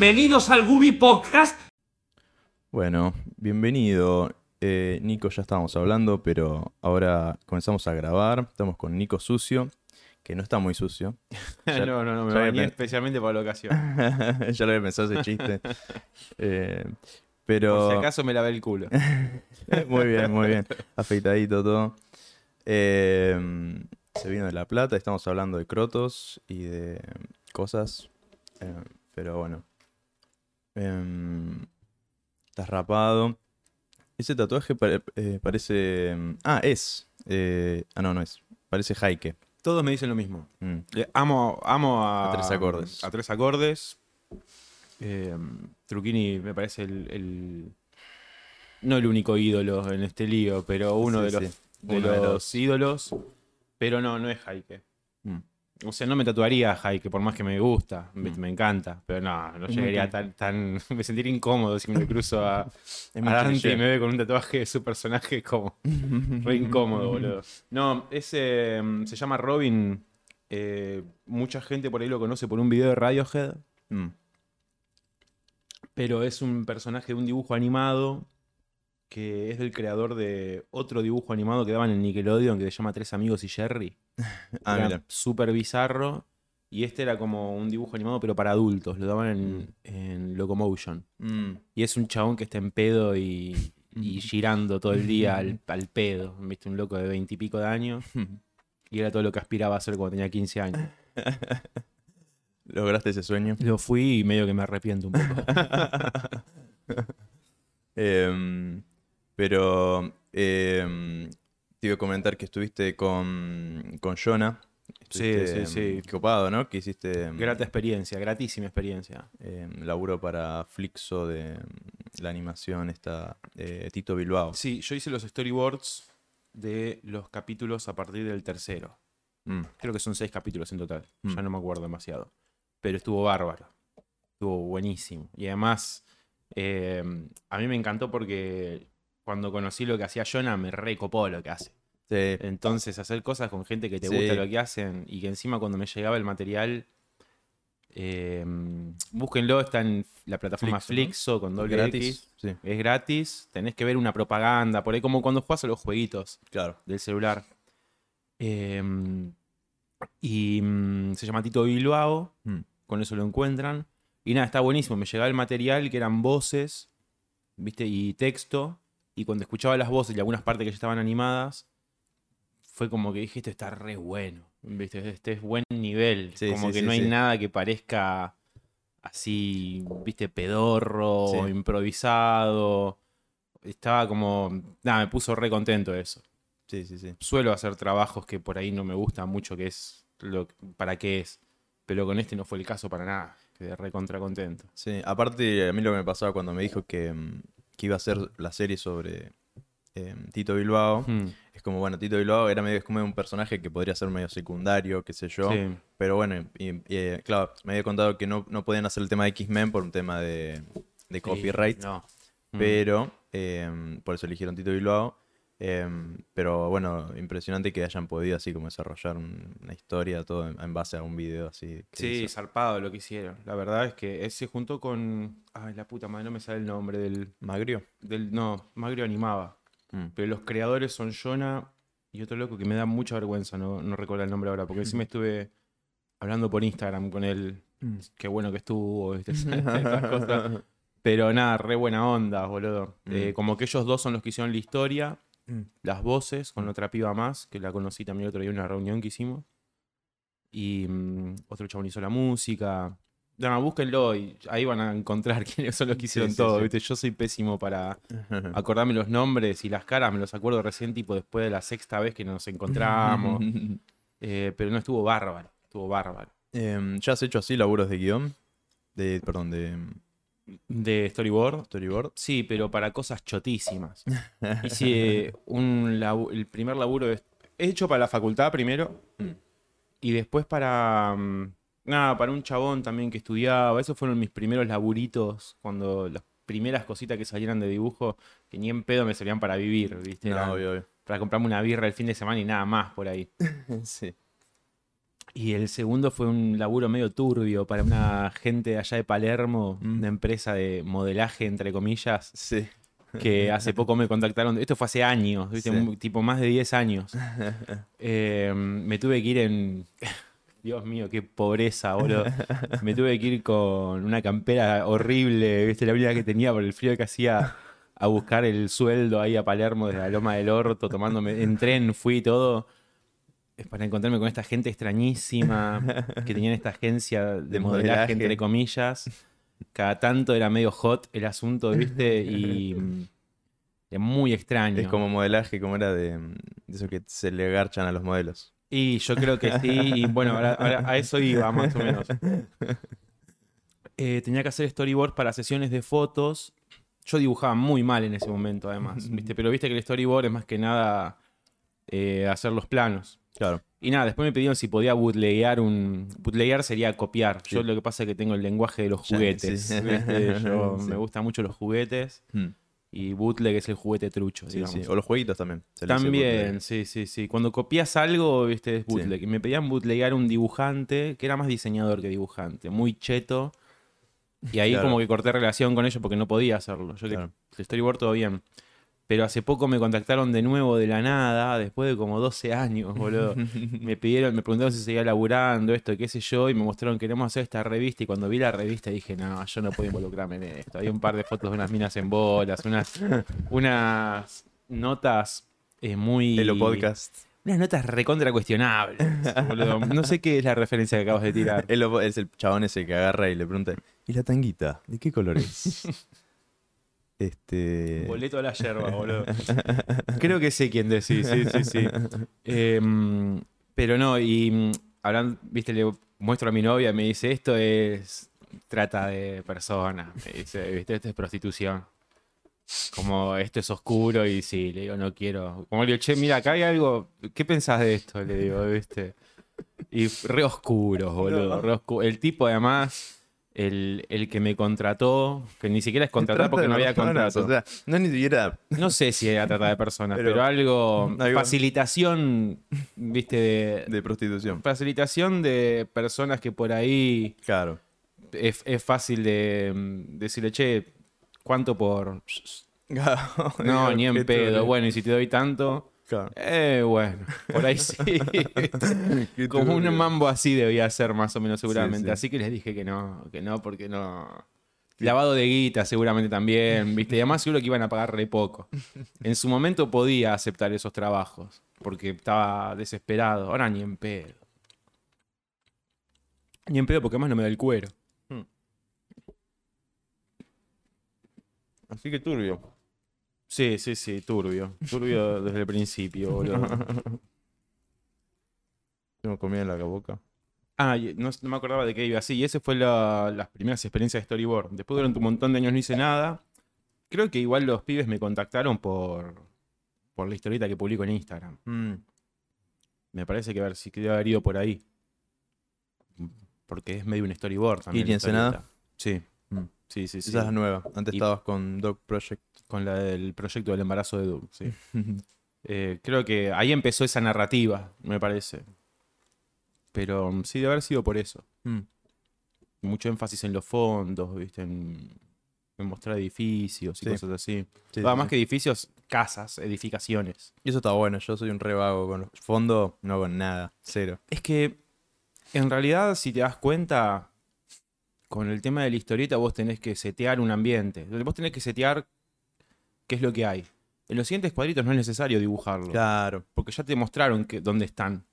bienvenidos al Gubi Podcast. Bueno, bienvenido. Eh, Nico, ya estábamos hablando, pero ahora comenzamos a grabar. Estamos con Nico Sucio, que no está muy sucio. Ya- no, no, no, me bañé especialmente para la ocasión. ya lo había pensado ese chiste. Eh, Por pero si acaso me lavé el culo. muy bien, muy bien. Afeitadito todo. Eh, se vino de La Plata, estamos hablando de crotos y de cosas. eh, pero bueno. Em, estás rapado. Ese tatuaje pare- eh, parece. Ah, es. eh, ah, no, no es. Parece Jaike. Todos me dicen lo mismo. Mm. Eh, amo, amo a, A tres acordes. A tres acordes. Eh, Truquini me parece el, el- No el único ídolo en este lío, pero uno Sí, de los, sí. Uno de los- ídolos. Pero no, no es Jaike. O sea, no me tatuaría a Jaike, por más que me gusta, me, Mm. me encanta. Pero no, no llegaría tan, tan. Me sentiría incómodo si me cruzo a, a Dante y me ve con un tatuaje de su personaje como. Re incómodo, boludo. No, ese mm, se llama Robin. eh, mucha gente por ahí lo conoce por un video de Radiohead. Mm. Pero es un personaje de un dibujo animado que es del creador de otro dibujo animado que daban en Nickelodeon que se llama Tres Amigos y Jerry. Ah, Era mira. súper bizarro. Y este era como un dibujo animado, pero para adultos. Lo daban en, en Locomotion. Mm. Y es un chabón que está en pedo y, y girando todo el día al, al pedo. ¿Viste? Un loco de veintipico de años. Y era todo lo que aspiraba a hacer cuando tenía 15 años. ¿Lograste ese sueño? Lo fui y medio que me arrepiento un poco. Em, pero em, te iba a comentar que estuviste con, con Jonah. Estuviste, sí, em, sí. Copado, ¿no? Que hiciste em, Grata experiencia, gratísima experiencia. em, laburo para Flixo de em, la animación esta de Tito Bilbao. Sí, yo hice los storyboards de los capítulos a partir del tercero. Mm, Creo que son seis capítulos en total. Mm. Ya no me acuerdo demasiado. Pero estuvo bárbaro. Estuvo buenísimo. Y además, eh, a mí me encantó porque cuando conocí lo que hacía Jonah, me recopó lo que hace. sí, Entonces, hacer cosas con gente que te Sí. gusta lo que hacen y que encima cuando me llegaba el material, eh, búsquenlo, está en la plataforma Flixo, con doble gratis. X. Sí, Es gratis, tenés que ver una propaganda, por ahí como cuando jugás a los jueguitos claro. del celular. Eh, y mm, se llama Tito Bilbao, Mm. con eso lo encuentran. Y nada, está buenísimo. Me llegaba el material que eran voces, ¿viste? Y texto. Y cuando escuchaba las voces y algunas partes que ya estaban animadas, fue como que dije, esto está re bueno. ¿Viste? Este es buen nivel. Sí, como sí, que no hay nada que parezca así, ¿viste? Pedorro, improvisado. Estaba como. Nada, me puso re contento eso Sí, sí, sí. suelo hacer trabajos que por ahí no me gustan mucho, que es lo para qué es. Pero con este no fue el caso para nada. Quedé recontra contento. Sí, aparte a mí lo que me pasaba cuando me dijo que, em, que iba a hacer la serie sobre em, Tito Bilbao, Hmm, es como, bueno, Tito Bilbao era medio como un personaje que podría ser medio secundario, qué sé yo. sí. Pero bueno, y, y, eh, claro, me había contado que no, no podían hacer el tema de X-Men por un tema de, de copyright, Sí, no. Mm. pero em, por eso eligieron Tito Bilbao. Em, pero bueno, impresionante que hayan podido así como desarrollar un- una historia, todo en, en base a un video así. Sí, hizo. zarpado lo que hicieron. La verdad es que ese junto con. Ay, la puta madre, no me sale el nombre del. Magrio. del no, Magrio animaba. Mm. Pero los creadores son Jonah y otro loco que me da mucha vergüenza, no, no recuerdo el nombre ahora, porque sí me estuve hablando por Instagram con él. Mm. Qué bueno que estuvo, esas cosas. Pero nada, re buena onda, boludo. Mm. Eh, como que ellos dos son los que hicieron la historia. Las voces, con otra piba más, que la conocí también el otro día en una reunión que hicimos. Y mm, otro chabón hizo la música. No, búsquenlo y ahí van a encontrar quiénes son los que hicieron sí, todo, sí. ¿viste? Yo soy pésimo para acordarme los nombres y las caras, me los acuerdo recién, tipo después de la sexta vez que nos encontramos. Eh, pero no estuvo bárbaro, estuvo bárbaro. Em, ¿Ya has hecho así laburos de guion? De, perdón, de De storyboard, storyboard. Sí, pero para cosas chotísimas. Hice un labu- el primer laburo de- he hecho para la facultad primero y después para mm, nada, para un chabón también que estudiaba. Esos fueron mis primeros laburitos cuando las primeras cositas que salieran de dibujo que ni en pedo me servían para vivir, ¿viste? No, Eran obvio, obvio. Para comprarme una birra el fin de semana y nada más por ahí. Sí. Y el segundo fue un laburo medio turbio para una gente de allá de Palermo, Mm. una empresa de modelaje, entre comillas, Sí. que hace poco me contactaron. Esto fue hace años, ¿viste? Sí. Un- tipo más de 10 años. Eh, me tuve que ir en. Dios mío, qué pobreza, boludo. Me tuve que ir con una campera horrible, ¿viste? La única que tenía por el frío que hacía a buscar el sueldo ahí a Palermo desde la Loma del Orto, tomándome en tren, fui y todo. Es para encontrarme con esta gente extrañísima que tenían esta agencia de, De modelaje, modelaje. entre comillas. Cada tanto era medio hot el asunto, ¿viste? Y mm, era muy extraño. Es como modelaje, como era de, de eso que se le garchan a los modelos. Y yo creo que sí, y bueno, ahora- ahora a eso iba más o menos. Eh, tenía que hacer storyboard para sesiones de fotos. Yo dibujaba muy mal en ese momento, además, ¿viste? Pero viste que el storyboard es más que nada eh, hacer los planos. Claro. Y nada, después me pidieron si podía bootleguear un... Bootleguear sería copiar. Yo lo que pasa es que tengo el lenguaje de los juguetes. sí. ¿viste? Yo Sí. me gustan mucho los juguetes Mm. y bootleg es el juguete trucho, Sí, digamos. sí. O los jueguitos también. se También, sí, sí, sí. Cuando copias algo, viste, es bootleg. Y me pedían bootlegar un dibujante que era más diseñador que dibujante, muy cheto. Y ahí Claro. como que corté relación con ellos porque no podía hacerlo. Yo que Claro. el storyboard todo bien. Pero hace poco me contactaron de nuevo de la nada, después de como 12 años, boludo. me pidieron, me preguntaron si seguía laburando, esto, qué sé yo, y me mostraron queremos hacer esta revista. Y cuando vi la revista dije, no, yo no puedo involucrarme en esto. Había un par de fotos de unas minas en bolas, unas, unas notas eh, muy. Elo Podcast. Unas notas recontra cuestionables, boludo. No sé qué es la referencia que acabas de tirar. Es el chabón ese que agarra y le pregunta, ¿y la tanguita? ¿De qué color es? Este... Boleto a la yerba, boludo. Creo que sé quién decís, sí, sí, sí. Em, pero no, y mm, hablando, viste, le muestro a mi novia, me dice, esto es trata de personas, me dice, viste, esto es prostitución. Como esto es oscuro y sí, le digo, no quiero. Como le digo, che, mira, acá hay algo, ¿qué pensás de esto? Le digo, viste. Y re oscuro, boludo, No. re oscuro. El tipo además, el, el que me contrató, que ni siquiera es contratar Trata porque de no había personas, contrato. O sea, no es ni siquiera... No sé si era trata de personas, pero, Pero- algo. Algo- Facilitación, viste, de, De prostitución. Facilitación de personas que por ahí Claro. es, es fácil de mm, decirle, che, ¿cuánto por.? No, ni en pedo. Bueno, y si te doy tanto. Claro. Eh, bueno, por ahí sí. Como un mambo así debía ser más o menos seguramente. sí. Así que les dije que no, que no, porque no. Lavado de guita seguramente también, ¿viste? Y además seguro que iban a pagar re poco. En su momento podía aceptar esos trabajos, porque estaba desesperado. Ahora ni en pedo. Ni en pedo porque además no me da el cuero. Así que turbio. Sí, sí, sí, turbio. Turbio desde el principio, boludo. Tengo comida en la boca. Ah, no, no me acordaba de qué iba así. Y ese fue la- las primeras experiencias de storyboard. Después durante un montón de años no hice nada. Creo que igual los pibes me contactaron por, por la historieta que publico en Instagram. Mm. Me parece que a ver si quería haber ido por ahí. Porque es medio un storyboard también. ¿Y la Ensenada? Sí. Mm. Sí, sí, sí. Esa es la nueva. Antes Y- estabas con Dog Project. Con la del proyecto del embarazo de Doug, sí. Eh, creo que ahí empezó esa narrativa, me parece. Pero mm, sí, debe haber sido por eso. Mm. Mucho énfasis en los fondos, ¿viste? En, en mostrar edificios y Sí. cosas así. Sí, Va, sí, más que edificios, casas, edificaciones. Y eso está bueno. Yo soy un re vago con los fondos. No hago nada. Cero. Es que, en realidad, si te das cuenta, con el tema de la historieta vos tenés que setear un ambiente. Vos tenés que setear qué es lo que hay. En los siguientes cuadritos no es necesario dibujarlo. Claro. porque ya te mostraron que, dónde están.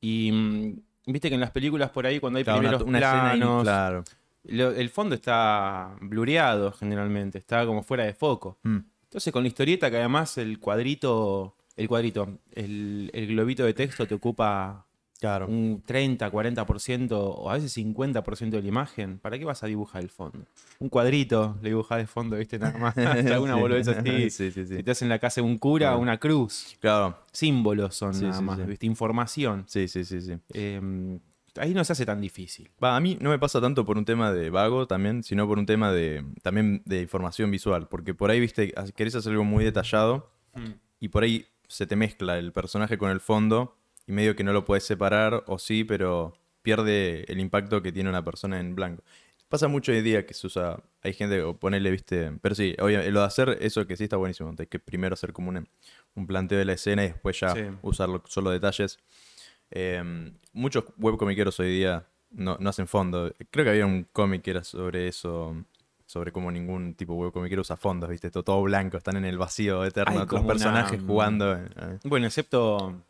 Y mm, viste que en las películas por ahí, cuando hay Claro, primeros una ahí, planos, claro. lo- el fondo está blureado generalmente, está como fuera de foco. Mm. Entonces con la historieta que además el cuadrito, el cuadrito, el, el globito de texto te ocupa Claro. un 30, 40% o a veces 50% de la imagen, ¿para qué vas a dibujar el fondo? Un cuadrito le dibujás de fondo, ¿viste? Nada más. Alguna boludez así. Sí, sí, sí. Si te hacen la casa de un cura, Claro. una cruz. Claro. Símbolos son nada más. ¿viste? Información. Sí, sí, sí, sí. Eh, ahí no se hace tan difícil. Va, a mí no me pasa tanto por un tema de vago también, sino por un tema de también de información visual. Porque por ahí, viste, querés hacer algo muy detallado y por ahí se te mezcla el personaje con el fondo y medio que no lo puedes separar, o sí, pero pierde el impacto que tiene una persona en blanco. Pasa mucho hoy día que se usa, hay gente que ponerle, viste, pero sí, obviamente, lo de hacer eso que sí está buenísimo, hay que primero hacer como un, un planteo de la escena y después ya Sí. usar lo- solo detalles. Eh, muchos webcomiqueros hoy día no, no hacen fondo. Creo que había un cómic que era sobre eso, sobre cómo ningún tipo de webcomiquero usa fondos, viste, todo, todo blanco, están en el vacío eterno, los personajes una- jugando. eh, Bueno, excepto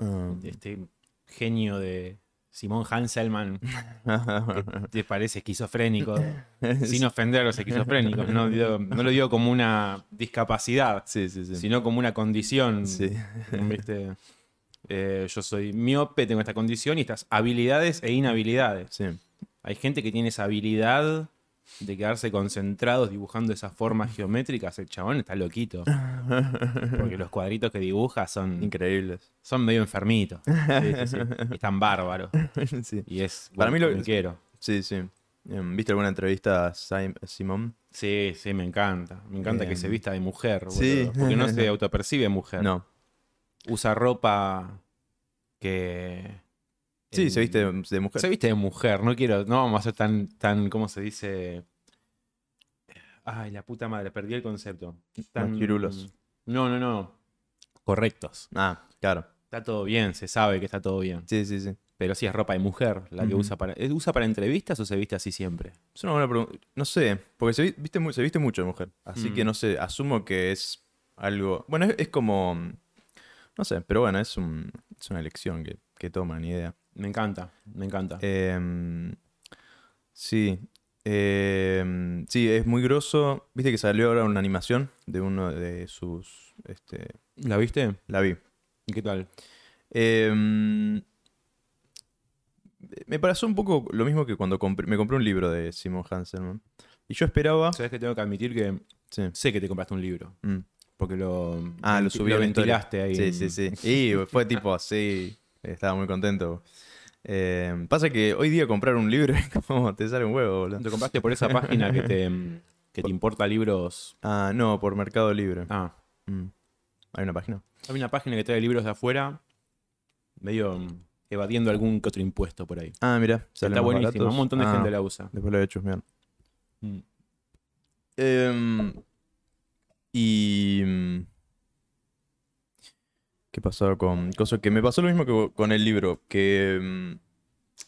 eh. este genio de Simón Hanselman, que te parece esquizofrénico, sin ofender a los esquizofrénicos. No, lo digo como una discapacidad, sí, sí, sí. sino como una condición. ¿viste? Eh, yo soy miope, tengo esta condición y estas habilidades e inhabilidades. Hay gente que tiene esa habilidad de quedarse concentrados dibujando esas formas geométricas. El chabón está loquito. Porque los cuadritos que dibuja son, Increíbles. son medio enfermitos. Sí, sí, sí. Están bárbaros. Y es Para mí lo- quiero. Sí, sí. Em, ¿Viste alguna entrevista a Sim- Simón? Sí, sí, me encanta. Me encanta que se vista de mujer. Sí. boludo, Porque no se autopercibe mujer. No. Usa ropa que. Sí, en- se viste de, de mujer. Se viste de mujer, no quiero, no vamos a ser tan, tan, ¿cómo se dice? Ay, la puta madre, perdí el concepto. Tan... Machirulos. No, no, no. Correctos. Ah, claro. Está todo bien, se sabe que está todo bien. Sí, sí, sí. Pero sí es ropa de mujer la que usa para. ¿eh, ¿Usa para entrevistas o se viste así siempre? Es una buena pregunta. No sé, porque se vi- viste, se viste mucho de mujer. Así Mm. que no sé, asumo que es algo. Bueno, es, es como. No sé, pero bueno, es, un, es una elección que, que toman, ni idea. Me encanta, me encanta. Em, sí. em, sí, es muy grosso. Viste que salió ahora una animación de uno de sus. Este, ¿La viste? la vi. ¿Y qué tal? Em, me pareció un poco lo mismo que cuando compré- me compré un libro de Simon Hanselman. Y yo esperaba. Sabes que tengo que admitir que Sí. sé que te compraste un libro. mm. Porque lo, Ah, lo subí historia. ventilaste ahí. Sí, sí, sí. Y fue tipo así. Estaba muy contento. Eh, pasa que hoy día comprar un libro es como te sale un huevo, boludo. Te compraste por esa página que te, que te importa libros. Ah, no, por Mercado Libre. Ah, Mm. ¿Hay una página? hay una página que trae libros de afuera, medio mm, evadiendo algún que otro impuesto por ahí. Ah, mira. Está buenísimo, un montón de gente la usa. Después lo voy a chusmear. Mm. Em, y. mm, ¿Qué pasó con cosas? Que me pasó lo mismo que con el libro. Que. mm,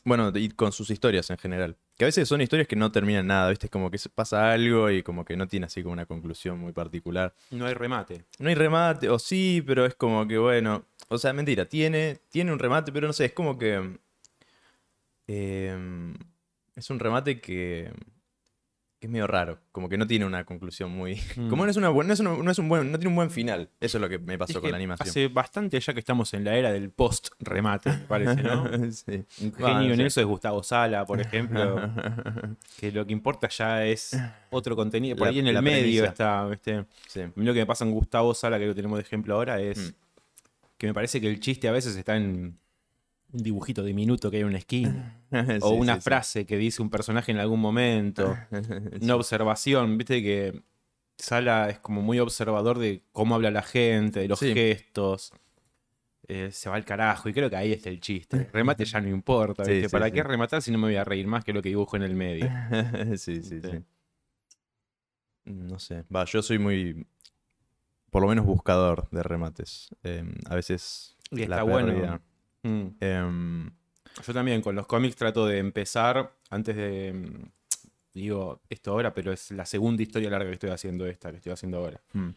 Bueno, y con sus historias en general. Que a veces son historias que no terminan nada, ¿viste? Es como que pasa algo y como que no tiene así como una conclusión muy particular. No hay remate. No hay remate, o sí, pero es como que bueno. O sea, mentira, tiene, tiene un remate, pero no sé, es como que. em, es un remate que. Que es medio raro. Como que no tiene una conclusión muy. Mm. Como no es una buena, no es, una- no es un buen, no tiene un buen final. Eso es lo que me pasó Es con la animación. Hace bastante ya que estamos en la era del post-remate, me parece, ¿no? sí. Un genio en eso es Gustavo Sala, por ejemplo. que lo que importa ya es otro contenido. Por La- ahí en el medio premisa. está, ¿viste? Sí. Lo que me pasa en Gustavo Sala, que lo tenemos de ejemplo ahora, es Mm. que me parece que el chiste a veces está en un dibujito diminuto que hay en una esquina. o una sí, sí. frase que dice un personaje en algún momento. Una observación, viste que Sala es como muy observador de cómo habla la gente, de los gestos. Eh, se va al carajo y creo que ahí está el chiste. Remate ya no importa, ¿viste? ¿Para qué rematar si no me voy a reír más que lo que dibujo en el medio? sí, sí, Sí. No sé. Va, yo soy muy. Por lo menos buscador de remates. Em, a veces. Y la está bueno. Mm. Em, Yo también con los cómics trato de empezar antes de. mm, Digo esto ahora, pero es la segunda historia larga que estoy haciendo esta, que estoy haciendo ahora. mm,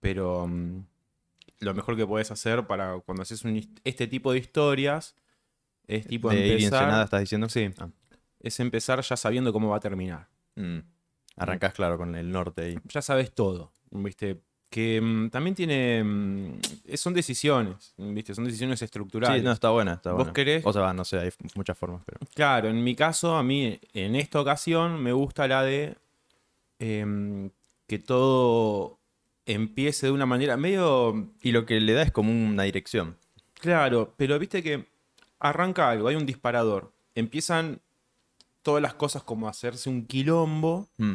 Pero mm, lo mejor que puedes hacer para cuando haces un este tipo de historias es tipo de empezar. ¿estás diciendo? Sí. Ah, Es empezar ya sabiendo cómo va a terminar. mm. Arrancás, claro, con el norte ahí. Ya sabes todo. ¿Viste? Que mm, también tiene. mm, son decisiones. ¿Viste? Son decisiones estructurales. Sí, no, está buena, está ¿Vos buena. querés? O sea, va, no sé, hay muchas formas, pero. Claro, en mi caso, a mí, en esta ocasión, me gusta la de em, que todo empiece de una manera medio Y lo que le da es como una dirección. claro, pero viste que arranca algo, hay un disparador, empiezan todas las cosas como a hacerse un quilombo, Mm,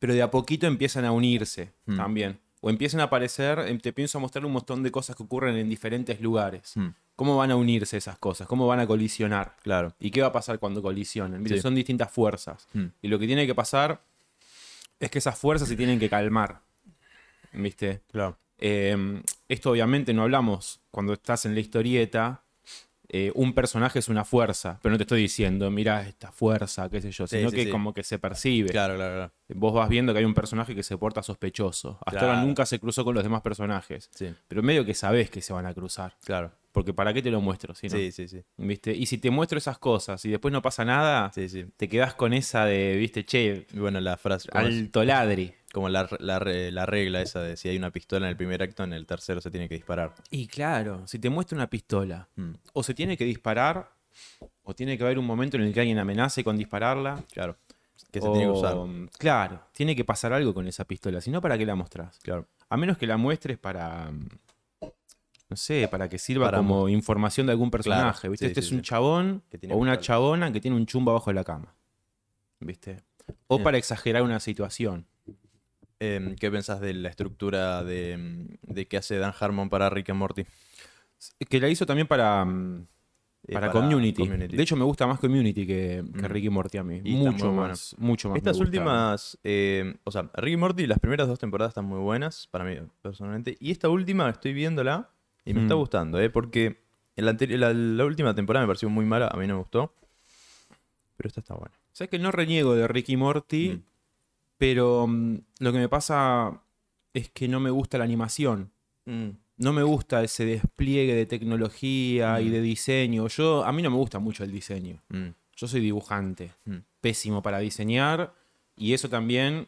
pero de a poquito empiezan a unirse Mm. también. O empiezan a aparecer, em, te pienso a mostrar un montón de cosas que ocurren en diferentes lugares. mm. ¿Cómo van a unirse esas cosas? ¿Cómo van a colisionar? Claro. ¿Y qué va a pasar cuando colisionen? Son distintas fuerzas. Mm. Y lo que tiene que pasar es que esas fuerzas se tienen que calmar. ¿Viste? Claro. Eh, esto obviamente no hablamos cuando estás en la historieta. Eh, un personaje es una fuerza, pero no te estoy diciendo, mira esta fuerza, qué sé yo, sino sí, que sí. como que se percibe. Claro, claro, claro. Vos vas viendo que hay un personaje que se porta sospechoso. Hasta ahora nunca se cruzó con los demás personajes. Sí, Pero medio que sabés que se van a cruzar. claro. Porque ¿para qué te lo muestro? Si no? Sí, sí, sí. ¿Viste? Y si te muestro esas cosas y después no pasa nada, Sí, sí. te quedás con esa de, viste, che, Y bueno, la frase. alto ladri. Como la, la re- la regla esa de si hay una pistola en el primer acto, en el tercero se tiene que disparar. Y claro, si te muestro una pistola, Mm, o se tiene que disparar, o tiene que haber un momento en el que alguien amenace con dispararla. Claro. Que se tiene que usar. o- Claro, tiene que pasar algo con esa pistola, si no, ¿para qué la mostrás? Claro. A menos que la muestres para. mm, No sé, para que sirva Para como información de algún personaje. Claro, ¿Viste? sí, este sí, es un chabón Que tiene o una pistola. chabona que tiene un chumbo abajo de la cama. ¿Viste? O Bien. para exagerar una situación. Em, ¿Qué pensás de la estructura de, mm, de que hace Dan Harmon para Rick and Morty? Que la hizo también para. mm, Eh, Para, community. Community. De hecho, me gusta más Community que, que Mm. Rick y Morty a mí. Y mucho bueno. más. Mucho más. Estas últimas, eh, o sea, Rick y Morty, las primeras dos temporadas están muy buenas, para mí personalmente. Y esta última estoy viéndola y me está Mm. gustando, ¿eh? Porque la, anteri- la, la última temporada me pareció muy mala, a mí no me gustó. Pero esta está buena. Sabes que no reniego de Rick y Morty, Mm. Pero mm, lo que me pasa es que no me gusta la animación. No me gusta ese despliegue de tecnología y Mm. de diseño. Yo, a mí no me gusta mucho el diseño. Mm. Yo soy dibujante, Mm. pésimo para diseñar y eso también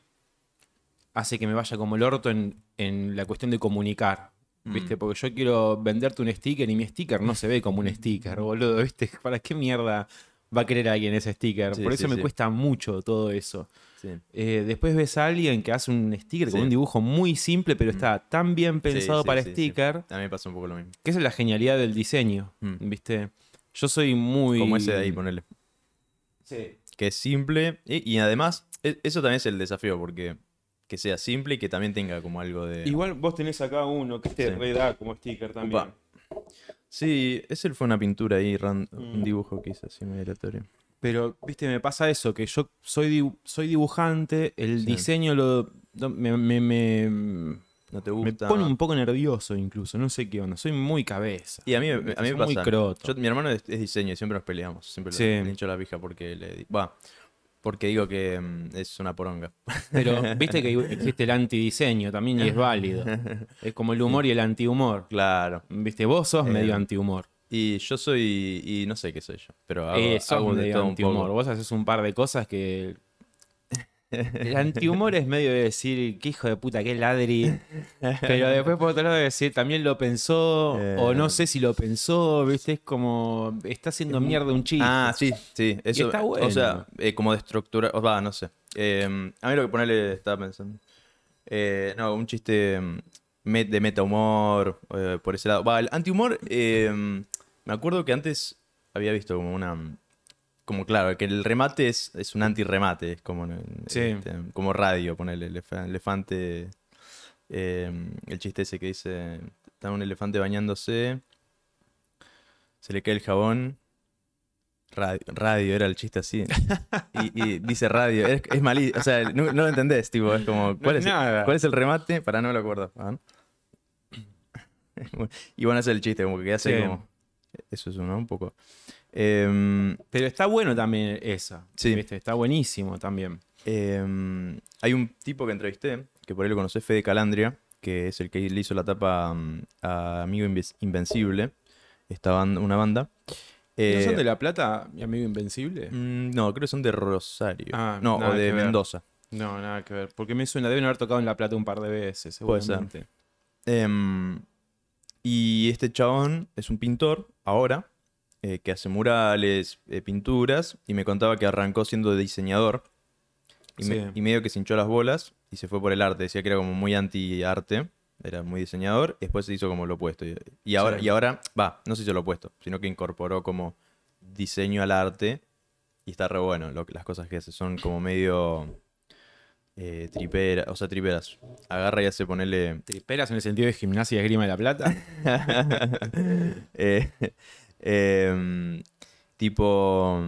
hace que me vaya como el orto en, en la cuestión de comunicar. ¿Viste? Mm. Porque yo quiero venderte un sticker y mi sticker no se ve como un sticker, boludo. ¿Viste? ¿Para qué mierda va a querer alguien ese sticker? Sí, Por eso sí, me sí. cuesta mucho todo eso. Sí. Eh, después ves a alguien que hace un sticker con Sí. un dibujo muy simple, pero está tan bien pensado sí, para sticker, A me pasa un poco lo mismo. que esa es la genialidad del diseño. Mm. ¿Viste? Yo soy muy. Como ese de ahí, ponele. Sí. Que es simple. Y, y además, e- eso también es el desafío, porque que sea simple y que también tenga como algo de. Igual vos tenés acá uno que te Sí. reda como sticker también. Sí, ese fue una pintura ahí, ran- Mm. un dibujo que hice así aleatorio. Pero, viste, me pasa eso, que yo soy, dibu- soy dibujante, el Sí. diseño lo, me, me- me- ¿No te me gusta? pone un poco nervioso incluso, no sé qué onda, soy muy cabeza. Y a mí, a mí me pasa. muy croto. Yo- mi hermano es, es diseño y siempre nos peleamos. Siempre Sí. le, hincho la pija porque le Va. Porque digo que mm, es una poronga. Pero viste que existe el antidiseño también y es válido. Es como el humor y el antihumor. Claro. Viste, vos sos Eh, medio antihumor. Y yo soy. Y no sé qué soy yo. Pero hago, Eh, hago de medio todo un poco. Vos haces un par de cosas que. El antihumor es medio de decir, qué hijo de puta, qué ladri. Pero después por otro lado de decir, también lo pensó, o no sé si lo pensó, viste, es como, está haciendo mierda un chiste. Ah, sí, sí. Eso, está O sea, bueno. eh, como de estructura. O va, no sé. Eh, a mí lo que ponerle estaba pensando. Eh, no, un chiste mm, de meta humor. por ese lado. Va, el antihumor. eh, me acuerdo que antes había visto como una. Como claro, que el remate es, es un anti-remate. Es como, eh, Sí. este, como radio, ponerle elefante. eh, el chiste ese que dice. Está un elefante bañándose. Se le cae el jabón. Radio, radio era el chiste así. Y, y dice radio. Es, es malí. O sea, no, no lo entendés, tipo. Es como. ¿cuál, es nada. ¿Cuál es el remate? Para no me lo acuerdo. Ah, y bueno, ese es el chiste, como que así Sí. como. Eso es uno, un poco. Em, Pero está bueno también esa. Sí. ¿viste? Está buenísimo también. em, hay un tipo que entrevisté, que por ahí lo conocé, Fede Calandria, que es el que le hizo la tapa mm, a Amigo Invencible. Esta banda, una banda. ¿No Eh, son de La Plata, mi amigo Invencible? Mm, No, creo que son de Rosario. Ah, no, o de. Mendoza. No, nada que ver. Porque me suena, deben haber tocado en La Plata un par de veces, Puede ser. Y este chabón es un pintor, ahora, eh, que hace murales, eh, pinturas, y me contaba que arrancó siendo diseñador. Y, me- Sí. y medio que se hinchó las bolas y se fue por el arte. Decía que era como muy anti-arte, era muy diseñador, y después se hizo como lo opuesto. Y, y ahora, Sí. y ahora, va, no se hizo lo opuesto, sino que incorporó como diseño al arte, y está re bueno. Lo, las cosas que hace son como medio eh, tripera, o sea, triperas. Agarra y hace ponerle. ¿Triperas en el sentido de gimnasia y esgrima de la plata? Eh, em, tipo.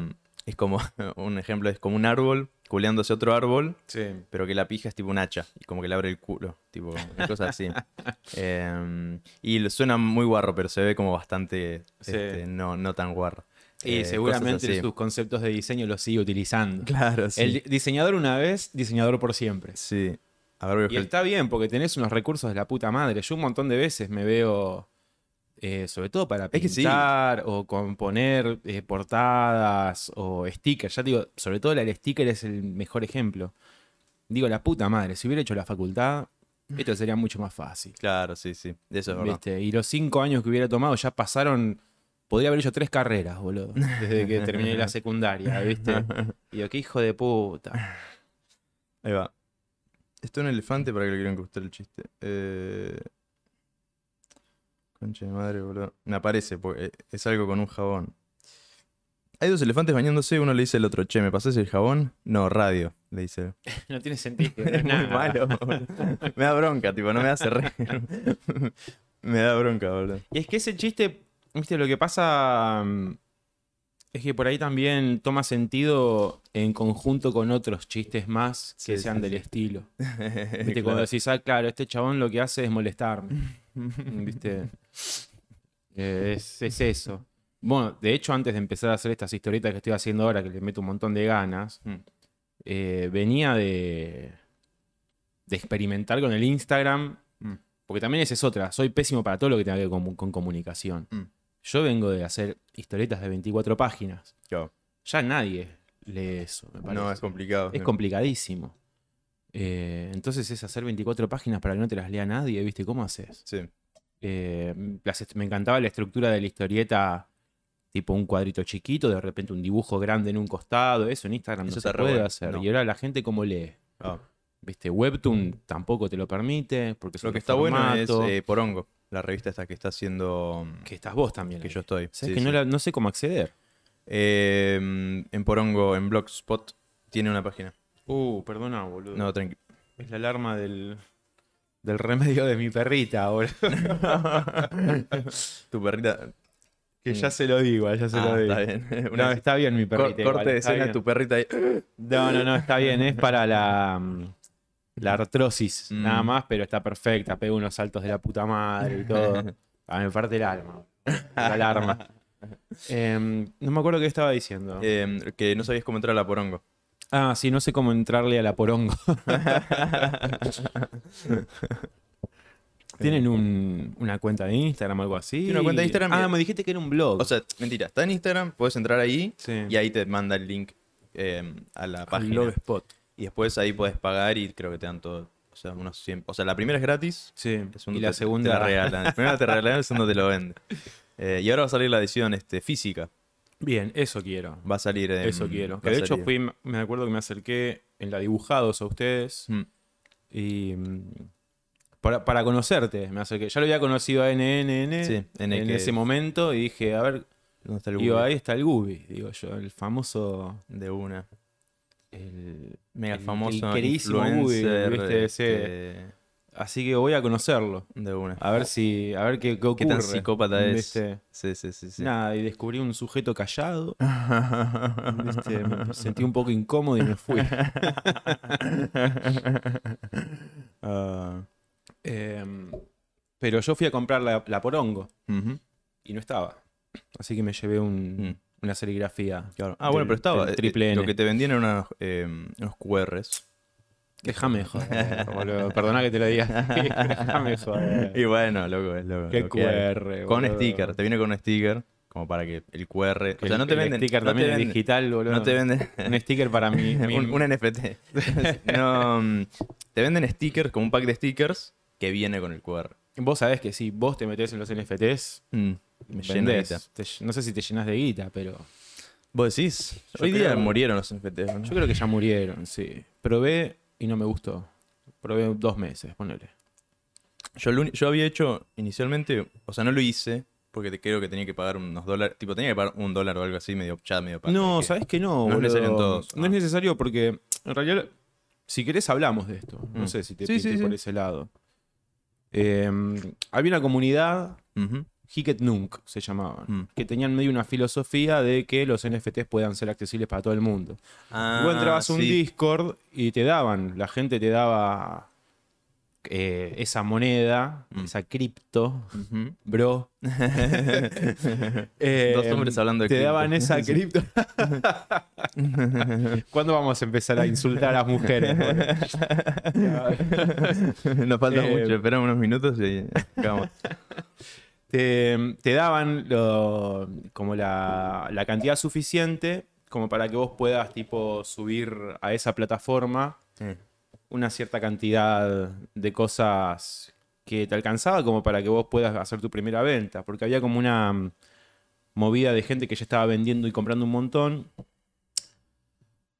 Es como. Un ejemplo es como un árbol culeándose otro árbol, Sí. pero que la pija es tipo un hacha. Y como que le abre el culo. Tipo, una cosa así. Em, y suena muy guarro, pero se ve como bastante. Sí. este, no, no tan guarro. Y Eh, seguramente sus conceptos de diseño los sigue utilizando. Claro, sí. El di- diseñador una vez, diseñador por siempre. Sí. A ver, Y está bien, porque tenés unos recursos de la puta madre. Yo un montón de veces me veo, eh, sobre todo para Es que sí. pintar o componer eh, portadas o stickers. Ya te digo, sobre todo el sticker es el mejor ejemplo. Digo, la puta madre, si hubiera hecho la facultad, esto sería mucho más fácil. Claro, sí, sí. De eso es verdad. ¿viste? Y los cinco años que hubiera tomado ya pasaron. Podría haber hecho tres carreras, boludo. Desde que terminé la secundaria, ¿viste? Y digo, qué hijo de puta. Ahí va. Esto es un elefante para que le quieran gustar el chiste. Eh... Concha de madre, boludo. Me aparece, porque es algo con un jabón. Hay dos elefantes bañándose, uno le dice al otro, che, ¿me pasás el jabón? No, radio, le dice. No tiene sentido. Es muy malo, boludo. Me da bronca, tipo, no me hace reír. me da bronca, boludo. Y es que ese chiste, viste, lo que pasa mm, es que por ahí también toma sentido en conjunto con otros chistes más que Sí, sean sí, del sí. estilo. Viste, Claro. cuando decís, ah, claro, este chabón lo que hace es molestarme. viste. Eh, es, es eso. Bueno, de hecho, antes de empezar a hacer estas historietas que estoy haciendo ahora, que le meto un montón de ganas, Mm. eh, venía de, de experimentar con el Instagram, Mm. porque también esa es otra. Soy pésimo para todo lo que tenga que ver con, con comunicación. Yo vengo de hacer historietas de 24 páginas. Claro. Ya nadie lee eso, me parece. No, es complicado. Es complicadísimo. Eh, entonces es hacer 24 páginas para que no te las lea nadie, ¿viste? ¿Cómo haces? Sí. Eh, me encantaba la estructura de la historieta, tipo un cuadrito chiquito, de repente un dibujo grande en un costado, eso en Instagram Eso no se puede hacer. no. Y ahora la gente cómo lee. Ah. ¿Viste? Webtoon tampoco te lo permite, porque es Lo que está bueno es eh, Porongo, la revista esta que está haciendo... que estás vos también. que ahí. yo estoy. ¿Sabes Sí, que no, sí. la- no sé cómo acceder? Eh, en Porongo, en Blogspot, tiene una página. Uh, perdona, boludo. No, tranquilo. Es la alarma del, del remedio de mi perrita, boludo. tu perrita. Que ya se lo digo, ya se Ah, lo digo. está bien. No, está bien mi perrita. igual, corte de escena, bien. tu perrita ahí. No, no, no, está bien. Es para la, mm, la artrosis, Mm. nada más, pero está perfecta. Pega unos saltos de la puta madre y todo. A mí me parte el alma. La alarma. Em, no me acuerdo qué estaba diciendo. Eh, que no sabías cómo entrar a la Porongo. Ah, sí, no sé cómo entrarle a la porongo. ¿Tienen un- una cuenta de Instagram o algo así? Tiene una cuenta de Instagram Ah, me dijiste que era un blog. O sea, mentira, está en Instagram, puedes entrar ahí sí. y ahí te manda el link eh, a la Al página. Blogspot. Y después ahí puedes pagar y creo que te dan todo. O sea, unos 100. O sea, la primera es gratis. Sí. Y la te- segunda. Te la regalan. La primera te regalan, el segundo te lo vende. Eh, y ahora va a salir la edición este, física. Bien, eso quiero. Va a salir. Eso quiero. Que de hecho fui, me acuerdo que me acerqué en la dibujados a ustedes Mm. y mm, para, para conocerte me acerqué. Ya lo había conocido a NNN Sí, en que- ese momento y dije, a ver, ¿Dónde está el digo, ahí está el Gubi, digo yo, el famoso, De una. El- Mega El- el famoso. queridísimo Google, influencer, ¿viste? Ese- este, así que voy a conocerlo. de una. A ver si, a ver qué, qué ocurre. ¿Qué tan psicópata es? ¿viste? Sí, sí, sí. sí. Nada, y descubrí un sujeto callado. ¿viste? Me sentí un poco incómodo y me fui. Ah, Em, pero yo fui a comprar la, la porongo y no estaba. Así que me llevé un- Mm. Una serigrafía. claro. Ah, bueno, pero estaba. triple eh, N. Lo que te vendían eran unos, eh, unos QRs. Déjame joder, boludo. Perdona que te lo diga. Déjame joder. Y bueno, loco, es loco. Qué lo. QR, Con boludo. sticker, te viene con un sticker. Como para que el QR. Que o sea, no el- te el venden. sticker no también te es venden- digital, boludo. No te venden. Un sticker para mí. mi- un, un NFT. no, mm, te venden stickers, como un pack de stickers que viene con el QR. Vos sabés que si vos te metés en los NFTs, Mm, me llena de vendés. guita. Te- no sé si te llenas de guita, pero ¿Vos decís? Yo Hoy día murieron los NFTs. ¿no? yo creo que ya murieron, sí. Probé y no me gustó. Probé dos meses, ponele. Yo, lo yo había hecho inicialmente, o sea, no lo hice porque te creo que tenía que pagar unos dólares, tipo tenía que pagar un dólar o algo así, medio ya medio paja, No, sabes que no, no es necesario en todos, No ah. es necesario porque en realidad Si querés, hablamos de esto. No Mm. sé si te Sí, sí, pinte sí. por ese lado. Eh, había una comunidad. Hiket Nunk se llamaban, Mm. que tenían medio una filosofía de que los NFTs puedan ser accesibles para todo el mundo. Ah, Vos entrabas a un. Discord y te daban, la gente te daba eh, esa moneda, Mm. esa cripto, bro. Eh, Dos hombres hablando de Te cripto. daban esa cripto. ¿Cuándo vamos a empezar a insultar a las mujeres? Nos falta Eh, mucho, esperamos unos minutos y acabamos. Te, te daban lo- como la, la cantidad suficiente como para que vos puedas tipo subir a esa plataforma una cierta cantidad de cosas que te alcanzaba como para que vos puedas hacer tu primera venta. Porque había como una mm, movida de gente que ya estaba vendiendo y comprando un montón.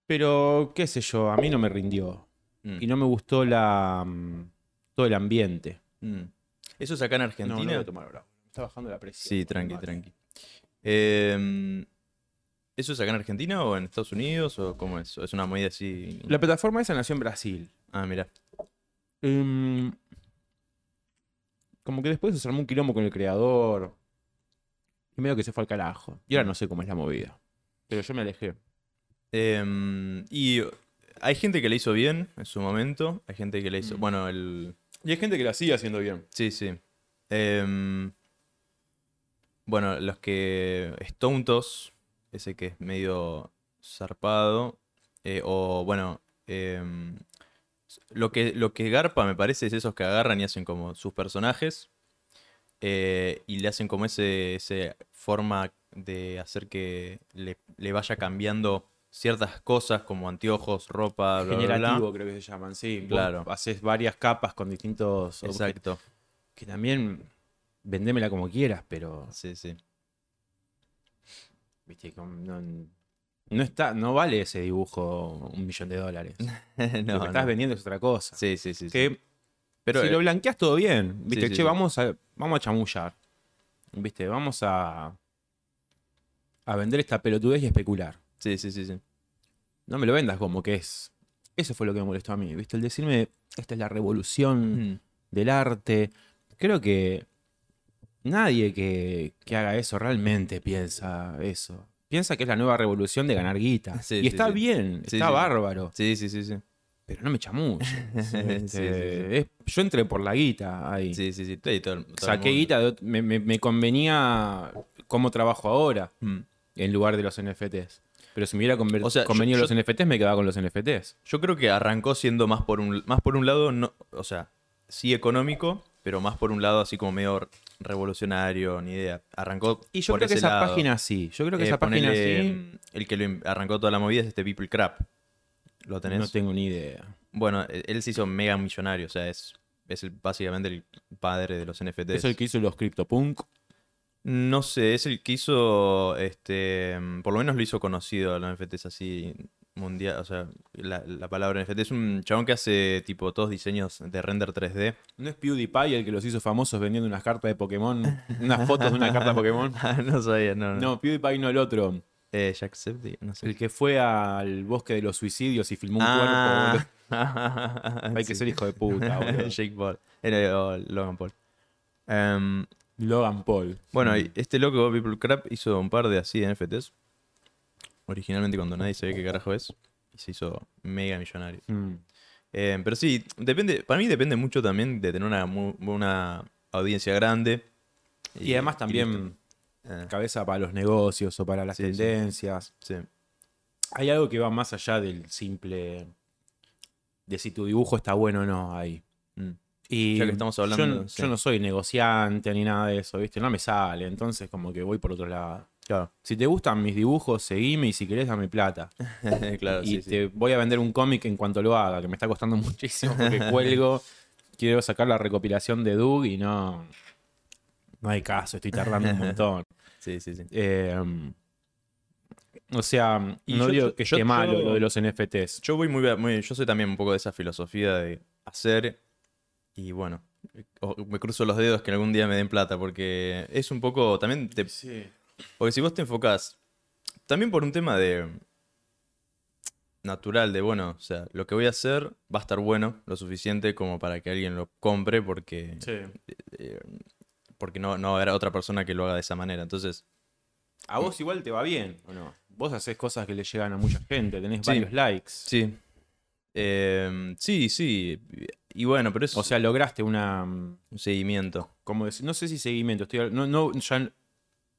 Pero, qué sé yo, a mí no me rindió. Mm. Y no me gustó la, mm, todo el ambiente. Mm. ¿Eso es acá en No, no Argentina? voy a tomar está bajando la presión. sí, tranqui, tranqui. Eh, ¿Eso es acá en Argentina o en Estados Unidos o cómo es? ¿O es una movida así? La plataforma esa nació en Brasil. Ah, mira. Em, como que después se armó un quilombo con el creador. Y medio que se fue al carajo. Y ahora no sé cómo es la movida. Pero yo me alejé. Eh, y hay gente que le hizo bien en su momento. Hay gente que le hizo. Mm. Bueno, el. Y hay gente que la sigue haciendo bien. Sí, sí. Em, bueno, los que. Stontos, ese que es medio zarpado. eh, o bueno. em, lo, que, lo que garpa me parece es esos que agarran y hacen como sus personajes. eh, y le hacen como ese, ese forma de hacer que le, le vaya cambiando ciertas cosas como anteojos, ropa, bla, bla, bla. Generativo creo que se llaman, sí. Claro. haces varias capas con distintos objetos. Exacto. Que también vendémela como quieras, pero Sí, sí. viste, no, no está, no vale ese dibujo un millón de dólares. No, lo que estás no. vendiendo es otra cosa. Sí, sí, sí. Pero si eh, lo blanqueas todo bien, viste, sí, che, sí. vamos a vamos a chamullar. Viste, vamos a a vender esta pelotudez y especular. sí, sí, sí, sí. No me lo vendas como que es. Eso fue lo que me molestó a mí, ¿viste? El decirme, esta es la revolución Mm. del arte. Creo que nadie que, que haga eso realmente piensa eso. Piensa que es la nueva revolución de ganar guita. Sí, y sí, está sí. bien, está bárbaro. Sí, sí, sí, sí. Pero no me. Sí, Este, yo entré por la guita ahí. Sí, sí, sí. Todo todo Saqué guita, de me, me- me convenía cómo trabajo ahora Mm. en lugar de los NFTs. Pero si me hubiera conver- O sea, yo- convenido yo- los NFTs, me quedaba con los NFTs. Yo creo que arrancó siendo más por un, más por un lado, no, o sea, sí económico, pero más por un lado así como medio revolucionario, ni idea. Arrancó Y yo por creo que esa lado. página sí. Yo creo que Eh, esa página ponele, sí. El que lo arrancó toda la movida es este People Crap. ¿Lo tenés? No tengo ni idea. Bueno, e- él se hizo mega millonario, o sea, es, es el- básicamente el padre de los NFTs. Es el que hizo los CryptoPunk. No sé, es el que hizo, este, mm, por lo menos lo hizo conocido a los NFTs así mundial, o sea, la, la palabra NFT es un chabón que hace tipo todos diseños de render 3D. ¿No es PewDiePie el que los hizo famosos vendiendo unas cartas de Pokémon? Unas fotos de una carta de Pokémon. Ah, no sabía, no, no. No, PewDiePie no el otro. Eh, Jacksepticeye, no sé. El que fue al bosque de los suicidios y filmó un Ah. cuerpo. Hay que ser hijo de puta, boludo. Jake Paul. Era o Logan Paul. Em, Logan Paul. bueno, este loco, People Crap, hizo un par de así de NFTs. Originalmente cuando nadie sabía qué carajo es. Y se hizo mega millonario. Mm. Eh, pero sí, depende, para mí depende mucho también de tener una, una audiencia grande. Y, además también Eh, cabeza para los negocios o para las Sí, tendencias. sí. Hay algo que va más allá del simple de si tu dibujo está bueno o no ahí. Mm. Y Ya que estamos hablando, yo, yo no soy negociante ni nada de eso, ¿viste? No me sale, entonces como que voy por otro lado. Claro, Si te gustan mis dibujos, seguime y si querés dame plata. claro, y sí, sí. te voy a vender un cómic en cuanto lo haga, que me está costando muchísimo porque cuelgo. Quiero sacar la recopilación de Doug y no. No hay caso, estoy tardando un montón. Sí, sí, sí. Eh, o sea, Y no yo- digo que yo- esté malo yo- lo de los NFTs. Yo voy muy, muy, yo soy también un poco de esa filosofía de hacer y bueno, o- me cruzo los dedos que algún día me den plata porque es un poco, también te, Sí. Porque si vos te enfocás, también por un tema de, natural de, bueno, o sea, lo que voy a hacer va a estar bueno, lo suficiente como para que alguien lo compre porque, eh, porque no, no va a haber otra persona que lo haga de esa manera. Entonces, A vos igual te va bien, ¿o no? Vos haces cosas que le llegan a mucha gente, tenés Sí. varios likes. sí. Em, sí, sí. Y bueno, pero es O sea, lograste una. un seguimiento. como decir, no sé si seguimiento, estoy, no, no, ya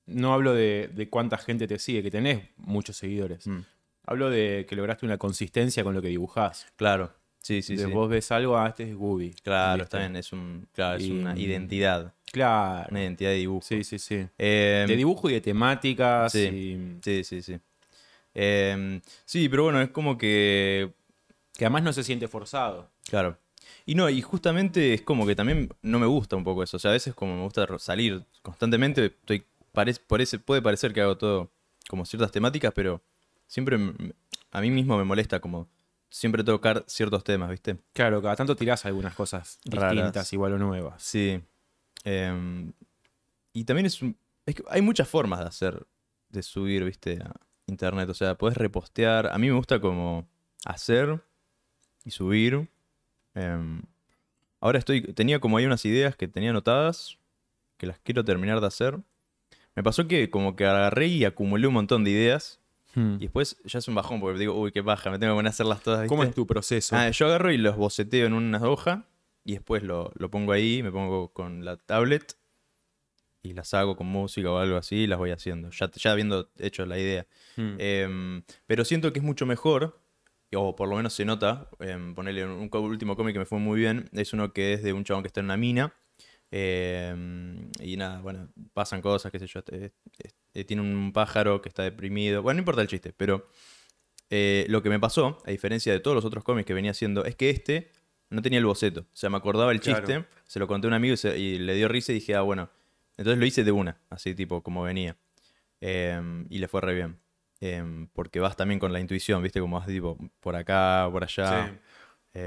no hablo de, de cuánta gente te sigue, que tenés muchos seguidores. Mm, Hablo de que lograste una consistencia con lo que dibujás. Claro, sí, sí, De sí. Vos ves algo, ah, este es Gooby. Claro, está bien, es, un, claro, es una identidad, Claro. una identidad de dibujo. Sí, sí, sí. Em, De dibujo y de temáticas. sí. y- Sí, sí, sí. Em, sí, pero bueno, es como que que además no se siente forzado. Claro. Y no, y justamente es como que también no me gusta un poco eso. O sea, a veces como me gusta salir constantemente, estoy, parece, puede parecer que hago todo como ciertas temáticas, pero siempre a mí mismo me molesta como siempre tocar ciertos temas, ¿viste? Claro, cada tanto tirás algunas cosas Raras. distintas, igual o nuevas. Sí. Em, y también es, un- es que hay muchas formas de hacer, de subir, ¿viste? A internet. O sea, puedes repostear. A mí me gusta como hacer y subir. Em, ahora estoy, tenía como ahí unas ideas que tenía anotadas, que las quiero terminar de hacer. Me pasó que como que agarré y acumulé un montón de ideas. Hmm. Y después ya es un bajón porque digo, uy, qué paja, me tengo que poner a hacerlas todas. ¿Cómo ¿viste? es tu proceso? Ah, yo agarro y los boceteo en una hoja y después lo, lo pongo ahí, me pongo con la tablet y las hago con música o algo así y las voy haciendo, ya, ya habiendo hecho la idea. Hmm. Em, pero siento que es mucho mejor, o por lo menos se nota, em, ponerle un, co- último cómic que me fue muy bien, es uno que es de un chabón que está en una mina. Em, y nada, bueno, pasan cosas, qué sé yo. este- este- tiene un pájaro que está deprimido. Bueno, no importa el chiste, pero eh, lo que me pasó, a diferencia de todos los otros cómics que venía haciendo, es que este no tenía el boceto. O sea, me acordaba el Claro. chiste, se lo conté a un amigo y, se- y le dio risa y dije, ah, bueno. Entonces lo hice de una, así tipo como venía. Em, y le fue re bien. Em, porque vas también con la intuición, ¿viste? Como vas tipo por acá, por allá. Sí.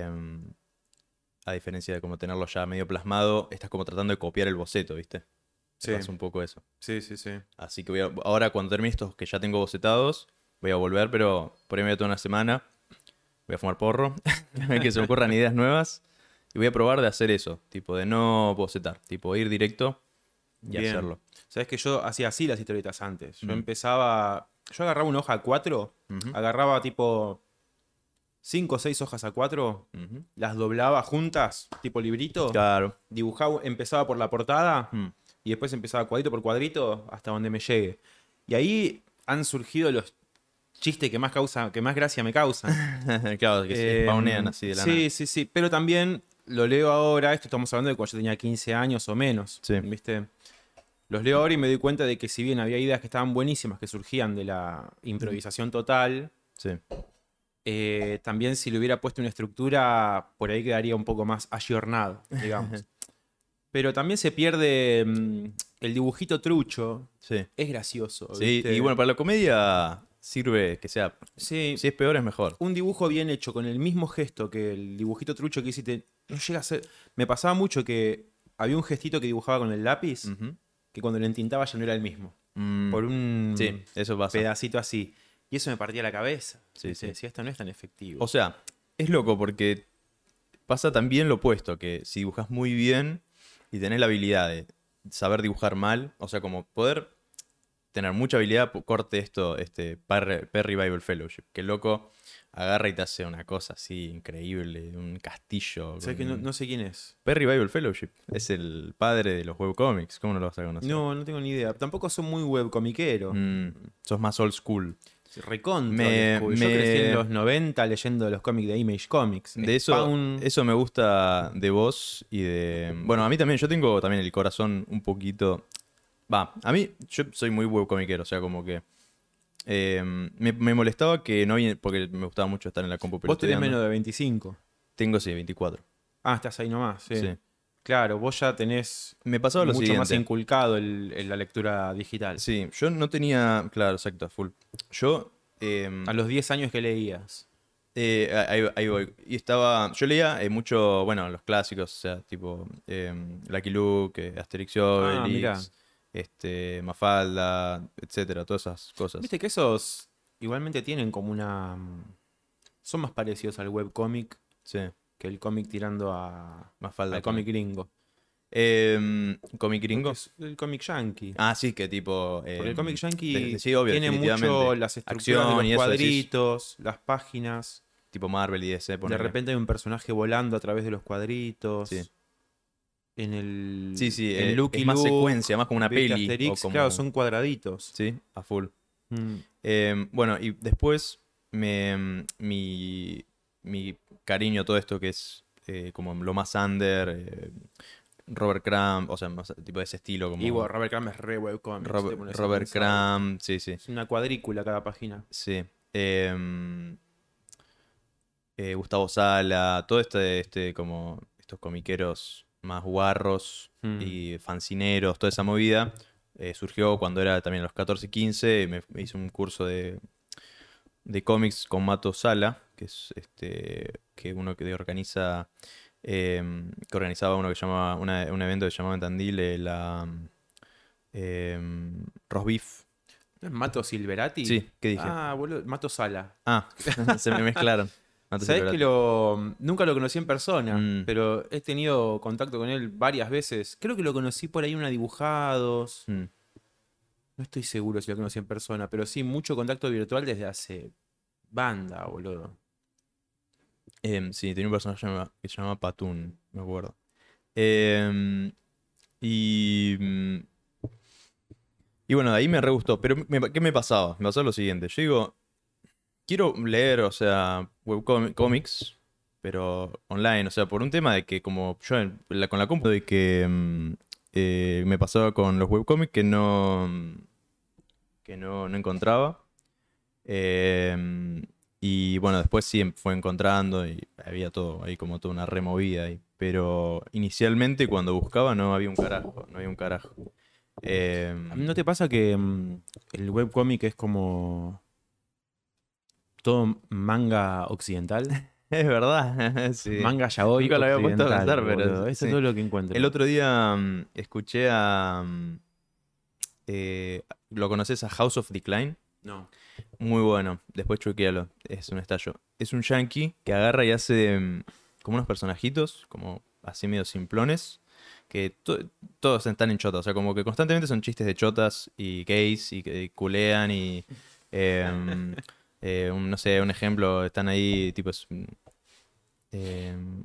A diferencia de como tenerlo ya medio plasmado, estás como tratando de copiar el boceto, ¿viste? Sí. Pasa un poco eso. sí, sí, sí. Así que voy a- ahora cuando termine estos que ya tengo bocetados, voy a volver, pero por ahí me voy a tomar una semana. Voy a fumar porro, que se me ocurran ideas nuevas. Y voy a probar de hacer eso, tipo de no bocetar, tipo ir directo y Bien. hacerlo. Sabes que yo hacía así las historietas antes. Yo Mm. empezaba. Yo agarraba una hoja A4, Ujú, agarraba tipo 5 o 6 hojas A4, ujú. las doblaba juntas, tipo librito, Claro. dibujaba, empezaba por la portada Mm. y después empezaba cuadrito por cuadrito hasta donde me llegue. Y ahí han surgido los chistes que más causa, que más gracia me causan. claro, que se Eh, así de la Sí, nada. sí, sí. Pero también lo leo ahora. Esto estamos hablando de cuando yo tenía 15 años o menos. Sí. ¿Viste? Los leo ahora y me doy cuenta de que si bien había ideas que estaban buenísimas, que surgían de la improvisación total, Sí. Eh, también si le hubiera puesto una estructura, por ahí quedaría un poco más ayornado, digamos. Pero también se pierde mm, el dibujito trucho. Sí. Es gracioso. Sí, ¿viste? y bueno, para la comedia sirve que sea. Sí, Si es peor, es mejor. un dibujo bien hecho con el mismo gesto que el dibujito trucho que hiciste, no llega a ser. Me pasaba mucho que había un gestito que dibujaba con el lápiz que cuando lo entintaba ya no era el mismo. Mm, Por un Sí, eso pasa. pedacito así. Y eso me partía la cabeza. Sí, sí. Decía, esto no es tan efectivo. O sea, es loco porque pasa también lo opuesto, que si dibujas muy bien y tenés la habilidad de saber dibujar mal, o sea, como poder tener mucha habilidad, corte esto, este Perry, Bible Fellowship, que el loco agarra y te hace una cosa así increíble, un castillo. ¿Sabes que no sé quién es? Perry Bible Fellowship es el padre de los webcomics, ¿cómo no lo vas a conocer? No, no tengo ni idea. Tampoco soy muy webcomiquero. Mm, sos más old school. Recontra. Me-. Yo crecí en los 90 leyendo los cómics de Image Comics. De eso, Spawn. eso me gusta de vos y de... Bueno, a mí también, yo tengo también el corazón un poquito... Va, a mí, yo soy muy webcomiquero, o sea, como que... eh, me, me molestaba que no había... Porque me gustaba mucho estar en la compu Vos tenés menos de 25. Tengo, sí, 24. Ah, estás ahí nomás. Sí. Sí. Claro, vos ya tenés Me lo mucho más inculcado el- el- la lectura digital. Sí, yo no tenía... Claro, exacto, full. Yo... eh, A los 10 años que leías. Eh, ahí, ahí voy. Y estaba. Yo leía eh, mucho, bueno, los clásicos, o sea, tipo eh, Lucky Luke, eh, Asterix Ah, Obelix, este, Mafalda, etcétera, todas esas cosas. Viste que esos igualmente tienen como una. son más parecidos al webcomic Sí, que el cómic tirando a, más falta. al cómic gringo. Eh, ¿Cómic gringo? Es el cómic yankee. Ah, sí, que tipo. Porque el cómic yankee de- de- sí, obvio, tiene mucho las estructuras Acción de y los decís. cuadritos, las páginas. Tipo Marvel y DC. De repente hay un personaje volando a través de los cuadritos. Sí. En el. Sí, sí, en eh, Lucky es más Luke, secuencia, más como una peli. Asterix, o como- claro, son cuadraditos. Sí, a full. Mm. Eh, bueno, y después me, mi, mi cariño a todo esto que es eh, como lo más under, eh, Robert Crumb, o sea, más tipo de ese estilo como Y bueno, Robert Crumb es re webcomic. si te Robert. Crumb, sí, sí, Es una cuadrícula cada página. sí. Em, eh, Gustavo Sala, todo este, este como estos comiqueros más guarros Mm. y fancineros, toda esa movida, surgió cuando era también a los 14, 15, y me, me hice un curso de, de cómics con Mato Sala, que es este que uno que organiza, em, que organizaba uno que llamaba, una- un evento que se llamaba en Tandil, eh, la em, Beef. ¿No es Mato Silverati? Sí, ¿qué dije? Ah, boludo, Mato Sala. Ah, se me mezclaron. Sabes que lo. Nunca lo conocí en persona, Mm. pero he tenido contacto con él varias veces. Creo que lo conocí por ahí en una dibujados. Mm. No estoy seguro si lo conocí en persona, pero sí, mucho contacto virtual desde hace banda, boludo. Em, sí, tenía un personaje que se llama- que se llama Patún, me acuerdo. Em, y. mm, bueno, de ahí me re gustó. Pero me- ¿qué me pasaba? Me pasaba lo siguiente. Yo digo, quiero leer, o sea, webcomics, pero online. O sea, por un tema de que como yo con la compu, de que mm, eh, me pasaba con los webcomics que no. que no, no encontraba. Em, y bueno, después sí em- fue encontrando y había todo, ahí como toda una removida ahí. Pero inicialmente cuando buscaba no había un carajo, no había un carajo. Em, ¿A mí ¿No te pasa que mm, el webcomic es como todo manga occidental? es verdad, sí. Manga yaoi Nunca lo había puesto a pensar, pero. Eso sí. es todo lo que encuentro. El otro día escuché a... eh, ¿Lo conoces a House of Decline? No. Muy bueno, después chuequealo, es un estallo. Es un yankee que agarra y hace mm, como unos personajitos, como así medio simplones, que to- todos están en chotas, o sea, como que constantemente son chistes de chotas y gays y que culean y... em, eh, un- no sé, un ejemplo, están ahí, tipo... mm, em,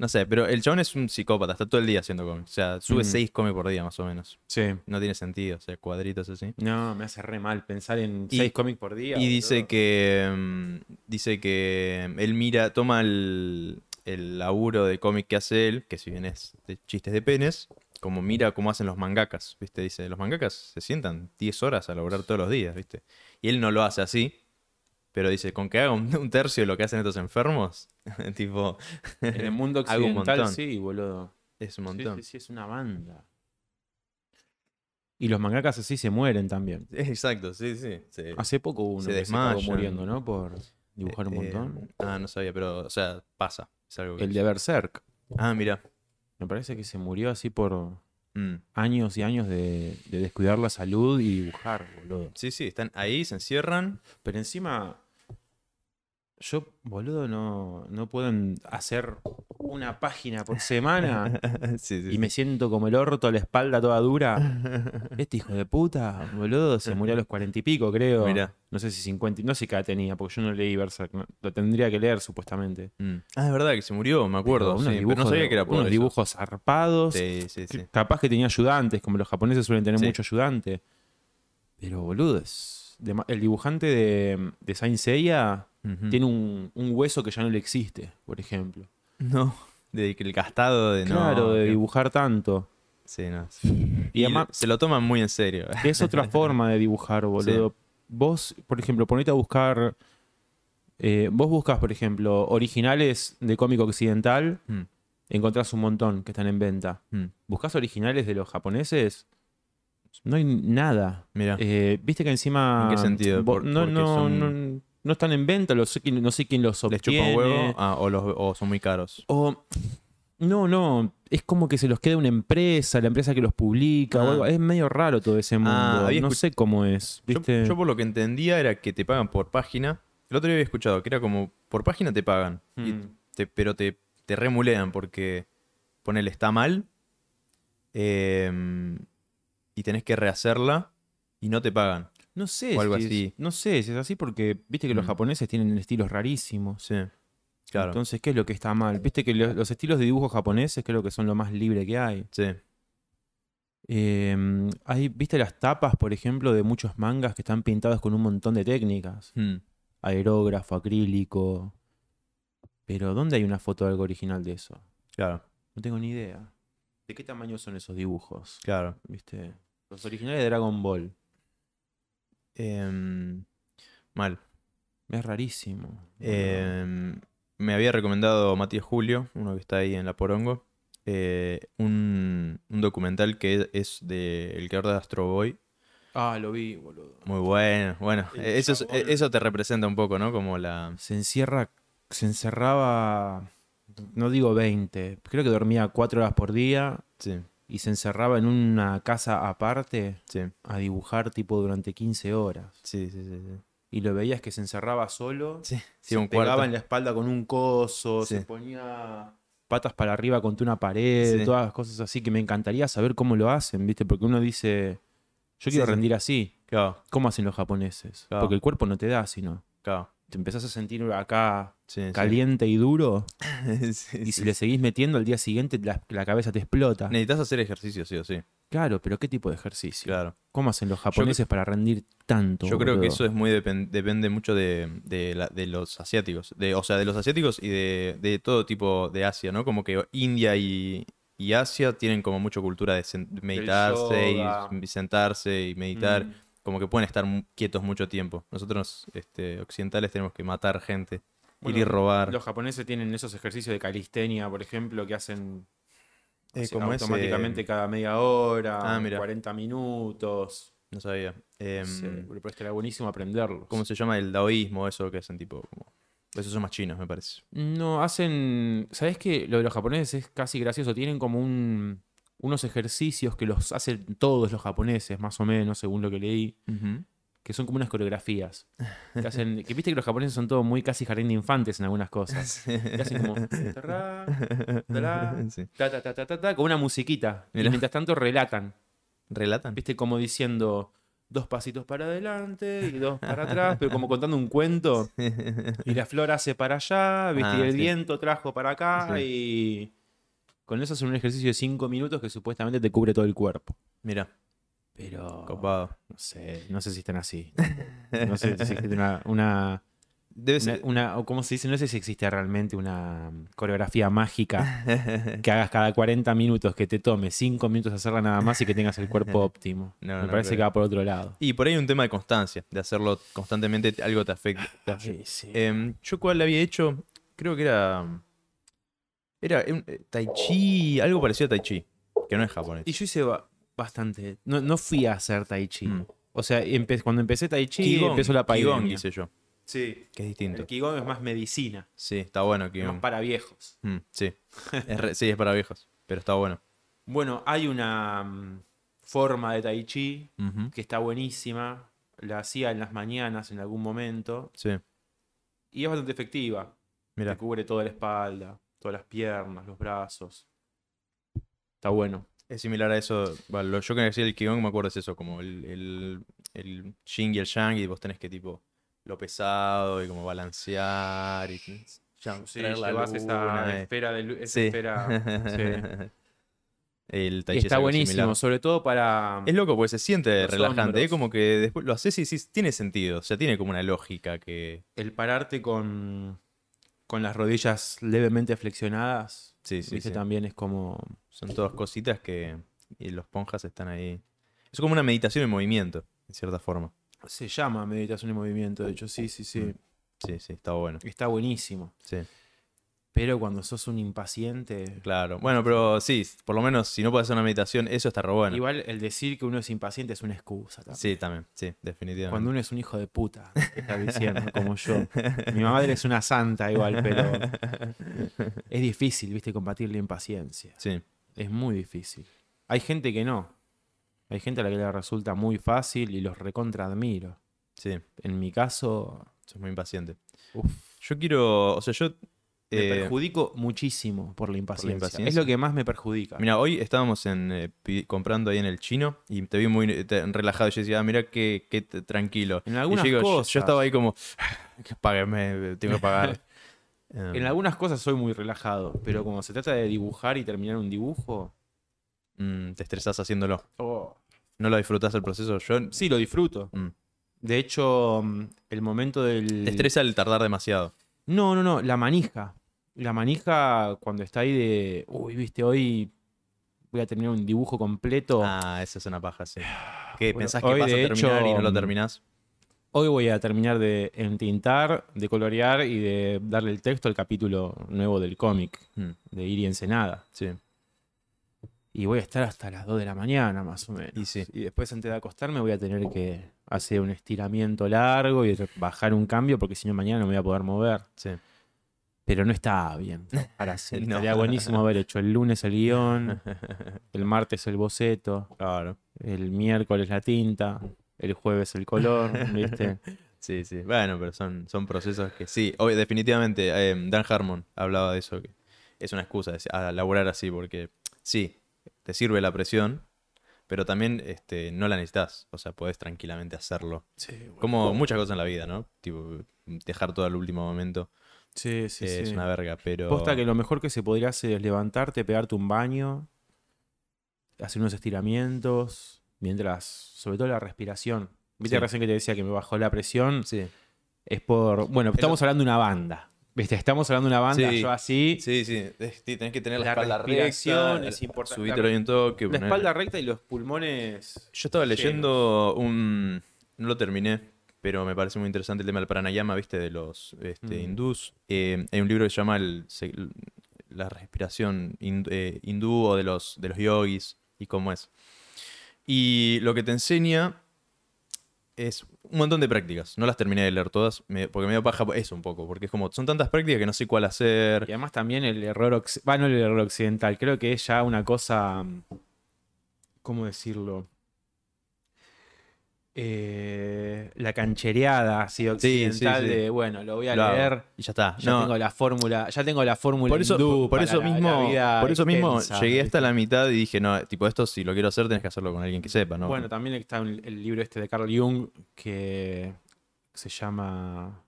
no sé, pero el chabón es un psicópata, está todo el día haciendo cómics. O sea, sube Mm. seis cómics por día más o menos. Sí. No tiene sentido, o sea, cuadritos así. No, me hace re mal pensar en Y- seis cómics por día. Y dice que mm, dice que él mira, toma el, el laburo de cómic que hace él, que si bien es de chistes de penes, como mira cómo hacen los mangakas, ¿viste? Dice, los mangakas se sientan 10 horas a lograr todos los días, ¿viste? Y él no lo hace así, pero dice, con que haga un, un tercio de lo que hacen estos enfermos, tipo, En el mundo occidental, sí, boludo. es un Sí, montón. Sí, sí, es una banda. Y los mangakas así se mueren también. Exacto, sí, sí. se- Hace poco hubo uno Se que se desmayan. muriendo, ¿no? Por dibujar un eh, montón. ah, no sabía, pero, o sea, pasa. Es algo que- El de Berserk. Ah, mira. Me parece que se murió así por Mm. años y años de, de descuidar la salud y dibujar, boludo. Sí, sí, están ahí, se encierran. Pero encima, yo, boludo, no, no puedo hacer una página por semana sí, sí, y sí. me siento como el orto, la espalda toda dura. Este hijo de puta, boludo, se murió a los cuarenta y pico, creo. Mirá. No sé si 50, y- no sé qué edad tenía, porque yo no leí Berserk. no- Lo tendría que leer, supuestamente. Mm. Ah, es verdad que se murió, me acuerdo. Pero unos pero no dibujos sabía que era por Unos eso. dibujos zarpados. Sí, sí, sí. que Capaz que tenía ayudantes, como los japoneses suelen tener mucho ayudante. Pero, boludo, es el dibujante de, de Saint Seiya Tiene un, un hueso que ya no le existe, por ejemplo. No, de que el gastado de no, claro, de que- dibujar tanto. Sí, no. Y Y además- se lo toman muy en serio. Es otra forma de dibujar, boludo. Vos, por ejemplo, ponete a buscar. eh, vos buscas, por ejemplo, originales de cómic occidental, Mm, encontrás un montón que están en venta. mm. ¿Buscás originales de los japoneses? No hay nada. Mira, Eh, Viste que encima. ¿En qué sentido? Por- no, no, son- no, no están en venta, lo sé quién- no sé quién los les obtiene. chupa un huevo ah, o, los, o son muy caros. O. No, no. Es como que se los queda una empresa, la empresa que los publica. o Ah. algo. Es medio raro todo ese mundo. Ah, había no sé cómo es. Yo, ¿viste? yo por lo que entendía era que te pagan por página El otro día había escuchado que era como por página te pagan, y Mm. te- pero te, te remulean porque ponele está mal em, y tenés que rehacerla y no te pagan. No sé, O algo si es- así. no sé si es así porque viste que los japoneses tienen estilos rarísimos. Sí, claro. Entonces, ¿qué es lo que está mal? Viste que lo- los estilos de dibujo japoneses creo que son lo más libre que hay. sí, Eh, hay, ¿Viste las tapas, por ejemplo, de muchos mangas que están pintados con un montón de técnicas? Mm. Aerógrafo, acrílico. Pero ¿dónde hay una foto de algo original de eso? claro, No tengo ni idea. ¿De qué tamaño son esos dibujos? claro. ¿Viste? Los originales de Dragon Ball. Em, mal. Es rarísimo. Em, me había recomendado Matías Julio, uno que está ahí en la Porongo, eh, un, un documental que es de el creador de Astro Boy. Ah, lo vi, boludo. Muy bueno. Bueno, El eso, es- eso te representa un poco, ¿no? Como la... Se encierra, se encerraba, no digo 20, creo que dormía 4 horas por día Sí, y se encerraba en una casa aparte sí, a dibujar tipo durante 15 horas. sí, sí, sí. sí. Y lo veías que se encerraba solo, Sí, se un pegaba cuarto. en la espalda con un coso, se ponía patas para arriba contra una pared, todas las cosas así que me encantaría saber cómo lo hacen, ¿viste? Porque uno dice, yo quiero rendir así. Claro, ¿Cómo hacen los japoneses? Claro. Porque el cuerpo no te da, sino claro. Te empezás a sentir acá Sí, sí. caliente y duro Sí, y sí. si le seguís metiendo al día siguiente la, la cabeza te explota. Necesitas hacer ejercicio, sí o sí. Claro, pero ¿qué tipo de ejercicio? Claro. ¿Cómo hacen los japoneses para rendir tanto? Yo creo que eso es muy depen- depende mucho de, de, la- de los asiáticos. De, o sea, de los asiáticos y de, de todo tipo de Asia, ¿no? Como que India y, y Asia tienen como mucho cultura de sen- meditarse y sentarse y meditar. Mm. Como que pueden estar quietos mucho tiempo. Nosotros, este, occidentales, tenemos que matar gente, Bueno, ir y robar. Los japoneses tienen esos ejercicios de calistenia, por ejemplo, que hacen Eh, ese- automáticamente cada media hora, Ah, mira. 40 minutos. No sabía. Em, Sí, pero estaría buenísimo aprenderlos. ¿Cómo se llama? El daoísmo, eso que hacen tipo... Como... Esos son más chinos, me parece. No, hacen. ¿Sabes qué? Lo de los japoneses es casi gracioso. Tienen como un, unos ejercicios que los hacen todos los japoneses, más o menos, según lo que leí. que son como unas coreografías. Que, hacen, que viste que los japoneses son todos muy casi jardín de infantes en algunas cosas. Que hacen como. tará, Sí. ta, ta, ta, ta, ta, ta, con una musiquita. Y mientras tanto relatan. ¿Relatan? Viste, como diciendo dos pasitos para adelante y dos para atrás, pero como contando un cuento. Y la flor hace para allá, ¿viste? Ah, y el sí. viento trajo para acá. Sí. Y con eso hacen un ejercicio de cinco minutos que supuestamente te cubre todo el cuerpo. Mira, Pero. copado. No sé, no sé si están así. No sé si existe una, una, Debe ser... una- o cómo se dice, no sé si existe realmente una coreografía mágica que hagas cada 40 minutos, que te tome 5 minutos hacerla nada más y que tengas el cuerpo óptimo. No, Me no parece creo. que va por otro lado. Y por ahí hay un tema de constancia, de hacerlo constantemente, algo te afecta. te afecta. Em, yo cuál había hecho, creo que era... Era un- eh, Tai Chi, algo parecido a Tai Chi, que no es japonés. Y yo hice ba- bastante. No, no fui a hacer Tai Chi. Mm. O sea, empe- cuando empecé Tai Chi, Qigong, empezó la Qigong pandemia. hice yo, Sí. que es distinto. El Qigong es más medicina, Sí, está bueno es Qigong. más para viejos. Mm, sí. Es re- sí, es para viejos, pero está bueno. Bueno, hay una mm, forma de Tai Chi Ujú, que está buenísima. La hacía en las mañanas en algún momento. Sí, Y es bastante efectiva. mira. Te cubre toda la espalda, todas las piernas, los brazos. Está bueno. Es similar a eso. Bueno, lo yo que decía el Qigong me acuerdo es eso, como el, el, el yin y el yang, y vos tenés que tipo lo pesado y como balancear y ya, Sí, la llevas esa luna, eh. esfera de esa Sí. esfera, sí. El tai es está buenísimo, similar. sobre todo para. Es loco porque se siente relajante, es como que después lo haces y sí, tiene sentido, o sea, tiene como una lógica que... el pararte con, con las rodillas levemente flexionadas. Sí, sí, sí. También es como. Son todas cositas que... Y los ponjas están ahí. Es como una meditación en movimiento, en cierta forma. Se llama meditación en movimiento, de hecho, sí, sí, sí. Mm. Sí, sí, está bueno. Está buenísimo. Sí. Pero cuando sos un impaciente. Claro, bueno, pero sí, por lo menos si no puedes hacer una meditación, eso está re bueno. Igual el decir que uno es impaciente es una excusa también. Sí, también, sí, definitivamente. Cuando uno es un hijo de puta, está diciendo, como yo. Mi madre es una santa igual, pero es difícil, viste, combatir la impaciencia. Sí, Es muy difícil. Hay gente que no. Hay gente a la que le resulta muy fácil y los recontra admiro. sí, En mi caso, Sos muy impaciente. Uf. Yo quiero, o sea, yo... Me eh, perjudico muchísimo por la impaciencia. impaciencia. Es lo que más me perjudica. Mira, hoy estábamos en, eh, comprando ahí en el chino y te vi muy eh, te- relajado. Y yo decía, ah, mira qué, tranquilo. En algunas yo, digo, yo- cosas. Yo estaba ahí como, que págueme, tengo que pagar. Em, En algunas cosas soy muy relajado, pero como se trata de dibujar y terminar un dibujo. mm, te estresás haciéndolo. oh, ¿No lo disfrutás el proceso? Yo... Sí, lo disfruto. mm, De hecho, mm, el momento del. Te estresa el tardar demasiado. No, no, no, la manija. La manija cuando está ahí de. Uy, viste, hoy voy a terminar un dibujo completo. Ah, esa es una paja, sí. ¿Qué? Bueno, ¿Pensás que hoy, vas a terminar y no lo terminás? Hoy voy a terminar de entintar, de colorear y de darle el texto al capítulo nuevo del cómic Mm, de Iri Ensenada. sí. Y voy a estar hasta las 2 de la mañana, más o menos. Y sí. Y después, antes de acostarme, voy a tener que hacer un estiramiento largo y bajar un cambio, porque si no, mañana no me voy a poder mover. Sí. Pero no está bien. Para hacer. No. Estaría buenísimo haber hecho el lunes el guion, el martes el boceto, Claro. el miércoles la tinta, el jueves el color, ¿viste? Sí, sí. Bueno, pero son, son procesos que sí. Hoy, definitivamente, eh, Dan Harmon hablaba de eso, que es una excusa es- a laburar así, porque sí, te sirve la presión, pero también este, no la necesitas. O sea, puedes tranquilamente hacerlo. Como muchas cosas en la vida, ¿no? Tipo, dejar todo al último momento Sí, sí, eh, es sí. una verga, pero... Posta que lo mejor que se podría hacer es levantarte, pegarte un baño, hacer unos estiramientos, mientras, sobre todo la respiración. Viste Sí. recién que te decía que me bajó la presión, Sí, es por, bueno, estamos hablando de una banda. ¿Viste? Estamos hablando de una banda, Sí. yo así, sí, sí. sí, tenés que tener la, La espalda respiración recta, es importante. Ahí un toque. la poner- espalda recta y los pulmones Yo estaba leyendo un... No lo terminé, pero me parece muy interesante el tema del pranayama, ¿viste? De los este, Mm. hindús. Eh, hay un libro que se llama el- se- La respiración hin- eh, hindú o de los, de los yogis y cómo es. Y lo que te enseña es un montón de prácticas. No las terminé de leer todas, me- porque me dio paja eso un poco, porque es como, son tantas prácticas que no sé cuál hacer. Y además también el error, occ- va, no el error occidental, creo que es ya una cosa, mm, ¿cómo decirlo? Eh, la canchereada así occidental sí. de, bueno, lo voy a Lo leer, Y ya está. ya No, tengo la fórmula, ya tengo la fórmula por eso, hindú por eso la- mismo, por eso mismo extensa, llegué hasta la mitad y dije, no, tipo, esto si lo quiero hacer tenés que hacerlo con alguien que sepa, ¿no? Bueno, también está el, libro este de Carl Jung que se llama...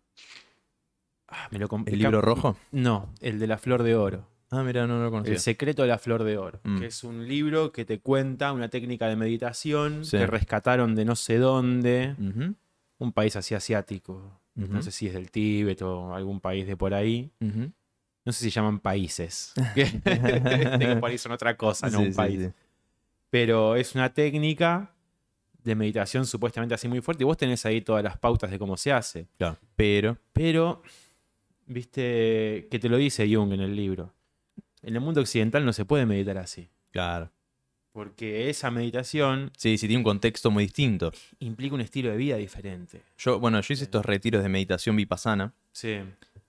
Ah, me lo comp- ¿El libro rojo? No, el de la flor de oro. Ah, mira, no, no lo conocía. El secreto de la flor de oro, Mm. que es un libro que te cuenta una técnica de meditación Sí. que rescataron de no sé dónde, un país así asiático. No sé si es del Tíbet o algún país de por ahí. No sé si llaman países. que que por ahí son otra cosa, no Sí, un país. sí. Pero es una técnica de meditación supuestamente así muy fuerte y vos tenés ahí todas las pautas de cómo se hace. Claro, pero... Pero, viste, que te lo dice Jung en el libro. En el mundo occidental no se puede meditar así. Claro. Porque esa meditación Sí, sí, tiene un contexto muy distinto. implica un estilo de vida diferente. Yo, bueno, yo hice estos retiros de meditación vipassana Sí.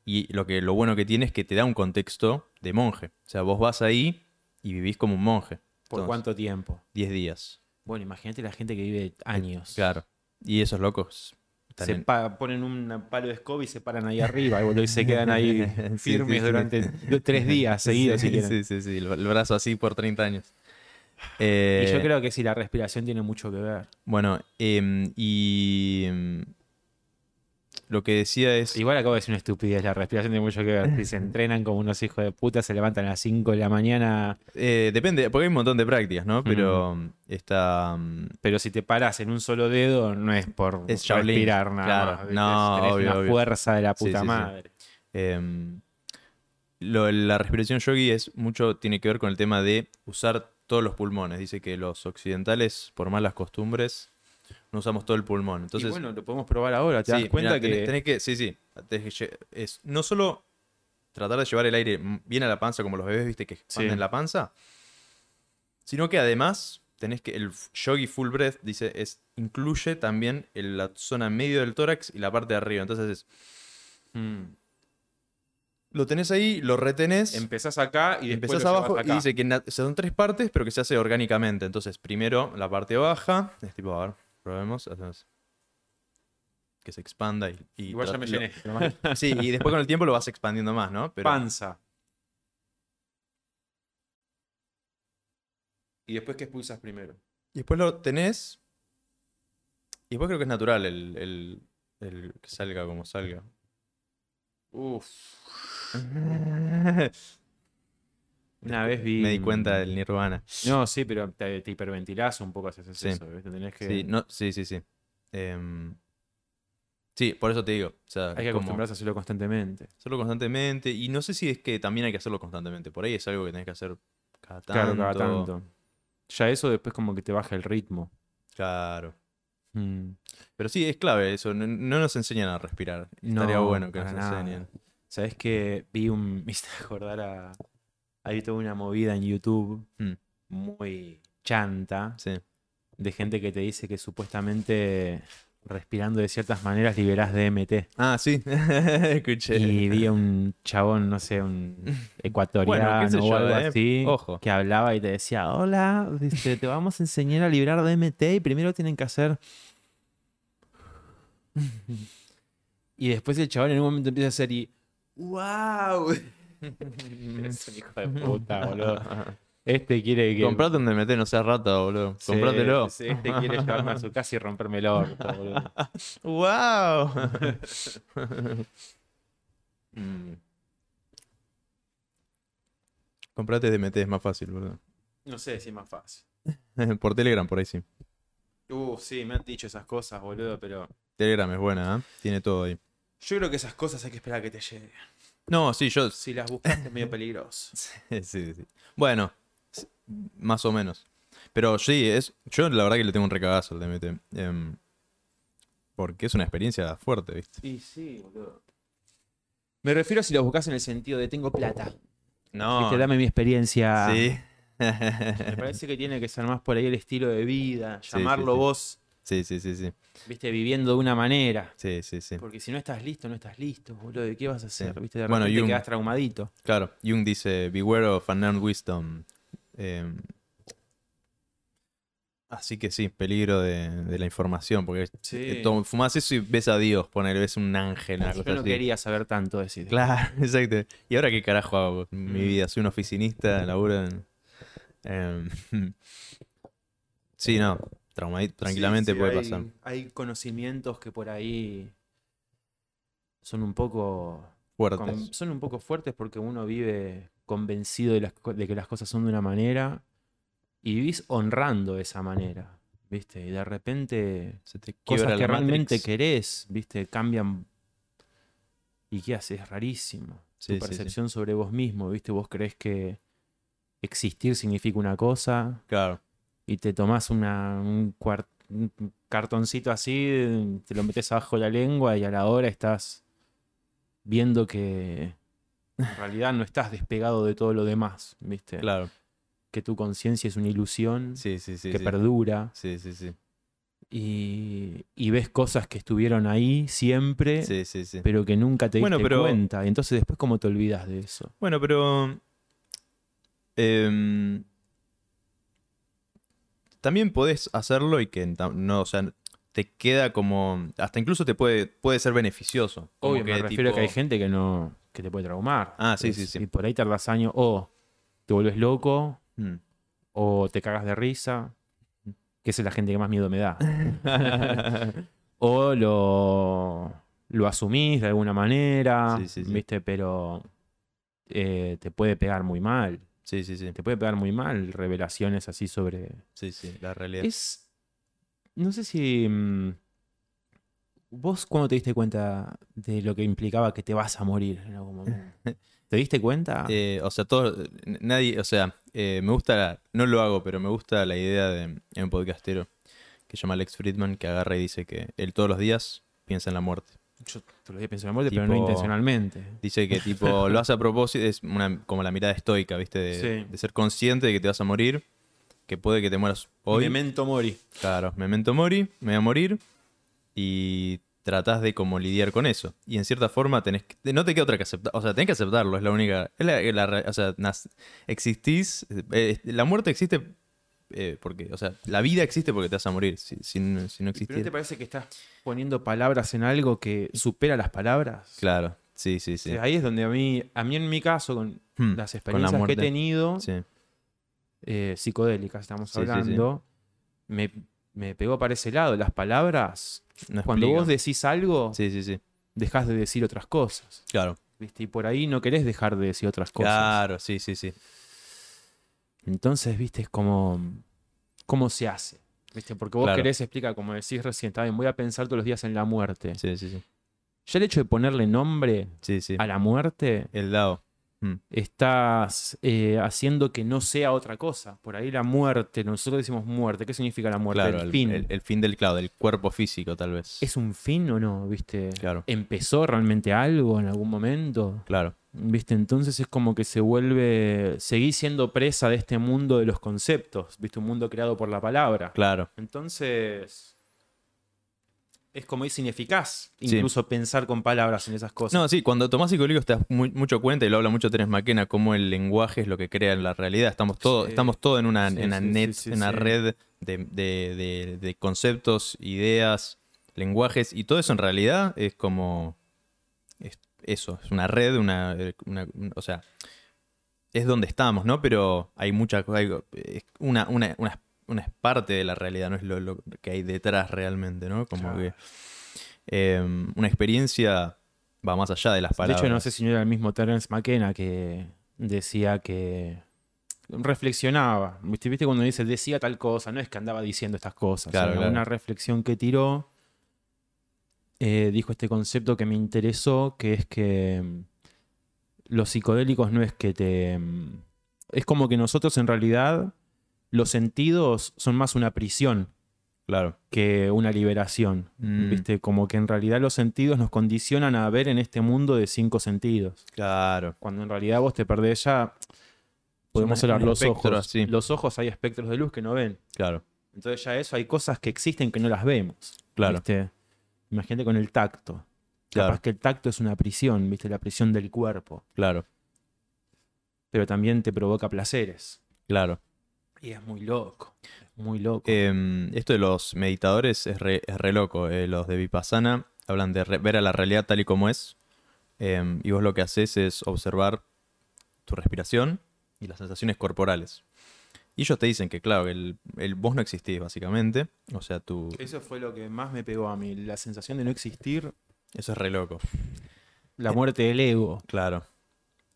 y lo, que, lo bueno que tiene es que te da un contexto de monje. O sea, vos vas ahí y vivís como un monje. ¿Por Entonces, cuánto tiempo? 10 días. Bueno, imagínate la gente que vive años. Claro. Y esos locos Se en- ponen un palo de escoba y se paran ahí arriba y, se quedan ahí firmes sí, sí. durante tres días seguidos si sí, quieren. sí, sí, sí, el, brazo así por 30 años. Y Eh, yo creo que sí, la respiración tiene mucho que ver. Bueno, em, y em, lo que decía es... Igual acabo de decir una estupidez, la respiración tiene mucho que ver. Si se entrenan como unos hijos de puta, se levantan a las 5 de la mañana, eh, depende, porque hay un montón de prácticas, ¿no? Pero mm, está... mm, pero si te paras en un solo dedo, no es por Es Shaolin, respirar nada claro. No, Tenés obvio, una obvio. fuerza de la puta sí, sí. madre. Em, lo- la respiración yogi es mucho, tiene que ver con el tema de usar todos los pulmones. Dice que los occidentales, por malas costumbres, no usamos todo el pulmón. Entonces, y bueno, lo podemos probar ahora. ¿Te sí, das cuenta mirá, que tenés, tenés que, sí, sí, tenés que lle- es no solo tratar de llevar el aire bien a la panza, como los bebés, viste, que expanden Sí. la panza, sino que además tenés que el yogi full breath dice es incluye también el- la zona medio del tórax y la parte de arriba. Entonces es, Mm. lo tenés ahí, lo retenés. empezás acá y después Empezás lo abajo llevas y acá. dice que na- son tres partes, pero que se hace orgánicamente. Entonces, primero la parte baja, es tipo, a ver, probemos. hacemos. que se expanda y, y Igual ya me llené. Sí, y después con el tiempo lo vas expandiendo más, ¿no? Pero Panza. ¿Y después qué expulsas primero? y después lo tenés. Y después creo que es natural el, el- el que salga como salga. Uf. Una vez vi. Me di cuenta del Nirvana. No, sí, pero te, te hiperventilás un poco, haces Sí. eso. Tenés que. Sí, no, sí, sí, sí. Em, sí, por eso te digo. O sea, hay que como acostumbrarse a hacerlo constantemente. hacerlo constantemente. Y no sé si es que también hay que hacerlo constantemente. Por ahí es algo que tenés que hacer cada tanto. Claro, cada tanto. Ya eso después como que te baja el ritmo. Claro. Mm. Pero sí, es clave eso. No, no nos enseñan a respirar. Estaría No, bueno que nos nada. enseñen. ¿Sabes que Vi un. Me hice acordar a. Hay toda una movida en YouTube Mm. muy chanta Sí. de gente que te dice que supuestamente respirando de ciertas maneras liberás DMT. Ah, sí. Escuché. Y vi a un chabón, no sé, un ecuatoriano o yo, algo eh. así, Ojo. que hablaba y te decía, hola, dice, te vamos a enseñar a liberar DMT y primero tienen que hacer... Y después el chabón en un momento empieza a hacer y... ¡Wow! es un hijo de puta, boludo. Este quiere que... Comprate un DMT, no seas rata, boludo. Sí, Comprátelo. sí, Este quiere llevarme a su casa y romperme el orto, boludo. ¡Wow! Mm. Comprate DMT, es más fácil, boludo. No sé si es más fácil. por Telegram, por ahí sí. Uh, sí, me han dicho esas cosas, boludo, pero... Telegram es buena, ¿eh? Tiene todo ahí. Yo creo que esas cosas hay que esperar a que te lleguen. No, sí, yo. Si las buscas es medio peligroso. Sí, sí, sí. Bueno, más o menos. Pero sí, es, yo la verdad que le tengo un recagazo al DMT. em, porque es una experiencia fuerte, ¿viste? Y sí, boludo. Me refiero a si lo buscas en el sentido de tengo plata. No. Viste, dame mi experiencia. Sí. Me parece que tiene que ser más por ahí el estilo de vida. Sí, Llamarlo sí, sí. vos, sí, sí, sí, sí. viste, viviendo de una manera. Sí, sí, sí. Porque si no estás listo, no estás listo, boludo. ¿De qué vas a hacer? Sí. Viste, de Bueno, repente Jung- quedas traumadito. Claro, Jung dice, beware of unknown wisdom. Em, así que sí, peligro de, de la información, porque Sí. eh, fumás eso y ves a Dios, poner, ves un ángel, una Yo cosa no así. quería saber tanto de ese. Claro, exacto. ¿Y ahora qué carajo hago mi Mm. vida? Soy un oficinista, laburo en... em, sí, no, tranquilamente Sí, sí, puede hay- pasar. Hay conocimientos que por ahí son un poco Fuertes. con- son un poco fuertes porque uno vive convencido de, las de que las cosas son de una manera y vivís honrando esa manera, ¿viste? Y de repente Se te cosas que realmente Matrix. querés, ¿viste? Cambian. ¿Y qué haces? Es rarísimo. Sí, tu percepción sobre vos mismo, ¿viste? Vos crees que existir significa una cosa Claro, y te tomás una, un, un cartoncito así, te lo metes abajo de la lengua y a la hora estás viendo que en realidad no estás despegado de todo lo demás, ¿viste? claro. Que tu conciencia es una ilusión Sí, sí, sí. que perdura Sí, sí, sí. y, y ves cosas que estuvieron ahí siempre, Sí, sí, sí. pero que nunca te diste Bueno, pero- cuenta. Y entonces después, ¿cómo te olvidas de eso? Bueno, pero. em, también podés hacerlo y que no, o sea, te queda como. Hasta incluso te puede, puede ser beneficioso. Como Obvio, me que refiero a que hay gente que no que te puede traumar. Ah, sí, Es- sí, sí. Y por ahí tardas años o te vuelves loco Mm. o te cagas de risa, que esa es la gente que más miedo me da. o lo, lo asumís de alguna manera, Sí, sí, sí. ¿viste? Pero eh, te puede pegar muy mal. Sí, sí, sí. Te puede pegar muy mal revelaciones así sobre... Sí, sí, la realidad. Es... No sé si... mm, ¿Vos cuándo te diste cuenta de lo que implicaba que te vas a morir en algún momento? ¿Te diste cuenta? Eh, o sea, todo, nadie, o sea, eh, me gusta, la- no lo hago, pero me gusta la idea de en un podcastero que se llama Alex Friedman, que agarra y dice que él todos los días piensa en la muerte. Yo te lo dije pensando en la muerte, pero no Tipo- intencionalmente. Dice que tipo lo hace a propósito, es una, como la mirada estoica, ¿viste? De, Sí. de ser consciente de que te vas a morir, que puede que te mueras hoy. Memento mori. Claro, memento mori, me voy a morir y tratás de como lidiar con eso. Y en cierta forma tenés que, no te queda otra que aceptar, o sea, tenés que aceptarlo, es la única, es la, o sea, nas- existís, eh, la muerte existe eh, porque, o sea, la vida existe porque te vas a morir. Si, si no si no ¿Pero no existiera. te parece que estás poniendo palabras en algo que supera las palabras? Claro, sí, sí, O sí. sea, ahí es donde a mí, a mí en mi caso, con Hmm, las con la experiencias que he tenido, Sí, eh, psicodélicas estamos Sí, sí, sí. hablando, Me, me pegó para ese lado. Las palabras, no cuando vos decís algo, Sí, sí, sí. dejás de decir otras cosas. Claro. ¿viste? Y por ahí no querés dejar de decir otras cosas. Claro, sí, sí, sí. Entonces, viste, es como. ¿Cómo se hace? ¿Viste? Porque vos Claro. querés explicar, como decís recién, está bien, voy a pensar todos los días en la muerte. Sí, sí, sí. Ya el hecho de ponerle nombre Sí, sí. a la muerte, El Dao. Mm, estás eh, haciendo que no sea otra cosa. Por ahí la muerte, nosotros decimos muerte. ¿Qué significa la muerte? Claro, el el, fin. el- el fin del, claro, del cuerpo físico, tal vez. ¿Es un fin o no? ¿Viste? Claro, ¿Empezó realmente algo en algún momento? claro. ¿Viste? Entonces es como que se vuelve. Seguís siendo presa de este mundo de los conceptos. ¿Viste? Un mundo creado por la palabra. Claro. Entonces. Es como es ineficaz Sí. incluso pensar con palabras en esas cosas. No, sí, cuando tomás psicodélicos te das mu- mucho cuenta, y lo habla mucho Terence McKenna, cómo el lenguaje es lo que crea la realidad. Estamos todos Sí. estamos todo en una, Sí, en una net, en red de, de- de- de conceptos, ideas, lenguajes, y todo eso en realidad es como es eso, es una red, una, una- un- o sea, es donde estamos, ¿no? Pero hay mucha hay- una, una, una, una es parte de la realidad, no es lo, lo que hay detrás realmente, ¿no? Como Claro. que eh, una experiencia va más allá de las De palabras. hecho, no sé si no era el mismo Terence McKenna que decía que reflexionaba. ¿Viste? ¿Viste cuando dice decía tal cosa? No es que andaba diciendo estas cosas. Claro. Una reflexión que tiró. eh, dijo este concepto que me interesó, que es que mm, los psicodélicos no es que te. mm, Es como que nosotros en realidad los sentidos son más una prisión Claro. que una liberación. Mm. ¿Viste? Como que en realidad los sentidos nos condicionan a ver en este mundo de cinco sentidos. Claro. Cuando en realidad vos te perdés ya. Podemos hablar los espectro ojos. Los ojos hay espectros de luz que no ven. Claro. Entonces ya eso hay cosas que existen que no las vemos. Claro. ¿viste? Imagínate con el tacto. Claro. Capaz que el tacto es una prisión, ¿viste? La prisión del cuerpo. Claro. Pero también te provoca placeres. Claro. Y es muy loco. Muy loco. Eh, esto de los meditadores es re, es re loco. eh, los de Vipassana hablan de re- ver a la realidad tal y como es. eh, y vos lo que haces es observar tu respiración y las sensaciones corporales. Y ellos te dicen que, claro, el, el- vos no existís, básicamente. O sea, tú. Eso fue lo que más me pegó a mí. La sensación de no existir. Eso es re loco. La muerte del ego. Claro.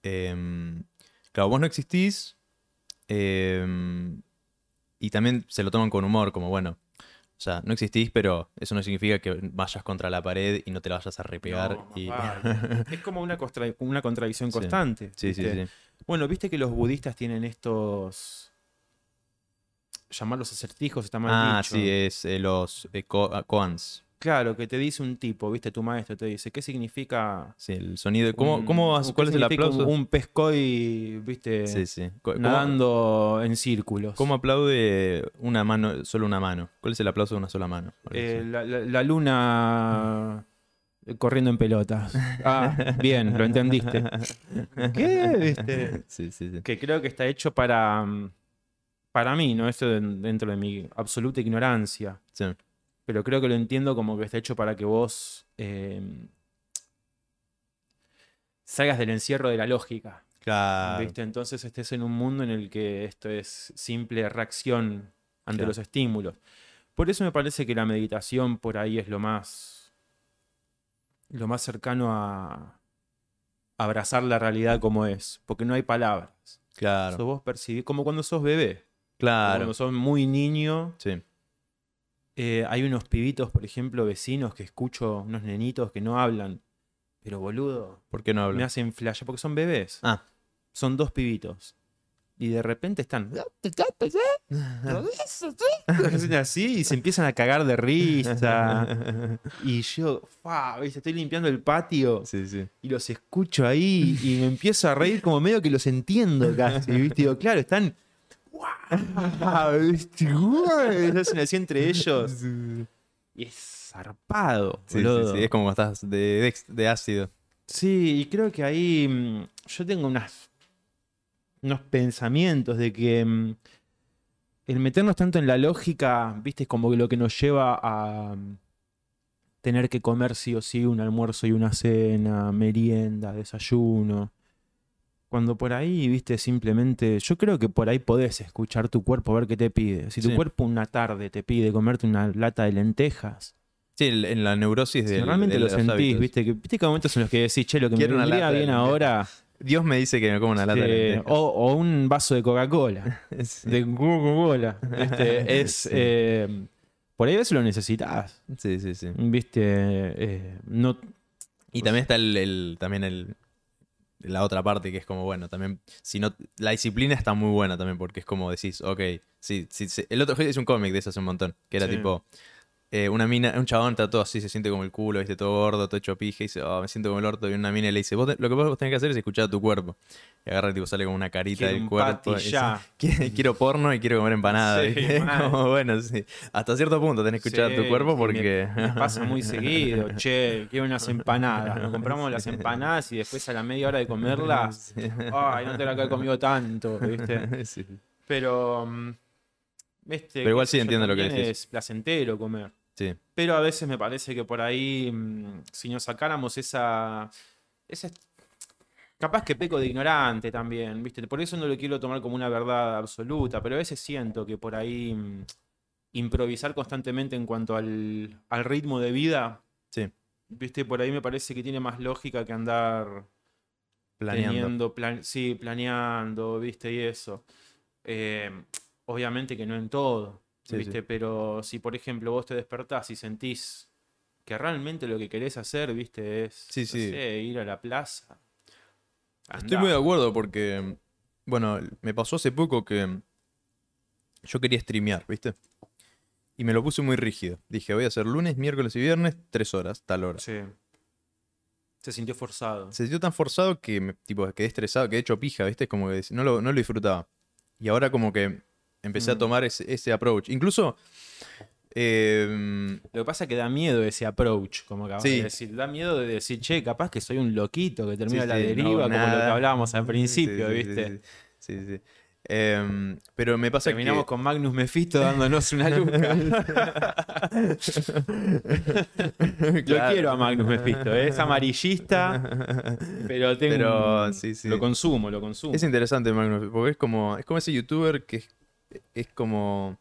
Em, claro, vos no existís. Em, y también se lo toman con humor, como bueno. O sea, no existís, pero eso no significa que vayas contra la pared y no te la vayas a repegar. No, más y... vale. es como una, contra- una contradicción constante. sí, sí, sí. Bueno, viste que los budistas tienen estos. Llamarlos acertijos está mal Ah, dicho. sí, es eh, los eh, ah, koans. Claro, que te dice un tipo, viste, tu maestro te dice, ¿qué significa? Sí, el sonido. ¿Cómo, un- cómo, ¿Cuál es el significa un- aplauso? Un, pescoy, viste, Sí, sí. Co- ¿Cómo, nadando en círculos. cómo aplaude una mano, solo una mano? ¿Cuál es el aplauso de una sola mano? Eh, la, la- la luna corriendo en pelotas. Ah, bien, lo entendiste. ¿Qué? ¿Viste? sí, sí, sí. que creo que está hecho para, mm, para mí, ¿no? Esto de- dentro de mi absoluta ignorancia. Sí. Pero creo que lo entiendo como que está hecho para que vos eh, salgas del encierro de la lógica. Claro. ¿Viste? Entonces estés en un mundo en el que esto es simple reacción ante Claro. los estímulos. Por eso me parece que la meditación por ahí es lo más. lo más cercano a abrazar la realidad como es. Porque no hay palabras. Sos Claro. vos percibís, como cuando sos bebé. Claro. Cuando sos muy niño. Sí. Eh, hay unos pibitos, por ejemplo, vecinos que escucho, unos nenitos que no hablan. Pero boludo, ¿Por qué no me hablo? hacen flash porque son bebés. Ah. Son dos pibitos. Y de repente están. Hacen así y se empiezan a cagar de risa. Y yo, fa, estoy limpiando el patio Sí, sí. y los escucho ahí y me empiezo a reír como medio que los entiendo casi. ¿viste? Digo, claro, están. Así entre ellos. Y es zarpado. Sí, sí, sí, Es como estás de, de, de ácido. Sí, y creo que ahí mm, yo tengo unas, unos pensamientos de que mm, el meternos tanto en la lógica, viste, es como lo que nos lleva a mm, tener que comer sí o sí un almuerzo y una cena, merienda, desayuno. Cuando por ahí, viste, simplemente, yo creo que por ahí podés escuchar tu cuerpo, ver qué te pide. Si tu Sí. cuerpo una tarde te pide comerte una lata de lentejas, Sí, en la neurosis si del- realmente de lo los sentís, hábitos. viste, que, viste que hay momentos en los que decís, che, lo que Quiero me vendría de bien ahora, Dios me dice que me como una lata de lentejas. o, o un vaso de Coca-Cola. Sí. de Coca-Cola. ¿viste? Es, Sí. eh, por ahí a veces lo necesitas. Sí, sí, sí. ¿Viste? Eh, no, Y también está el, el- también el la otra parte que es como bueno, también si no la disciplina está muy buena también porque es como decís, ok, sí, sí, sí. el otro es un cómic de eso hace un montón, que era Sí. tipo eh, una mina, un chabón está todo así, se siente como el culo, viste, todo gordo, todo hecho pija, y dice, oh, me siento como el orto, y una mina le dice, vos te- lo que vos tenés que hacer es escuchar a tu cuerpo. Y agarra y tipo sale como una carita Quiero del un cuerpo. y dice, ya. "Qui- quiero porno y quiero comer empanada. Bueno, sí. Hasta cierto punto tenés que escuchar a tu cuerpo porque... Me, me pasa muy seguido. Che, quiero unas empanadas. Nos compramos las empanadas y después a la media hora de comerlas. Ay, no te la que comido tanto, ¿viste? Pero. mm, ¿viste? Pero igual sí entiendo lo que decís. Es placentero comer. Sí. Pero a veces me parece que por ahí, mm, si nos sacáramos esa, esa. Capaz que peco de ignorante también, ¿viste? Por eso no lo quiero tomar como una verdad absoluta, pero a veces siento que por ahí mm, improvisar constantemente en cuanto al, al ritmo de vida, Sí. ¿viste? Por ahí me parece que tiene más lógica que andar Planeando. teniendo, plan- sí, planeando, ¿viste? Y eso. Eh, obviamente que no en todo, Sí, ¿viste? sí. Pero si, por ejemplo, vos te despertás y sentís que realmente lo que querés hacer, ¿viste? Es Sí, no sé, ir a la plaza. Estoy muy de acuerdo porque, bueno, me pasó hace poco que yo quería streamear, ¿viste? Y me lo puse muy rígido. Dije, voy a hacer lunes, miércoles y viernes, tres horas, tal hora. Sí. Se sintió forzado. Se sintió tan forzado que me, tipo, quedé estresado, quedé hecho pija, ¿viste? Es como que no lo, no lo disfrutaba. Y ahora como que empecé a Mm. tomar ese, ese approach. Incluso... eh, Lo que pasa es que da miedo ese approach, como acabas Sí. de decir. Da miedo de decir, che, capaz que soy un loquito que termina Sí, la sí, deriva, como lo que hablábamos al principio, ¿viste? Sí, sí. Em, pero me pasa Terminamos que... con Magnus Mephisto dándonos una luca. Lo quiero a Magnus Mephisto, ¿eh? es amarillista, pero tengo Pero, un- lo consumo, lo consumo. Es interesante, Magnus, porque es como, es como ese youtuber que es, como.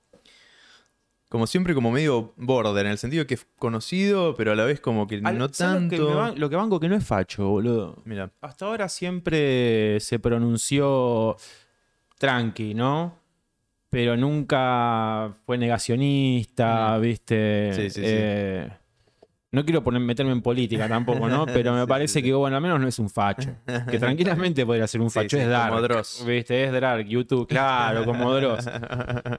Como siempre, como medio border, en el sentido que es conocido, pero a la vez como que Al- no ¿sabes Lo que, tanto. ban- lo que banco que no es facho, boludo. Mira, Hasta ahora siempre se pronunció tranqui, ¿no? Pero nunca fue negacionista, ¿viste? Mm. Sí, sí, sí. Eh, No quiero poner, meterme en política tampoco, ¿no? Pero me Sí, parece sí, que, bueno, al menos no es un facho. Que tranquilamente podría ser un facho, sí, es dark. como Dross. ¿Viste? Es dark, YouTube, claro, como Dross.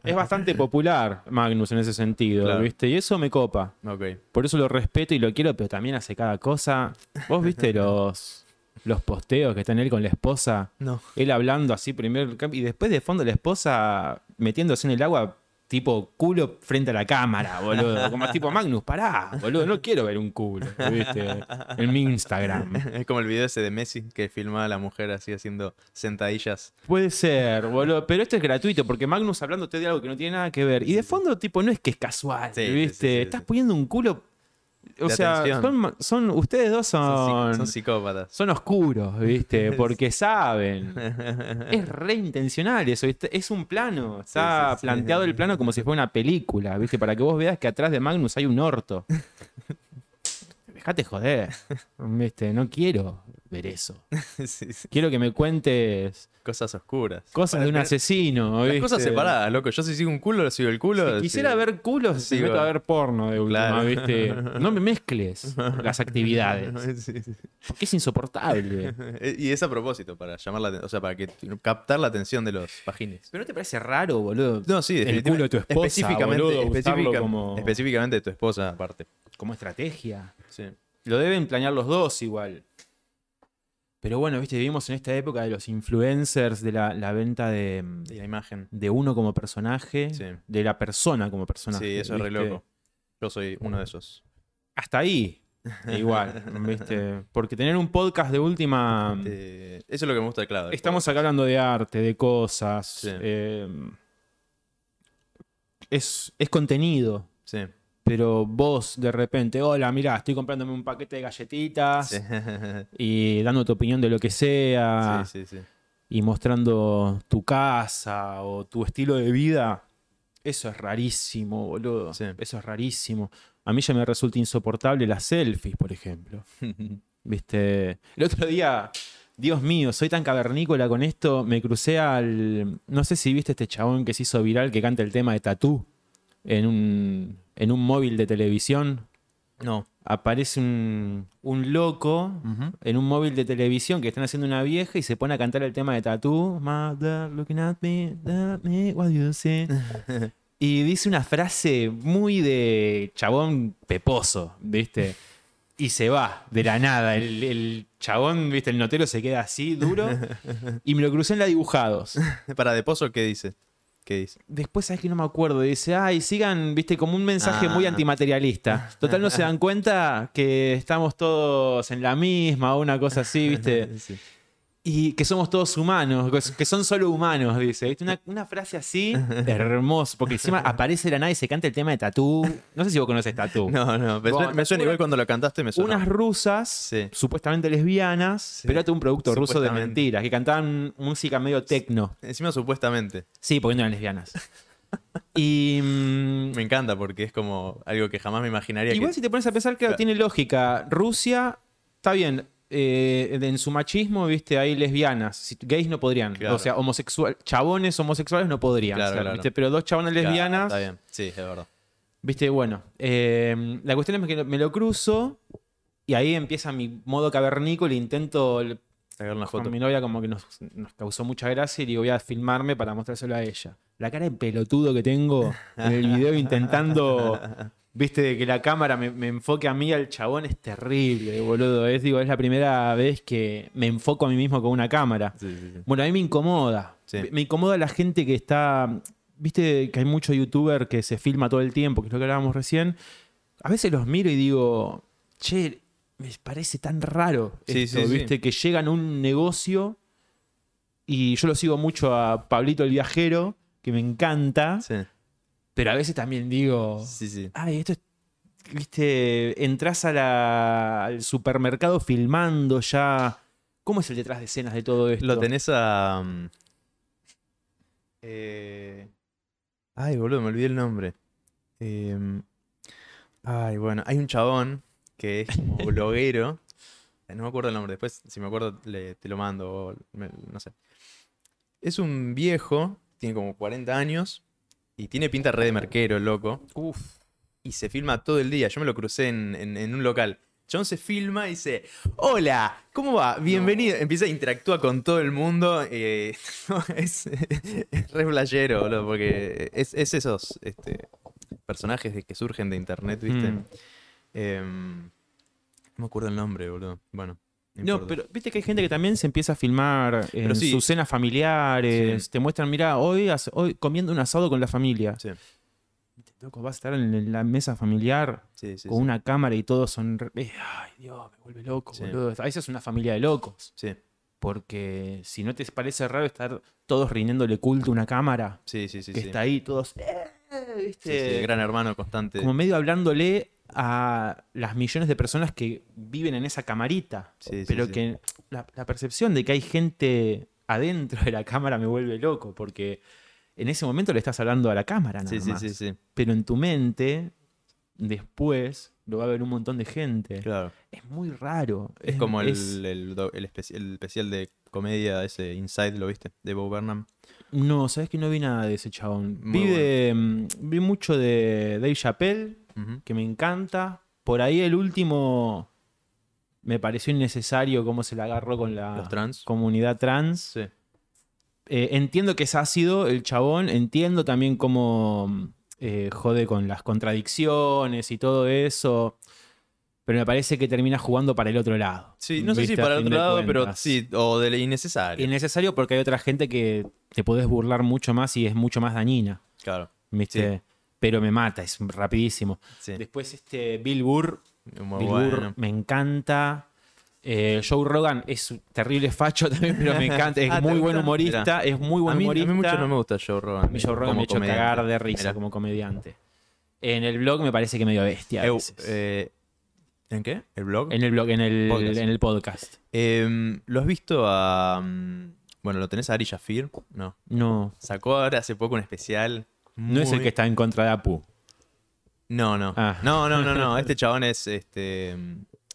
Es bastante popular Magnus en ese sentido, Claro. ¿viste? Y eso me copa. ok. Por eso lo respeto y lo quiero, pero también hace cada cosa. ¿Vos viste los, los posteos que está en él con la esposa? No. Él hablando así primero y después de fondo la esposa metiéndose en el agua tipo culo frente a la cámara, boludo. Como tipo Magnus, pará, boludo, no quiero ver un culo, ¿viste? En mi Instagram. Es como el video ese de Messi que filmaba a la mujer así haciendo sentadillas. Puede ser, boludo, pero esto es gratuito porque Magnus hablándote de algo que no tiene nada que ver. Y de fondo, tipo, no es que es casual, Sí, ¿viste? sí, sí, Estás poniendo un culo. O sea, son, son- ustedes dos Son, son, psi- son psicópatas. son oscuros, ¿viste? Porque saben. Es re intencional eso. Es un plano. Está Sí, sí, sí. planteado el plano como si fuera una película, ¿viste? Para que vos veas que atrás de Magnus hay un orto. Dejate joder. ¿Viste? No quiero ver eso. Sí, sí. Quiero que me cuentes Cosas oscuras. cosas de un asesino. Las ¿viste? cosas separadas, loco. Yo si sigo un culo, sigo el culo. Si quisiera ver culos, Sigo. meto a ver porno de última, Claro. ¿viste? No me mezcles las actividades. Sí. Porque es insoportable. Y es a propósito, para llamar la o sea, para que captar la atención de los pagines. ¿Pero no te parece raro, boludo? No, sí, El culo de tu esposa, específicamente, boludo, usarlo específica- como- específicamente de tu esposa, aparte. Como estrategia. Sí. Lo deben planear los dos igual. Pero bueno, viste, vivimos en esta época de los influencers, de la, la venta de, Y la imagen. de uno como personaje, Sí. de la persona como personaje. Sí, eso es re ¿viste? loco. Yo soy uno de esos. Hasta ahí. Igual, ¿viste? Porque tener un podcast de última. Eh, eso es lo que me gusta de Claudio. Estamos acá hablando de arte, de cosas. Sí. eh, es, es contenido. Sí. Pero vos de repente, hola, mirá, estoy comprándome un paquete de galletitas Sí. y dando tu opinión de lo que sea sí, sí, sí. y mostrando tu casa o tu estilo de vida, eso es rarísimo, boludo. Eso es rarísimo. A mí ya me resulta insoportable las selfies, por ejemplo. Viste, el otro día, Dios mío, soy tan cavernícola con esto, me crucé al... No sé si viste este chabón que se hizo viral que canta el tema de Tatú en un, en un móvil de televisión. No. Aparece un, un loco en un móvil de televisión que están haciendo una vieja y se pone a cantar el tema de Tatú. Mother looking at me, me, what you see. Y dice una frase muy de chabón peposo, ¿viste? Y se va de la nada. El, el chabón, ¿viste? El notero se queda así, duro. Y me lo crucé en la dibujados. Para de Pozo, ¿qué dice? ¿Qué dice? Después, ¿sabes que no me acuerdo? Dice, ay, sigan, viste, como un mensaje muy Ah. antimaterialista. Total, no se dan cuenta que estamos todos en la misma o una cosa así, viste. Sí. Y que somos todos humanos, que- que son solo humanos, dice. Una, una frase así, hermoso. Porque encima aparece la nada y se canta el tema de Tatú. No sé si vos conoces Tatú. No, no, me, Bueno, me suena igual cuando lo cantaste, me suena. Unas rusas, Sí. supuestamente lesbianas, pero era un producto ruso de mentiras, que cantaban música medio tecno. Encima supuestamente. Sí, porque no eran lesbianas. Y. mm, Me encanta porque es como algo que jamás me imaginaría Igual que... si te pones a pensar, Claro. tiene lógica. Rusia, está bien. Eh, en su machismo, viste, hay lesbianas. Gays no podrían. Claro. O sea, homosexual, chabones homosexuales no podrían. Claro, ser, claro. ¿viste? Pero dos chabones lesbianas, Está bien, sí, es verdad. viste, bueno. eh, la cuestión es que me lo cruzo y ahí empieza mi modo cavernícola. Intento Sacar una foto. con mi novia como que nos, nos causó mucha gracia y digo, voy a filmarme para mostrárselo a ella. La cara de pelotudo que tengo en el video intentando, viste, que la cámara me, me enfoque a mí, al chabón, es terrible, boludo. Es, digo, es la primera vez que me enfoco a mí mismo con una cámara. Sí, sí, sí. Bueno, a mí me incomoda. Me incomoda la gente que está. Viste que hay mucho youtuber que se filma todo el tiempo, que es lo que hablábamos recién. A veces los miro y digo, che, me parece tan raro Sí, esto, viste, que llegan a un negocio y yo lo sigo mucho a Pablito el Viajero, que me encanta, Sí, pero a veces también digo, sí, sí. ay, esto es. Viste, entras a la- al supermercado filmando ya. ¿Cómo es el detrás de escenas de todo esto? Lo tenés a... mm, eh, Ay, boludo, me olvidé el nombre. Em, Ay, bueno, hay un chabón que es como bloguero. Eh, No me acuerdo el nombre, después si me acuerdo le- te lo mando, o me- no sé. Es un viejo, tiene como 40 años y tiene pinta re de merquero, loco. Uf. y se filma todo el día. Yo me lo crucé en, en- en un local. John se filma y dice, hola, ¿cómo va? Bienvenido. Empieza a interactuar con todo el mundo. eh, no, es, es re playero, boludo, porque es, es esos este, personajes de- que surgen de internet, ¿viste? Mm. Em, no me acuerdo el nombre, boludo. Bueno. No, pero viste que hay gente que también se empieza a filmar en sí. sus cenas familiares. Sí. Te muestran, mira, hoy, hoy comiendo un asado con la familia. Sí, Loco, vas a estar en, la mesa familiar con una cámara y todos son. eh, Ay, Dios, me vuelve loco, boludo. A veces es una familia de locos. Sí, Porque si no te parece raro estar todos rindiéndole culto a una cámara sí, sí, sí. que está ahí, todos. eh, ¿viste? gran hermano constante. Como medio hablándole a las millones de personas que viven en esa camarita. Sí, pero sí. que la, la percepción de que hay gente adentro de la cámara me vuelve loco, porque en ese momento le estás hablando a la cámara, nada más. Pero en tu mente, después, lo va a ver un montón de gente. Claro. Es muy raro. Es como el, es- el, do- el especi- el especial de comedia, ese Inside, ¿lo viste? De Bo Burnham. No, sabes que no vi nada de ese chabón. Muy Vi, de, mm, vi mucho de Dave Chappelle, Que me encanta. Por ahí el último me pareció innecesario cómo se la agarró con la trans. comunidad trans. Sí. Eh, entiendo que es ácido el chabón, entiendo también cómo eh, jode con las contradicciones y todo eso, pero me parece que termina jugando para el otro lado. Sí, no sé si para el otro lado, pero sí, o de lo innecesario. Innecesario porque hay otra gente que te podés burlar mucho más y es mucho más dañina, Claro, ¿viste? Pero me mata, es rapidísimo. sí. Después este Bill Burr, Muy Bill bueno. Burr me encanta. Eh, Joe Rogan es un terrible facho también, pero me encanta. Es Ah, ¿te muy buen humorista. Es muy buen a, mí, a humorista. mí mucho no me gusta Joe Rogan. A mí Joe Rogan como me ha hecho cagar de risa Mirá. como comediante. En el blog me parece que medio bestia. a Eu, eh, ¿En qué? ¿El blog? en el blog, en el Podcast. en el podcast. Em, ¿Lo has visto a. mm, Bueno, ¿lo tenés a Ari Shafir? No. No. Sacó ahora hace poco un especial. No es el que está en contra de Apu. No, no. Ah. No, no, no, no. Este chabón es este.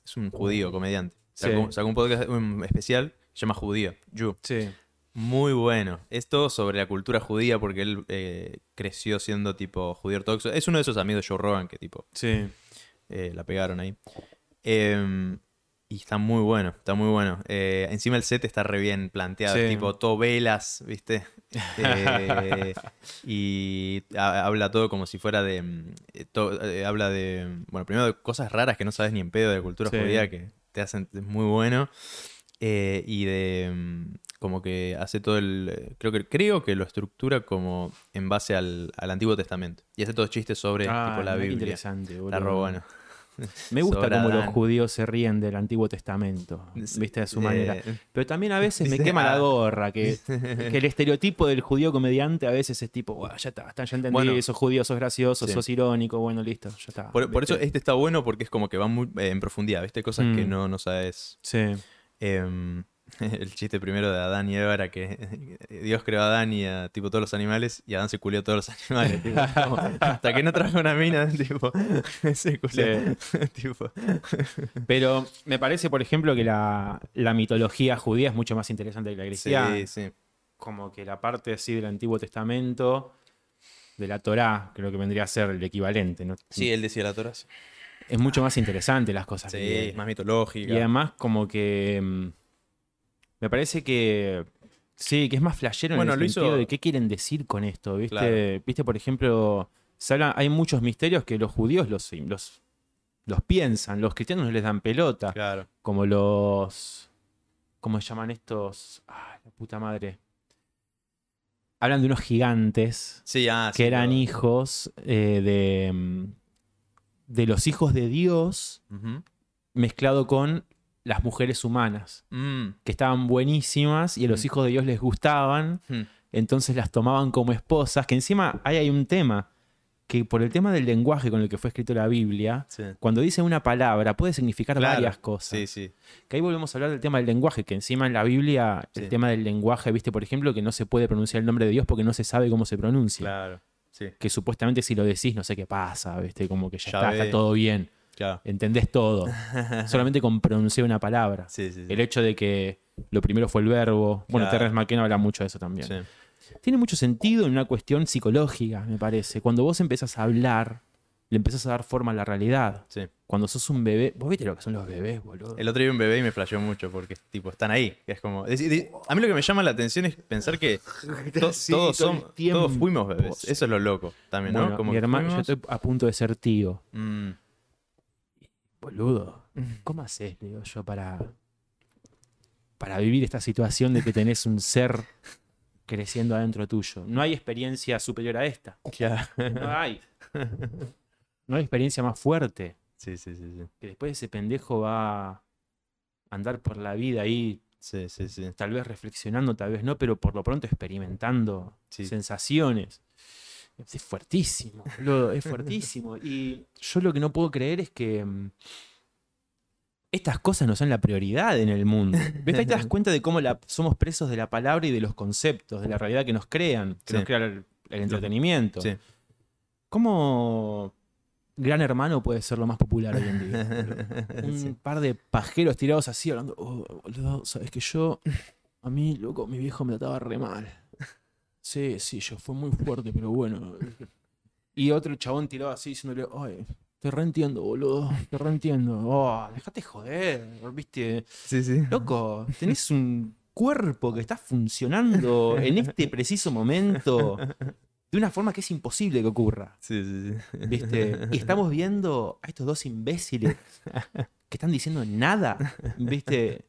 Es un judío comediante. Sacó, Sí. sacó un podcast un especial se llama Judío. Jew. Sí. Muy bueno. Es todo sobre la cultura judía porque él eh, creció siendo tipo judío ortodoxo. Es uno de esos amigos de Joe Rogan que tipo Sí. eh, la pegaron ahí. Em, y está muy bueno, está muy bueno. Eh, encima el set está re bien planteado, Sí. tipo todo velas, ¿viste? Eh, y ha- habla todo como si fuera de... mm, eh, to- eh, habla de, bueno, primero de cosas raras que no sabes ni en pedo de la cultura Sí. judía que te hacen es muy bueno. Eh, y de mm, como que hace todo el creo que creo que lo estructura como en base al, al Antiguo Testamento y hace todos chistes sobre Ah, tipo la Biblia interesante, boludo. Re bueno. Me gusta Sobre cómo los judíos se ríen del Antiguo Testamento, viste, de su manera. Eh, Pero también a veces me quema la ah. gorra, que, que el estereotipo del judío comediante a veces es tipo, "Buah, ya está, ya entendí, Bueno. sos judío, sos gracioso, Sí. sos irónico, bueno, listo, ya está. por, por eso este está bueno porque es como que va muy eh, en profundidad, ¿viste? Cosas que Mm. no, no sabes. Sí, Em, el chiste primero de Adán y Eva era que Dios creó a Adán y a tipo todos los animales y Adán se culió a todos los animales. tipo, como, hasta que no trajo una mina, tipo, se culió. tipo, pero me parece, por ejemplo, que la, la mitología judía es mucho más interesante que la cristiana. sí, sí. Como que la parte así del Antiguo Testamento, de la Torá, creo que vendría a ser el equivalente, ¿no? Sí, él decía la Torah. Sí, Es mucho más interesante las cosas que tiene. más mitológica. Y además, como que. Me parece que. Sí, que es más flashero Bueno, en lo el sentido hizo- de qué quieren decir con esto, ¿viste? Claro. Viste, por ejemplo, se habla- hay muchos misterios que los judíos los, los, los piensan, los cristianos no les dan pelota, Claro. como los. ¿Cómo se llaman estos? Ay, la puta madre. Hablan de unos gigantes Sí, ah, que sí, eran lo- hijos eh, de. mm, de los hijos de Dios mezclado con las mujeres humanas, Mm, que estaban buenísimas y a los Mm. hijos de Dios les gustaban, hmm. entonces las tomaban como esposas, que encima ahí hay un tema, que por el tema del lenguaje con el que fue escrito la Biblia, Sí. cuando dice una palabra puede significar Claro. varias cosas. Sí, sí. Que ahí volvemos a hablar del tema del lenguaje, que encima en la Biblia el tema del lenguaje, viste, por ejemplo, que no se puede pronunciar el nombre de Dios porque no se sabe cómo se pronuncia. Claro. Que supuestamente si lo decís no sé qué pasa, viste, como que ya, Ya está, está todo bien, claro. entendés todo. Solamente con pronunciar una palabra. Sí, sí, sí. El hecho de que lo primero fue el verbo. Bueno, Claro. Terrence McKenna habla mucho de eso también. Sí. Tiene mucho sentido en una cuestión psicológica, me parece. Cuando vos empezás a hablar, le empezás a dar forma a la realidad. sí. Cuando sos un bebé, vos viste lo que son los bebés, boludo. El otro día vi un bebé y me flasheó mucho porque tipo están ahí. es como, es- es- a mí lo que me llama la atención es pensar que to- Sí, todos, todos fuimos bebés. Eso es lo loco también, ¿no? Bueno, Como mi hermano, yo estoy a punto de ser tío. Mm, Boludo, ¿cómo haces, le digo yo, para, para vivir esta situación de que tenés un ser creciendo adentro tuyo? No hay experiencia superior a esta. No hay. No hay experiencia más fuerte. Sí, sí, sí, sí. que después ese pendejo va a andar por la vida ahí, Sí, sí, sí. tal vez reflexionando, tal vez no, pero por lo pronto experimentando Sí. sensaciones. Es fuertísimo, boludo, es fuertísimo. Y yo lo que no puedo creer es que mm, estas cosas no son la prioridad en el mundo. ¿Ves? Ahí te das cuenta de cómo la- somos presos de la palabra y de los conceptos, de la realidad que nos crean, que Sí. nos crea el, el entretenimiento. Sí. ¿Cómo Gran Hermano puede ser lo más popular hoy en día? un Sí. par de pajeros tirados así hablando. Oh, boludo, sabes que yo, a mí, loco, mi viejo me trataba re mal. Sí, sí, yo fue muy fuerte, pero bueno. Y otro chabón tirado así diciéndole, ay, te reentiendo, boludo, te reentiendo. Oh, déjate joder, viste. Sí, sí. Loco, tenés un cuerpo que está funcionando en este preciso momento de una forma que es imposible que ocurra. Sí, sí, sí. ¿Viste? Y estamos viendo a estos dos imbéciles que están diciendo nada. ¿Viste?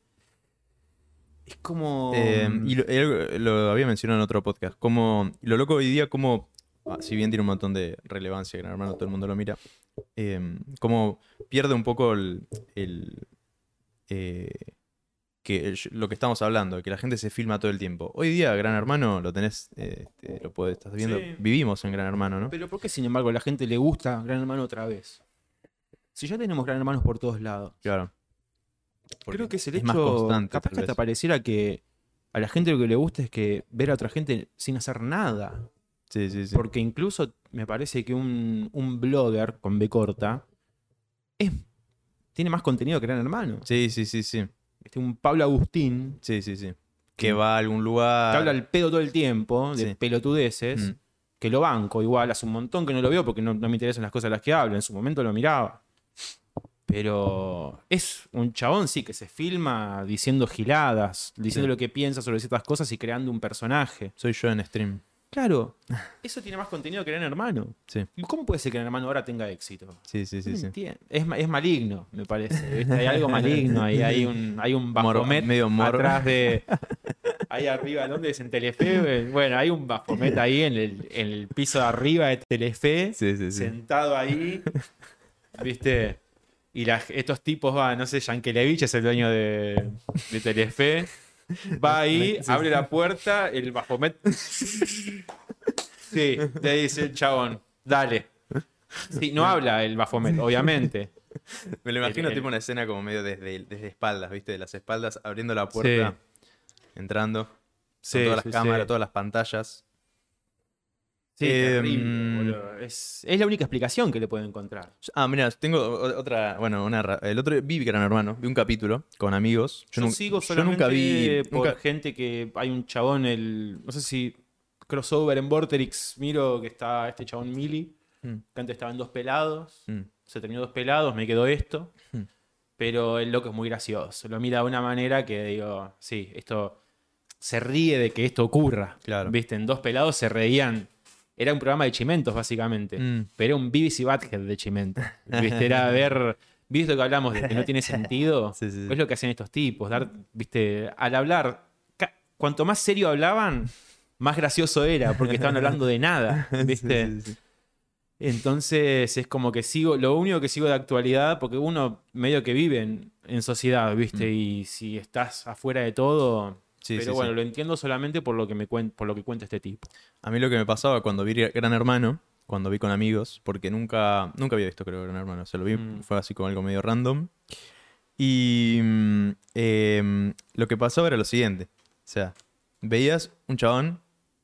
Es como. Eh, y lo, él lo había mencionado en otro podcast. Como, lo loco hoy día, como, ah, si bien tiene un montón de relevancia, Gran Hermano, todo el mundo lo mira, eh, como pierde un poco el, el, eh, que el- lo que estamos hablando, que la gente se filma todo el tiempo. Hoy día, Gran Hermano, lo tenés, eh, este, lo puedes, estás viendo. Sí. Vivimos en Gran Hermano, ¿no? Pero ¿por qué, sin embargo, a la gente le gusta Gran Hermano otra vez? Si ya tenemos Gran Hermanos por todos lados. Claro. Creo que es el es hecho. más constante, capaz que hasta pareciera que a la gente lo que le gusta es que ver a otra gente sin hacer nada. Sí, sí, sí. Porque incluso me parece que un, un blogger con B corta es, tiene más contenido que Gran Hermano. Sí, sí, sí, sí. Este, un Pablo Agustín Sí, sí, sí. Que va a algún lugar. que habla al pedo todo el tiempo, de Sí. pelotudeces, Mm. que lo banco igual, hace un montón que no lo veo porque no, no me interesan las cosas de las que habla. En su momento lo miraba. Pero es un chabón, sí, que se filma diciendo giladas, diciendo Sí. lo que piensa sobre ciertas cosas y creando un personaje. Soy yo en stream. Claro, eso tiene más contenido que Gran Hermano. Sí, ¿Y cómo puede ser que Gran Hermano ahora tenga éxito? sí, sí, sí. No sí. Es, es maligno, me parece. ¿viste? Hay algo maligno ahí. Hay un, hay un Baphomet medio mor- atrás de. Ahí arriba, ¿dónde es? En Telefe. eh, Bueno, hay un Baphomet ahí en el, en el piso de arriba de Telefe. Sí, sí, sí. Sentado ahí. ¿Viste? Y la- estos tipos van, no sé, Yankelevich es el dueño de, de Telefe. Va ahí, abre la puerta, el Baphomet. Sí, le dice el chabón, dale. Sí, no habla el Baphomet, obviamente. Me lo imagino el- tipo una escena como medio desde, desde espaldas, ¿viste? De las espaldas, abriendo la puerta, entrando. Sí, con todas las cámaras, todas las pantallas. Sí, Eh, terrible, mm. boludo. Es, es la única explicación que le puedo encontrar. Ah, mira, tengo otra, bueno, una, el otro vi Gran Hermano, vi un capítulo con amigos. Yo, nun- sigo yo solamente nunca vi, por nunca- gente que hay un chabón, el no sé si crossover en Vorterix, miro que está este chabón Mili, Mm, que antes estaba en Dos Pelados, mm, se terminó Dos Pelados, me quedó esto, Hmm. pero el loco es muy gracioso, lo mira de una manera que digo, sí, esto se ríe de que esto ocurra. Claro. Viste, en Dos Pelados se reían, era un programa de chimentos básicamente. mm. Pero era un BBC Badhead de Chimento. ¿Viste? Era ver. ¿Viste lo que hablamos de que no tiene sentido? Sí. Es lo que hacían estos tipos. Dar, ¿Viste? Al hablar. Cuanto más serio hablaban, más gracioso era, porque estaban hablando de nada. ¿Viste? Sí. Entonces es como que sigo. Lo único que sigo de actualidad, porque uno medio que vive en, en sociedad, ¿viste? Y si estás afuera de todo. Sí, pero sí, bueno, sí. lo entiendo solamente por lo que me cuen- por lo que cuenta este tipo. A mí lo que me pasaba cuando vi Gran Hermano, cuando vi con amigos, porque nunca, nunca había visto, creo, Gran Hermano. Se lo vi, Mm. fue así como algo medio random. Y mm, em, lo que pasaba era lo siguiente. O sea, veías un chabón,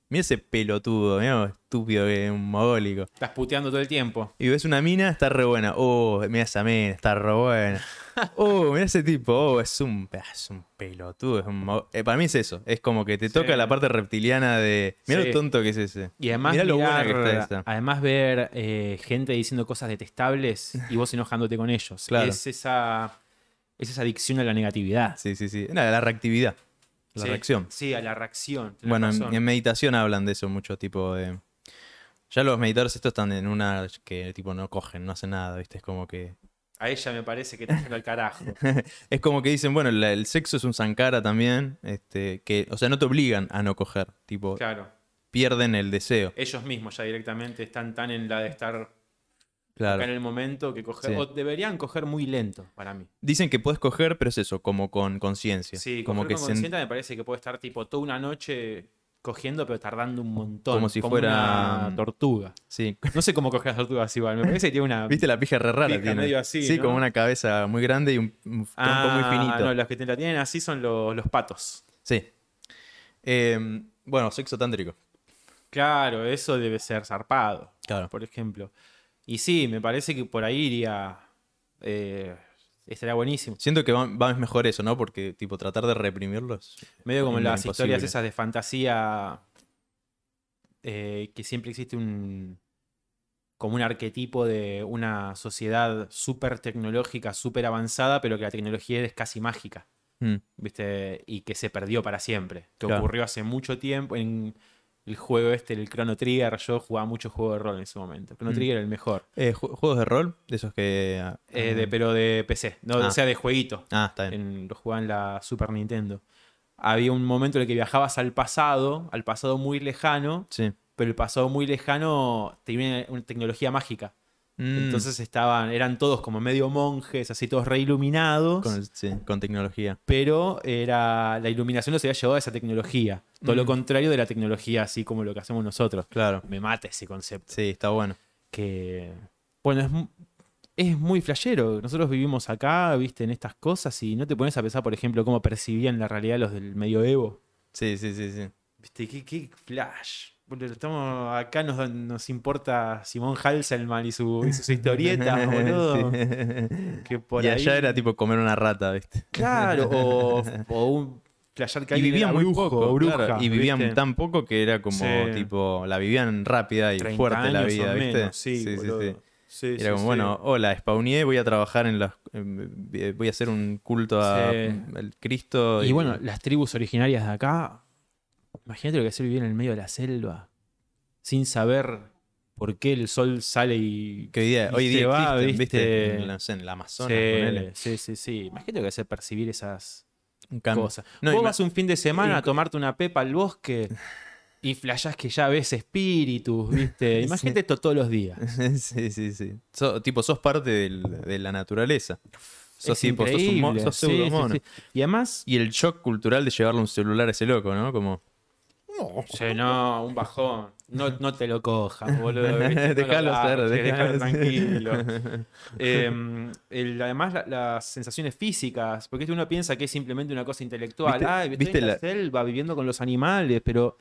mira ese pelotudo, mira lo estúpido que es un mogólico. Estás puteando todo el tiempo. Y ves una mina, está re buena. Oh, mira esa mina, está re buena. Oh, mira ese tipo. Oh, es un, es un pelotudo. Es un eh, para mí es eso. Es como que te toca la parte reptiliana de. Mira Sí. lo tonto que es ese. Y además, Mirá lo buena mirar- que está esa. además ver eh, gente diciendo cosas detestables y vos enojándote con ellos. Claro. Es esa, es esa adicción a la negatividad. Sí, sí, sí. Nada, la reactividad. La Sí, reacción. Sí, a la reacción. Bueno, en, meditación hablan de eso mucho, tipo de. Ya los meditadores estos están en una que tipo no cogen, no hacen nada, ¿viste? Es como que. A ella me parece que te yendo al carajo. Es como que dicen, bueno, la- el sexo es un sankara también, este, que, o sea, no te obligan a no coger, tipo, Claro. pierden el deseo. Ellos mismos ya directamente están tan en la de estar acá en Claro. el momento que coger. Sí. O deberían coger muy lento para mí. Dicen que puedes coger, pero es eso, como con conciencia. Sí, como que con consciente me parece que puede estar tipo toda una noche cogiendo, pero tardando un montón. Como si fuera- una tortuga. Sí. No sé cómo coger las tortugas igual. Me parece que tiene una. ¿Viste la pija re rara? Pija tiene? medio así, Sí, ¿no? como una cabeza muy grande y un, un tronco Ah, muy finito. No, los que te la tienen así son los, los patos. Sí. Eh, bueno, sexo tántrico. Claro, eso debe ser zarpado, Claro. por ejemplo. Y sí, me parece que por ahí iría. eh, estaría buenísimo. Siento que va, va mejor eso, ¿no? Porque, tipo, tratar de reprimirlos. Medio como las imposible. historias esas de fantasía. eh, que siempre existe un. como un arquetipo de una sociedad súper tecnológica, súper avanzada, pero que la tecnología es casi mágica. Mm, ¿viste? Y que se perdió para siempre. Que Claro. ocurrió hace mucho tiempo en el juego este, el Chrono Trigger. Yo jugaba mucho juego de rol en ese momento. Chrono Mm. Trigger era el mejor. Eh, ju- ¿Juegos de rol? De esos que. ah, Eh, de, pero de PC, no, Ah. o sea, de jueguito. Ah, está bien. En, lo jugaba en la Super Nintendo. Había un momento en el que viajabas al pasado, al pasado muy lejano, Sí. pero el pasado muy lejano tenía una tecnología mágica. Mm, Entonces estaban, eran todos como medio monjes, así todos reiluminados. con, sí, con tecnología. pero era la iluminación no se había llevado a esa tecnología. Todo lo Mm. contrario de la tecnología, así como lo que hacemos nosotros. Claro. Me mata ese concepto. Sí, está bueno. Que, bueno, es, es muy flashero. Nosotros vivimos acá, viste, en estas cosas y no te pones a pensar, por ejemplo, cómo percibían la realidad los del medioevo. Sí, sí, sí, sí. Viste, qué, qué flash. Estamos acá, nos, nos importa Simón Halselman y, su, y sus historietas, boludo. Sí. Que por y ahí- allá era tipo comer una rata, ¿viste? Claro, o, o un flashear que Y vivían muy brujo poco, bruja, claro, y vivían ¿viste? tan poco que era como, Sí. tipo, la vivían rápida y 30 fuerte la vida, o ¿viste? menos, sí, boludo. Sí, Era sí, como, sí. bueno, hola, spawné, voy a trabajar en las... eh, Voy a hacer un culto a Sí. al Cristo. Y bueno, las tribus originarias de acá, imagínate lo que es vivir en el medio de la selva, sin saber por qué el sol sale y. que hoy día, y hoy día va, existen, ¿viste? ¿viste? En, la- no sé, en el Amazonas, sí, sí, sí, sí. Imagínate lo que es percibir esas cosas. No, Vos vas un fin de semana a tomarte una pepa al bosque y flashás que ya ves espíritus, ¿viste? Sí. Imagínate esto todos los días. sí, sí, sí. So- tipo, sos parte del- de la naturaleza. Sos Es tipo, sos, un sos sí, sí. Y además, Y el shock cultural de llevarle un celular a ese loco, ¿no? Como. Sí, no, un bajón. No, no te lo cojas, boludo. No Déjalo ser, déjalo tranquilo. Eh, el- además, la- las sensaciones físicas, porque uno piensa que es simplemente una cosa intelectual. ¿Viste- Ay, estoy viste en la, la- selva viviendo con los animales, pero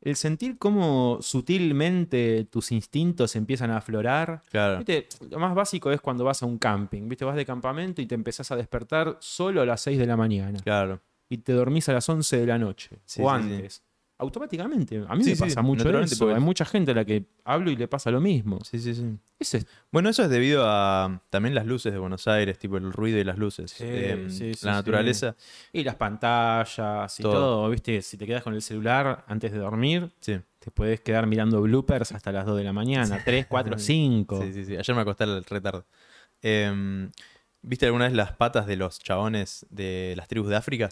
el sentir cómo sutilmente tus instintos empiezan a aflorar. Claro. ¿Viste? Lo más básico es cuando vas a un camping, ¿viste? Vas de campamento y te empezás a despertar solo a las 6 de la mañana Claro. y te dormís a las 11 de la noche Sí, o sí, sí. Automáticamente, a mí Sí, me sí, pasa mucho eso. porque- Hay mucha gente a la que hablo y le pasa lo mismo. Sí, sí, sí. Es- Bueno, eso es debido a también las luces de Buenos Aires, tipo el ruido y las luces. Sí, sí, la naturaleza. Y las pantallas y Todo. todo. ¿viste? Si te quedas con el celular antes de dormir, te puedes quedar mirando bloopers hasta las 2 de la mañana, 3, 4, 5. Sí, sí, sí. Ayer me acosté al retardo. Em, ¿Viste alguna vez las patas de los chabones de las tribus de África?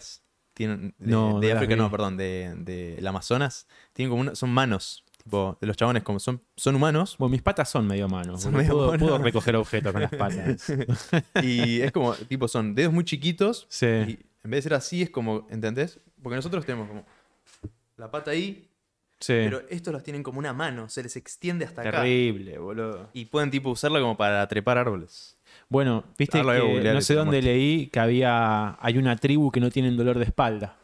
Tienen, de, No, de África, no, perdón, de, de el Amazonas. Tienen como una, son manos, tipo, de los chabones como son, son humanos. Bueno, mis patas son medio manos. Son boludo. medio puedo, recoger objetos con las patas. Y es como, tipo, son dedos muy chiquitos. Sí. Y en vez de ser así, es como, ¿entendés? Porque nosotros tenemos como la pata ahí, Sí. pero estos los tienen como una mano, se les extiende hasta acá. Terrible, boludo. Y pueden, tipo, usarla como para trepar árboles. Bueno, viste que no sé dónde leí que había hay una tribu que no tienen dolor de espalda.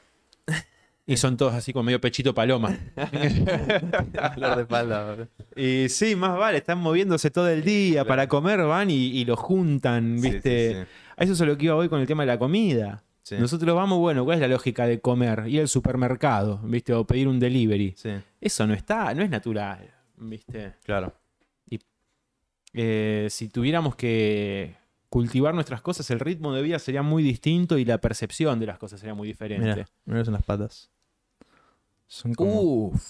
Y son todos así con medio pechito paloma. Dolor de espalda. Y sí, más vale, están moviéndose todo el día para comer, van y, y lo juntan, ¿viste? sí, sí. A eso es lo que iba hoy con el tema de la comida. Nosotros vamos, bueno, ¿cuál es la lógica de comer? Ir al supermercado, ¿viste? O pedir un delivery. Eso no está, no es natural, ¿viste? claro. Eh, si tuviéramos que cultivar nuestras cosas, el ritmo de vida sería muy distinto y la percepción de las cosas sería muy diferente. Mira, mira son las patas. Son como... Uf,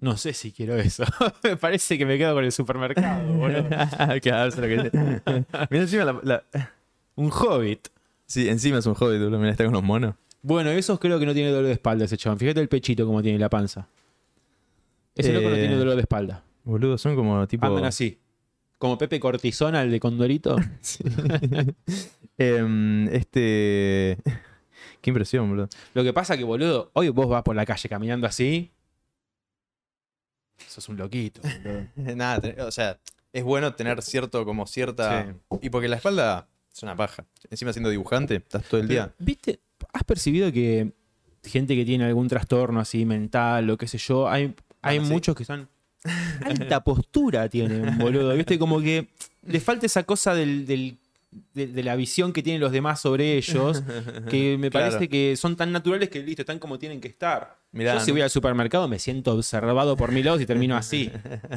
no sé si quiero eso. me parece que me quedo con el supermercado, boludo. claro, eso es lo que Mira encima la, la- Un hobbit. Sí, encima es un hobbit, boludo. Mira, está con los monos. Bueno, esos creo que no tiene dolor de espalda ese chabón. Fíjate el pechito como tiene la panza. Ese loco no Eh, tiene dolor de espalda. Boludo, son como tipo... Andan así. Como Pepe Cortisona, el de Condorito. Sí. Em, este... Qué impresión, boludo. Lo que pasa que, boludo, hoy vos vas por la calle caminando así. Sos un loquito, boludo. Nada, o sea, es bueno tener cierto, como cierta... Y porque la espalda es una paja. Encima siendo dibujante, estás todo el día. ¿Viste? ¿Has percibido que gente que tiene algún trastorno así mental o qué sé yo, hay, hay sí. muchos que son... Alta postura tienen, boludo. ¿Viste? Como que le falta esa cosa del, del- de, de la visión que tienen los demás sobre ellos, que me Claro. parece que son tan naturales que listo, están como tienen que estar. Mirá, Yo si ¿no? voy al supermercado me siento observado por mil lados y termino así.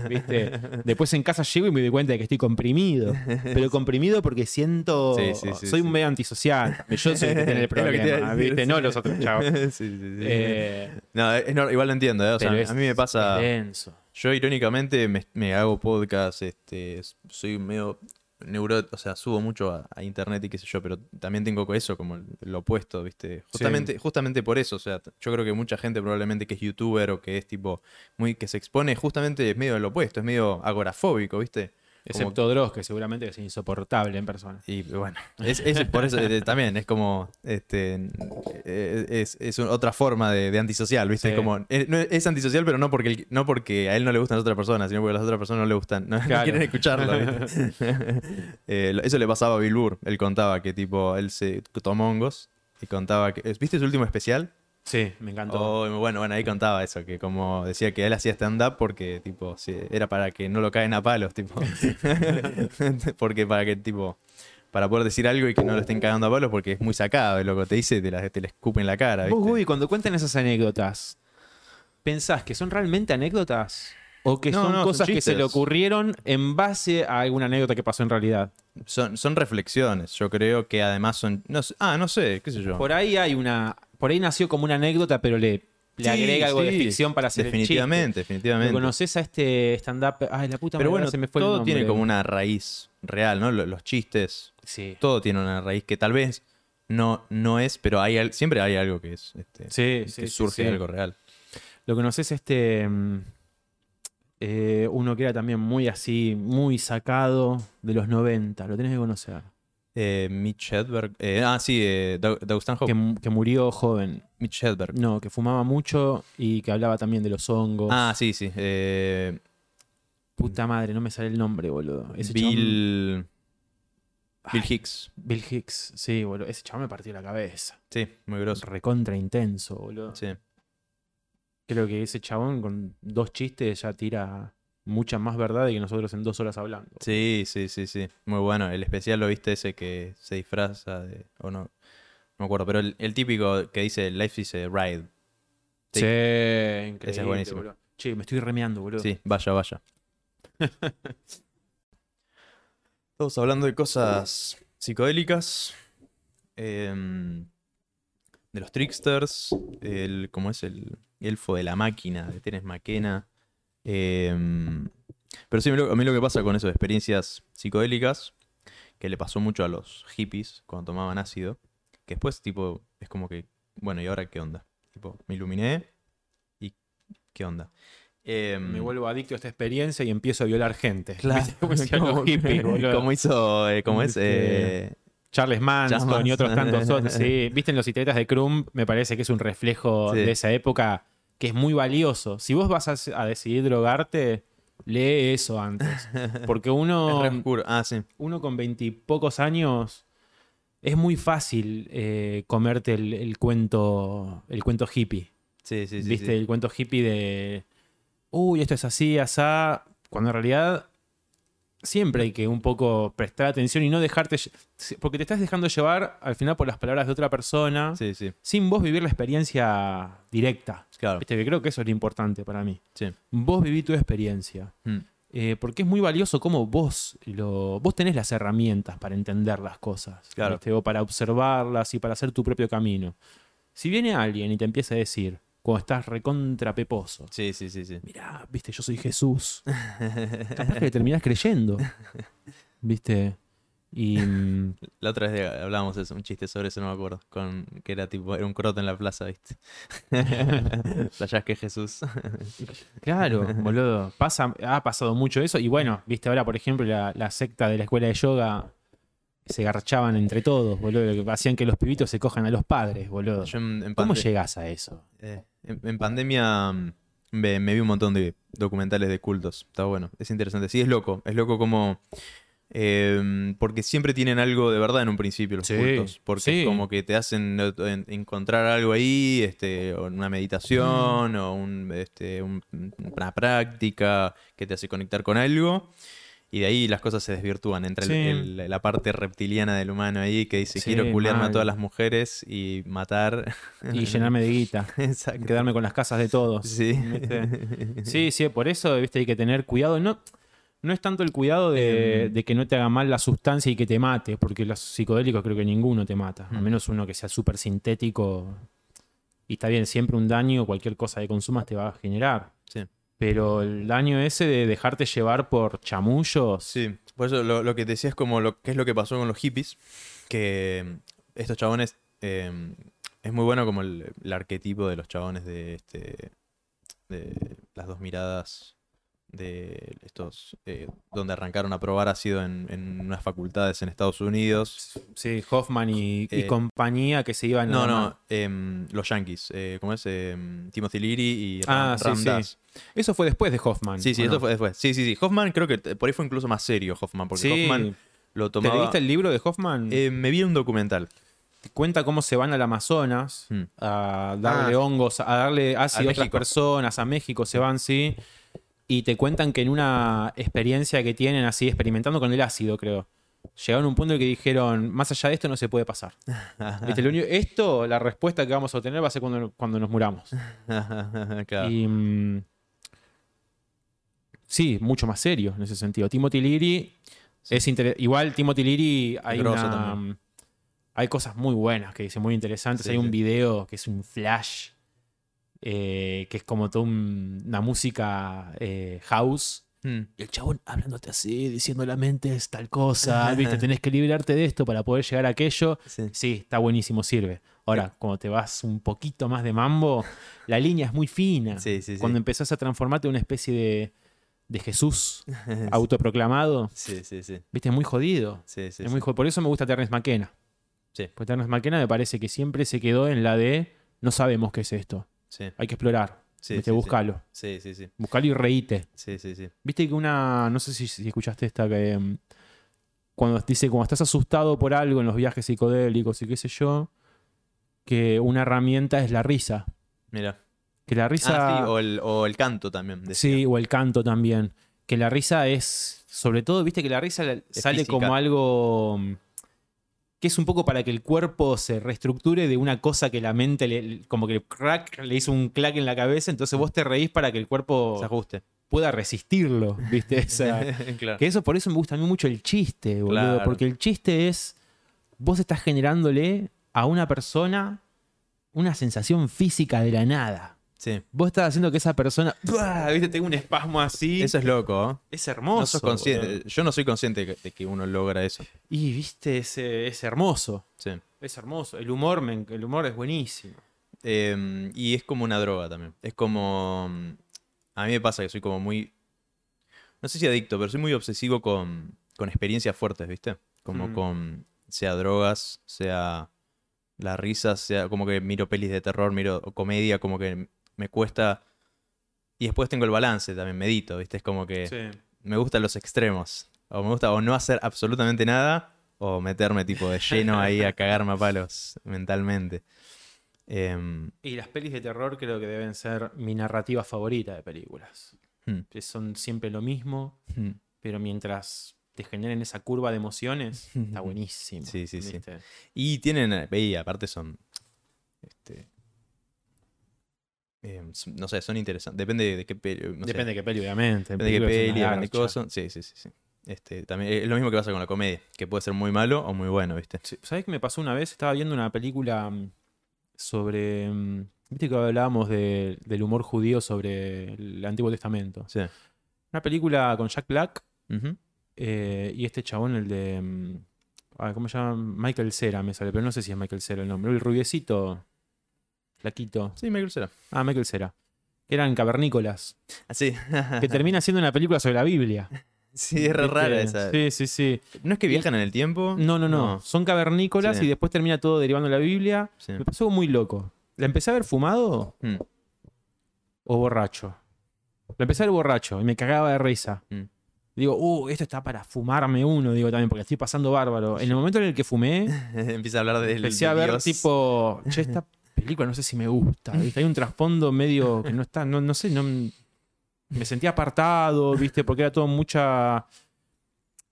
¿Viste? Después en casa llego y me doy cuenta de que estoy comprimido. Pero comprimido porque siento. Sí, sí, sí, soy un medio antisocial. Yo soy el que tiene lo problema. No los otros chavos. sí, sí, sí. Eh, No, es nor- igual lo entiendo, ¿eh? O sea, es- a mí me pasa... Yo irónicamente me, me hago podcast, este, soy medio neuro, o sea, subo mucho a, a internet y qué sé yo, pero también tengo eso como lo opuesto, ¿viste? Justamente, justamente por eso, o sea, yo creo que mucha gente probablemente que es youtuber o que es tipo muy que se expone justamente es medio lo opuesto, es medio agorafóbico, ¿viste? Excepto Dross, que seguramente es insoportable en persona. Y bueno, es, es por eso eh, también es como este eh, es, es un- otra forma de, de antisocial, ¿viste? Sí. Como, eh, no, es antisocial, pero no porque, el- no porque a él no le gustan las otras personas, sino porque a las otras personas no le gustan, no, quieren escucharlo, ¿viste? Eh, eso le pasaba a Bill Burr, él contaba que tipo, él se tomó hongos y contaba que, ¿viste su último especial? Sí, me encantó. Oh, bueno, bueno, ahí contaba eso, que como decía que él hacía stand-up porque, tipo, sí, era para que no lo caen a palos, tipo. porque para que, tipo, para poder decir algo y que no lo estén cagando a palos porque es muy sacado, loco te dice y te, la, te le escupe en la cara, Vos, ¿viste? Gubi, cuando cuentan esas anécdotas, ¿pensás que son realmente anécdotas? ¿O que No, son no, son cosas que se le ocurrieron en base a alguna anécdota que pasó en realidad? Son, son reflexiones, yo creo que además son... No, ah, no sé, qué sé yo. Por ahí hay una. Por ahí nació como una anécdota, pero le, le Sí, agrega algo de ficción para hacer Definitivamente, el chiste. definitivamente. ¿Lo conoces a este stand-up? Ay, la puta Pero madre, bueno, se me fue el todo nombre. tiene como una raíz real, ¿no? Lo- Los chistes, Sí. todo tiene una raíz que tal vez no, no es, pero hay siempre hay algo que es este, Sí, que surge algo real. Lo conoces este. mm, eh, uno que era también muy así, muy sacado de los 90. Lo tenés que conocer. Eh, Mitch Hedberg. eh, ah, sí, eh, Stanhope. Que, que murió joven. Mitch Hedberg. No, que fumaba mucho y que hablaba también de los hongos. Ah, sí, sí. eh, Puta madre, no me sale el nombre, boludo. Ese chabón- Bill. Bill Ay, Hicks. Bill Hicks, sí, boludo. Ese chabón me partió la cabeza. Sí, muy grosso. Recontra intenso, boludo. Sí. Creo que ese chabón con dos chistes ya tira mucha más verdad de que nosotros en dos horas hablando. sí, sí, sí, sí. Muy bueno. El especial lo viste ese que se disfraza de. O no. No me acuerdo, pero el, el típico que dice Life is a ride. Sí. Sí, increíble. Ese es buenísimo. boludo. Che, me estoy remeando, boludo. Sí, vaya, vaya. Estamos hablando de cosas psicodélicas. em, de los tricksters. El, ¿Cómo es el elfo de la máquina? De Teres Maquena. Em, pero sí, a mí lo- que pasa con eso de experiencias psicodélicas, que le pasó mucho a los hippies cuando tomaban ácido, que después, tipo, es como que, bueno, ¿y ahora qué onda? Tipo, me iluminé y ¿qué onda? Em, Me vuelvo adicto a esta experiencia y empiezo a violar gente. Claro, como hizo, eh, como es, Este, eh, Charles Manson Charles y otros tantos otros. Sí, viste en los historietas de Crumb, me parece que es un reflejo Sí. de esa época que es muy valioso. Si vos vas a, a decidir drogarte, lee eso antes. Porque uno. Ah, sí. uno con veintipocos años es muy fácil eh, comerte el, el cuento el cuento hippie. Sí, sí, sí. ¿Viste? sí. El cuento hippie de. Uy, esto es así, asá. Cuando en realidad siempre hay que un poco prestar atención y no dejarte. Porque te estás dejando llevar al final por las palabras de otra persona Sí, sí. sin vos vivir la experiencia directa. Claro. ¿Viste? Que creo que eso es lo importante para mí. Sí. Vos viví tu experiencia. Mm. Eh, porque es muy valioso cómo vos lo, vos tenés las herramientas para entender las cosas. Claro. ¿viste? O para observarlas y para hacer tu propio camino. Si viene alguien y te empieza a decir, cuando estás recontra peposo, Sí, sí, sí, sí. mirá, viste, yo soy Jesús. Capaz que le terminás creyendo. ¿Viste? Y. mm, La otra vez hablábamos de eso, un chiste sobre eso, no me acuerdo. Con, que era tipo, era un croto en la plaza, ¿viste? Playas que Jesús. Claro, boludo. Pasa, ha pasado mucho eso. Y bueno, viste ahora, por ejemplo, la, la secta de la escuela de yoga se garchaban entre todos, boludo. que Hacían que los pibitos se cojan a los padres, boludo. Yo en, en ¿Cómo llegás a eso? eh, en- en pandemia mm, me, me vi un montón de documentales de cultos. Está bueno, es interesante. Sí, es loco. Es loco como... eh, porque siempre tienen algo de verdad en un principio los Sí, cultos. Porque sí. es como que te hacen en- encontrar algo ahí, este, o una meditación, o un, este, un- una práctica que te hace conectar con algo. Y de ahí las cosas se desvirtúan. Entre el- Sí. el- la parte reptiliana del humano ahí que dice Sí, quiero culiarme a todas las mujeres y matar. Y llenarme de guita. Exacto. Quedarme con las casas de todos. Sí. ¿viste? Sí, sí, por eso, viste, hay que tener cuidado. No, no es tanto el cuidado de, Em. de que no te haga mal la sustancia y que te mate, porque los psicodélicos creo que ninguno te mata. A Mm. menos uno que sea súper sintético. Y está bien, siempre un daño, cualquier cosa que consumas te va a generar. Sí. Pero el daño ese de dejarte llevar por chamullos. Sí, por eso lo, que te decía es como lo que es lo que pasó con los hippies, que mm, estos chabones eh, es muy bueno como el, el arquetipo de los chabones de este de las dos miradas de estos, eh, donde arrancaron a probar ácido en, en unas facultades en Estados Unidos. Sí, Hoffman y, y Eh, compañía que se iban a No, la no, em, los Yankees, eh, ¿cómo es? Em, Timothy Leary y Ah, Ram, sí, Ram sí. Eso fue después de Hoffman. Sí, sí, ¿o esto no? fue después. Sí, sí, sí. Hoffman creo que por ahí fue incluso más serio Hoffman, porque Sí. Hoffman lo ¿Te tomaba... leíste el libro de Hoffman? Eh, me vi un documental. Te cuenta cómo se van al Amazonas Hmm. a darle Ah. hongos, a darle ácido a otras México. personas, a México se van, sí. Y te cuentan que en una experiencia que tienen así, experimentando con el ácido, creo. Llegaron a un punto en el que dijeron, más allá de esto no se puede pasar. ¿Viste? Lo único- esto, la respuesta que vamos a obtener va a ser cuando, cuando nos muramos. Claro. Y, mm, sí, mucho más serio en ese sentido. Timothy Leary es igual Timothy Leary hay una- cosas muy buenas que dice muy interesantes. Sí, hay un sí. video que es un flash eh, que es como toda un- una música eh, house. Hmm. Y el chabón hablándote así, diciendo la mente es tal cosa, ¿viste? Tenés que librarte de esto para poder llegar a aquello. Sí. Sí, está buenísimo, sirve. Ahora, cuando te vas un poquito más de mambo, la línea es muy fina. Sí, sí, sí. Cuando empezás a transformarte en una especie de, de Jesús autoproclamado, Sí, sí, sí. viste, es muy jodido. Sí, sí, es sí. muy jodido. Por eso me gusta Terrence McKenna. Sí. Porque Terrence McKenna me parece que siempre se quedó en la de no sabemos qué es esto. Sí, Hay que explorar. sí, viste, sí, buscalo. Sí, sí, sí. Buscalo y reíte. Sí, sí, sí. Viste que una. No sé si, si escuchaste esta que. mm, Cuando dice, cuando estás asustado por algo en los viajes psicodélicos y qué sé yo, que una herramienta es la risa. Mira. Que la risa. Ah, sí, o el, o el canto también. decía. Sí, o el canto también. Que la risa es, sobre todo, viste que la risa sale física. como algo que es un poco para que el cuerpo se reestructure de una cosa que la mente le, como que crack, le hizo un clack en la cabeza, entonces vos te reís para que el cuerpo Se ajuste. pueda resistirlo, viste. Claro. que eso por eso me gusta a mí mucho el chiste, boludo, Claro. porque el chiste es vos estás generándole a una persona una sensación física de la nada. Sí. Vos estás haciendo que esa persona, ¡buah! viste, tenga un espasmo así. Eso es loco, ¿eh? Es hermoso. No sos consciente- boludo. Yo no soy consciente de que- uno logra eso. Y viste, es, eh, es hermoso. Sí. Es hermoso. El humor, me- el humor es buenísimo. Eh, y es como una droga también. Es como. mm, A mí me pasa que soy como muy. No sé si adicto, pero soy muy obsesivo con, con experiencias fuertes, ¿viste? Como Mm. con. Sea drogas, sea la risa, sea como que miro pelis de terror, miro comedia, como que me cuesta. Y después tengo el balance también, medito, ¿viste? Es como que Sí. me gustan los extremos. O me gusta o no hacer absolutamente nada, o meterme tipo de lleno ahí a cagarme a palos mentalmente. Em, Y las pelis de terror creo que deben ser mi narrativa favorita de películas. Hmm. Que son siempre lo mismo, hmm. pero mientras te generen esa curva de emociones, está buenísimo. Sí, sí, sí. Y tienen, eh, y aparte son, este, em, no sé, son interesantes. Depende de, qué peli. no sé, depende de qué peli, obviamente. depende de qué peli, depende de garcha. cosa. Sí, sí, sí, sí. Este, también, es lo mismo que pasa con la comedia, que puede ser muy malo o muy bueno, ¿viste? Sí, ¿Sabes qué me pasó una vez? Estaba viendo una película mm, sobre. mm, Viste que hablábamos de- del humor judío sobre el Antiguo Testamento. Sí. Una película con Jack Black eh, y este chabón, el de. mm, ¿Cómo se llama? Michael Cera me sale, pero no sé si es Michael Cera el nombre. El rubiecito, flaquito. Sí, Michael Cera. Ah, Michael Cera. Que eran cavernícolas. Ah, sí. Que termina siendo una película sobre la Biblia. sí, es re rara esa. Sí, sí, sí. ¿No es que viajan en el tiempo? No, no, no. Son cavernícolas Sí. y después termina todo derivando de la Biblia. Sí. Me pasó muy loco. ¿La empecé a ver fumado Mm. o borracho? La empecé a ver borracho y me cagaba de risa. Mm. Digo, uh, esto está para fumarme uno, digo también, porque estoy pasando bárbaro. En el momento en el que fumé, Empieza a hablar de empecé a ver tipo, che, esta película no sé si me gusta, ¿viste? Hay un trasfondo medio que no está, no, no sé, no, me sentía apartado, ¿viste? Porque era todo mucha,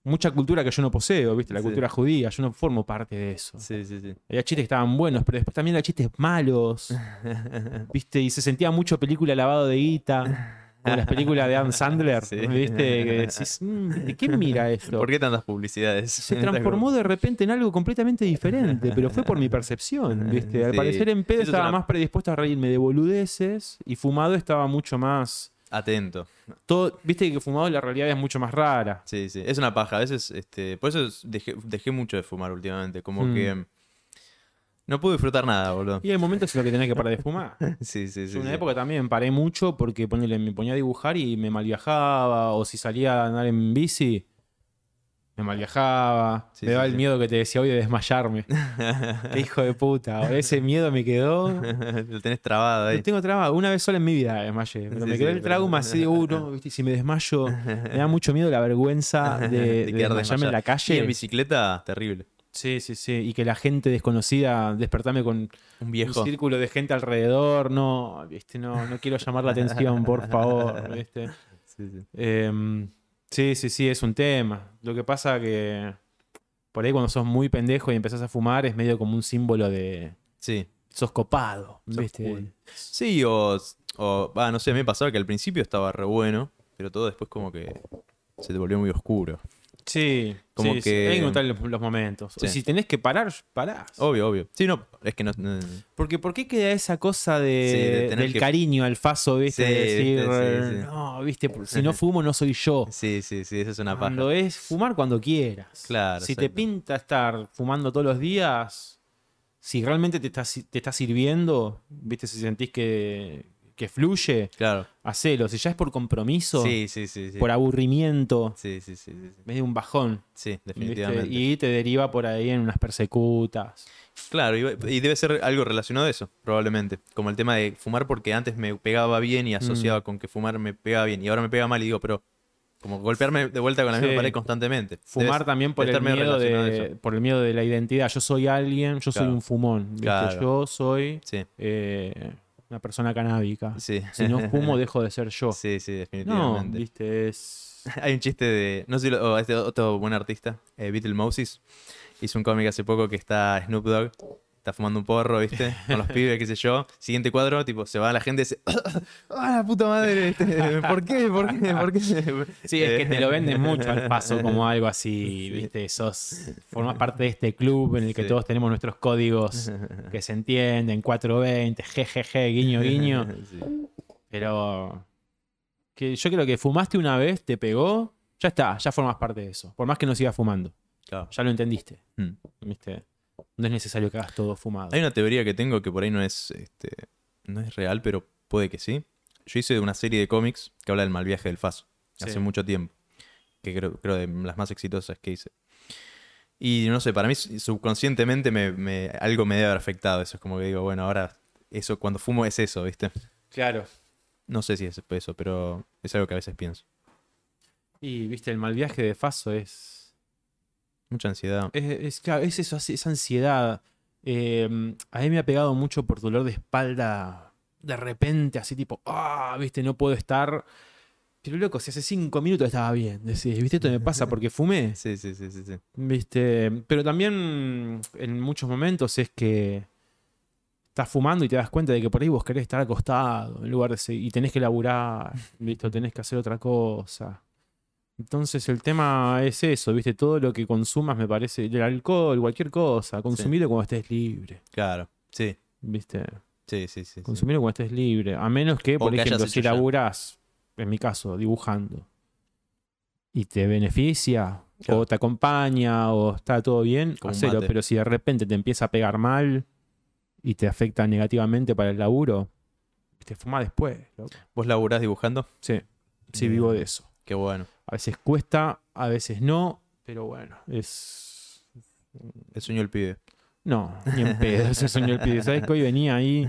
mucha cultura que yo no poseo, ¿viste? La Sí. cultura judía, yo no formo parte de eso. Sí, sí, sí. Había chistes que estaban buenos, pero después también había chistes malos, ¿viste? Y se sentía mucho película lavado de guita. Como las películas de Adam Sandler, Sí. ¿viste? Que decís, "Mm, ¿de qué mira esto? ¿Por qué tantas publicidades? Se transformó de repente en algo completamente diferente, pero fue por mi percepción, ¿viste? Al Sí. parecer en pedo Eso estaba una- más predispuesto a reírme de boludeces y fumado estaba mucho más... Atento. Todo, Viste que fumado la realidad es mucho más rara. Sí, sí. Es una paja. A veces, este, por eso es- dejé, dejé mucho de fumar últimamente. Como Mm. que No puedo disfrutar nada, boludo. Y hay momentos en los que tenés que parar de fumar. Sí, sí, sí. Yo una sí. época también paré mucho porque ponele, me ponía a dibujar y me malviajaba. O si salía a andar en bici, me malviajaba. Sí, me sí, daba el miedo que te decía hoy de desmayarme. Qué hijo de puta. Ese miedo me quedó. Lo tenés trabado ahí. Lo tengo trabado. Una vez sola en mi vida desmayé. Pero me quedó el trauma así de uno. ¿viste? Si me desmayo, me da mucho miedo la vergüenza de, de quedar desmayarme en la Y calle. en bicicleta, terrible. Sí, sí, sí. Y que la gente desconocida despertarme con Un viejo. un círculo de gente alrededor. No, viste, no, no quiero llamar la atención, por favor. ¿viste? Sí, sí. Em, sí, sí, sí, es un tema. Lo que pasa que por ahí cuando sos muy pendejo y empezás a fumar es medio como un símbolo de Sí. sos copado, Sos ¿viste? cool. Sí, o, o va, no sé, me pasaba que al principio estaba re bueno, pero todo después como que se te volvió muy oscuro. Sí, Como sí, sí, que- hay que encontrar los, los momentos. Sí. Si tenés que parar, parás. Obvio, obvio. Sí, no, es que no... no- Porque ¿por qué queda esa cosa de, de del que- cariño al faso, viste? De decir, no, viste, si no fumo no soy yo. Sí, sí, sí, esa es una paja. Cuando es fumar cuando quieras. Claro, Si te pinta estar fumando todos los días, si realmente te está, te está sirviendo, viste, si sentís que, que fluye, Claro. hacelo. Si ya es por compromiso, Sí, sí, sí. por aburrimiento, Sí, sí, sí, es de un bajón. Sí, ¿viste? definitivamente. Y te deriva por ahí en unas persecutas. Claro, y, y debe ser algo relacionado a eso, probablemente. Como el tema de fumar porque antes me pegaba bien y Mm. asociaba con que fumar me pegaba bien. Y ahora me pega mal y digo, pero como golpearme de vuelta con la misma Sí. pared constantemente. Fumar Debe- también por el, estar medio miedo de, por el miedo de la identidad. Yo soy alguien, yo soy un fumón. Claro. Yo soy Sí, eh, una persona canábica. sí. Si no fumo, dejo de ser yo. Sí, sí, no, definitivamente. viste, es... Hay un chiste de. No sé si lo- oh, este otro buen artista, eh, Beatle Moses, hizo un cómic hace poco que está Snoop Dogg. Está fumando un porro, ¿viste? Con los pibes, qué sé yo. Siguiente cuadro, tipo, se va la gente y dice. ¡Ah, la puta madre! este, ¿Por qué? ¿Por qué? ¿Por qué? Sí, es que te lo venden mucho al paso como algo así, ¿viste? Sos, formas parte de este club en el que Sí. todos tenemos nuestros códigos que se entienden, 420, jejeje, guiño, guiño. Sí. Pero que yo creo que fumaste una vez, te pegó, ya está, ya formas parte de eso. Por más que no sigas fumando, Claro. ya lo entendiste, Hmm. ¿viste? No es necesario que hagas todo fumado. Hay una teoría que tengo que por ahí no es, este, no es real, pero puede que sí. Yo hice una serie de cómics que habla del mal viaje del Faso. Sí. Hace mucho tiempo. Que creo, creo de las más exitosas que hice. Y no sé, para mí subconscientemente me, me- algo me debe haber afectado. Eso es como que digo, bueno, ahora eso cuando fumo es eso, ¿viste? Claro. No sé si es eso, pero es algo que a veces pienso. Y, viste, el mal viaje de Faso es... Mucha ansiedad. Es, es, claro, es eso, ansiedad. Eh, a mí me ha pegado mucho por dolor de espalda. De repente, así tipo, ah, viste, no puedo estar. Pero loco, si hace cinco minutos estaba bien. Decís, viste, esto me pasa porque fumé. Sí, sí, sí, sí. sí. Viste, pero también en muchos momentos es que estás fumando y te das cuenta de que por ahí vos querés estar acostado en lugar de seguir, y tenés que laburar, ¿viste? o tenés que hacer otra cosa. Entonces el tema es eso, ¿viste? Todo lo que consumas me parece, el alcohol, cualquier cosa, consumirlo cuando estés libre, Claro. Sí, ¿viste? sí, sí, sí. sí. Consumirlo cuando estés libre, a menos que, por que ejemplo, si ya. laburas, en mi caso, dibujando, y te beneficia, Claro. o te acompaña, o está todo bien, Como hacelo. Pero si de repente te empieza a pegar mal y te afecta negativamente para el laburo, te fuma después. loco. ¿Vos laburás dibujando? Sí, sí, vivo de eso. Qué bueno. A veces cuesta, a veces no, pero bueno, es. El sueño del pibe. No, ni en pedo, ese sueño del pibe. ¿Sabes que hoy venía ahí,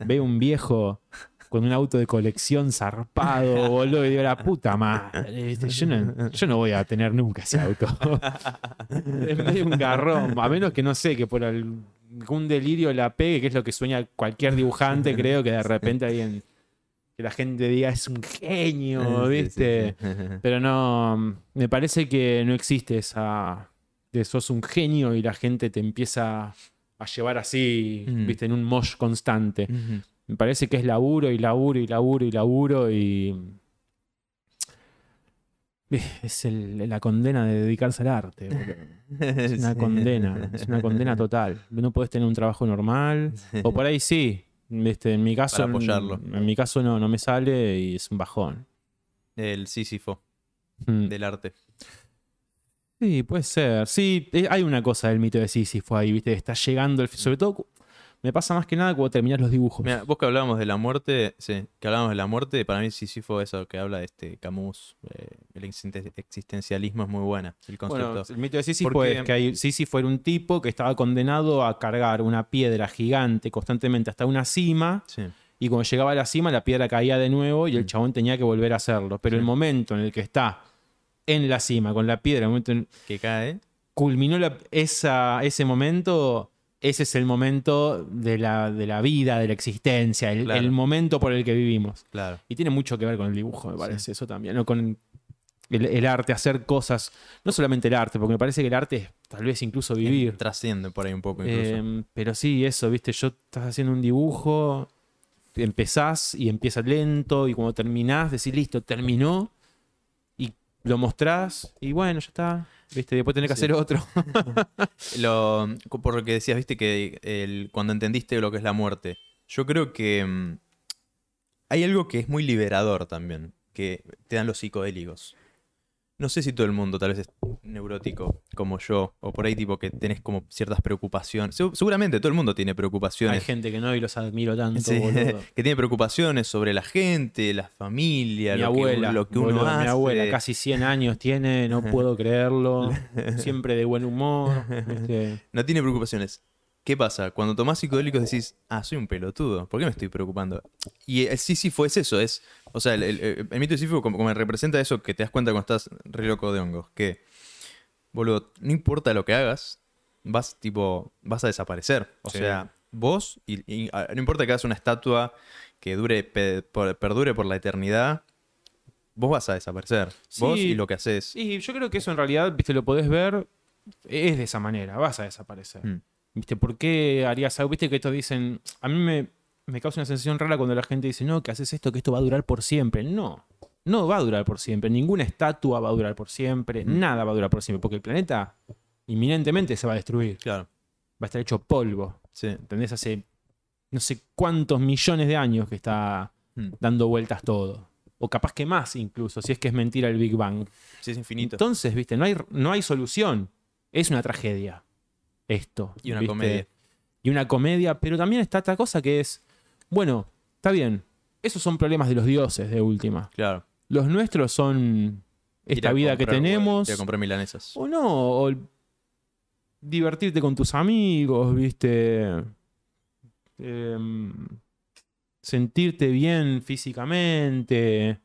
veo un viejo con un auto de colección zarpado, boludo, y digo, la puta madre, ¿viste? yo no, yo no voy a tener nunca ese auto. es medio un garrón, a menos que no sé, que por algún delirio la pegue, que es lo que sueña cualquier dibujante, creo que de repente alguien, que la gente diga, es un genio, Sí, sí, ¿viste? sí. Pero no, me parece que no existe esa de sos un genio y la gente te empieza a llevar así, Mm. viste, en un mosh constante. Me parece que es laburo y laburo y laburo y laburo y... Eh, Es el- la condena de dedicarse al arte. Es una condena, es una condena total. No podés tener un trabajo normal. O por ahí sí. Viste, en mi caso, Para apoyarlo. en mi caso no, no me sale y es un bajón. El Sísifo Mm. del arte. Sí, puede ser. Sí, eh, hay una cosa del mito de Sísifo ahí, ¿viste? Está llegando el. Sobre todo Me pasa más que nada cuando terminas los dibujos. Mira, vos que hablábamos de la muerte, sí, que hablábamos de la muerte, para mí Sísifo eso que habla de este Camus, eh, el existen- existencialismo es muy buena, el concepto. Bueno, el mito de Sísifo Porque- es que Sísifo era un tipo que estaba condenado a cargar una piedra gigante constantemente hasta una cima sí, y cuando llegaba a la cima la piedra caía de nuevo y el chabón tenía que volver a hacerlo. Pero Mm. Sí. el momento en el que está en la cima con la piedra, el momento en que cae, culminó la- esa, ese momento, ese es el momento de la, de la vida, de la existencia, el, Claro. el momento por el que vivimos. claro. Y tiene mucho que ver con el dibujo, me Sí. parece, eso también, ¿no? Con el, el arte, hacer cosas, no solamente el arte, porque me parece que el arte es tal vez incluso vivir. Trasciende por ahí un poco incluso. Eh, pero sí, eso, viste, yo estás haciendo un dibujo, empezás y empieza lento, y cuando terminás, decís, listo, terminó, lo mostrás, y bueno, ya está, viste, después tenés que Sí. hacer otro. Lo, por lo que decías, viste, que el, cuando entendiste lo que es la muerte, yo creo que mm, hay algo que es muy liberador también, que te dan los psicodélicos. No sé si todo el mundo tal vez es neurótico como yo, o por ahí tipo que tenés como ciertas preocupaciones. Se- Seguramente todo el mundo tiene Hay preocupaciones. gente que no y los admiro tanto, Sí, boludo. que tiene preocupaciones sobre la gente, la familia, Mi lo, abuela, que, lo que uno boludo, hace. mi abuela, casi 100 años tiene, no puedo creerlo, siempre de buen humor. ¿viste? No tiene preocupaciones. ¿Qué pasa? Cuando tomás psicodélicos decís, ah, soy un pelotudo, ¿por qué me estoy preocupando? Y el Sísifo es eso, es, o sea, el, el- el- el mito de Sísifo como, como representa eso que te das cuenta cuando estás re loco de hongos, que, boludo, no importa lo que hagas, vas, tipo, vas a desaparecer. O Sí. sea, vos, y, y, ah, no importa que hagas una estatua que dure, pe- por- perdure por la eternidad, vos vas a desaparecer. Vos y lo que haces. Y yo creo que eso en realidad, viste, lo podés ver, es de esa manera, vas a desaparecer. Mm. ¿Viste? ¿Por qué harías algo? Viste que estos dicen, a mí me, me causa una sensación rara cuando la gente dice, no, que haces esto, que esto va a durar por siempre. No, no va a durar por siempre. Ninguna estatua va a durar por siempre. Mm. Nada va a durar por siempre, porque el planeta inminentemente se va a destruir. Claro, Va a estar hecho polvo. sí. ¿Entendés? Hace no sé cuántos millones de años que está Mm. dando vueltas todo. O capaz que más incluso, si es que es mentira el Big Bang. Sí, es infinito. Entonces, viste, no hay, no hay solución. Es una tragedia. Esto. Y una ¿viste? comedia. Y una comedia, pero también está esta cosa que es, bueno, está bien. Esos son problemas de los dioses de última. Claro. Los nuestros son esta vida que tenemos. comprar milanesas. O no, o divertirte con tus amigos, viste. Em, sentirte bien físicamente,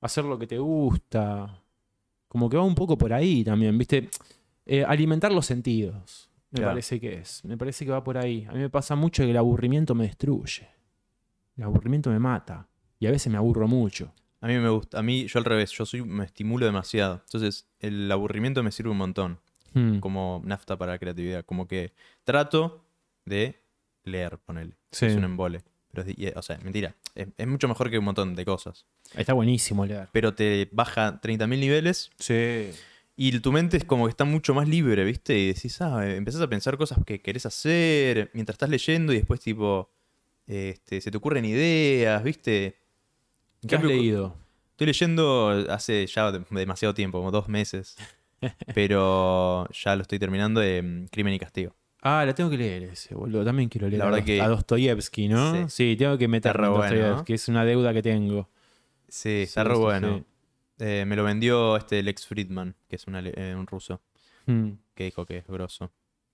hacer lo que te gusta. Como que va un poco por ahí también, viste. Eh, alimentar los sentidos, me Claro. parece que es. Me parece que va por ahí. A mí me pasa mucho que el aburrimiento me destruye. El aburrimiento me mata. Y a veces me aburro mucho. A mí me gusta, a mí yo al revés, yo soy, me estimulo demasiado. Entonces, el aburrimiento me sirve un montón, Hmm. como nafta para la creatividad. Como que trato de leer, ponele. Sí. Es un embole. Pero y- o sea, mentira. Es, es mucho mejor que un montón de cosas. Está buenísimo leer. Pero te baja 30.000 niveles Sí. Y tu mente es como que está mucho más libre, ¿viste? Y decís, ah, eh, empezás a pensar cosas que querés hacer mientras estás leyendo y después, tipo, este, se te ocurren ideas, ¿viste? ¿Qué has leído? Estoy leyendo hace ya de- demasiado tiempo, como dos meses. pero ya lo estoy terminando de mm, Crimen y Castigo. Ah, la tengo que leer ese, boludo. También quiero leer La a, verdad Dost- que- a Dostoyevsky, ¿no? Sí. Sí, tengo que meter re a bueno, Dostoyevsky, ¿no? es una deuda que tengo. Sí, está Sí, re bueno. sí. Eh, me lo vendió este Lex Friedman, que es un, ale- eh, un ruso, Mm. que dijo que es grosso.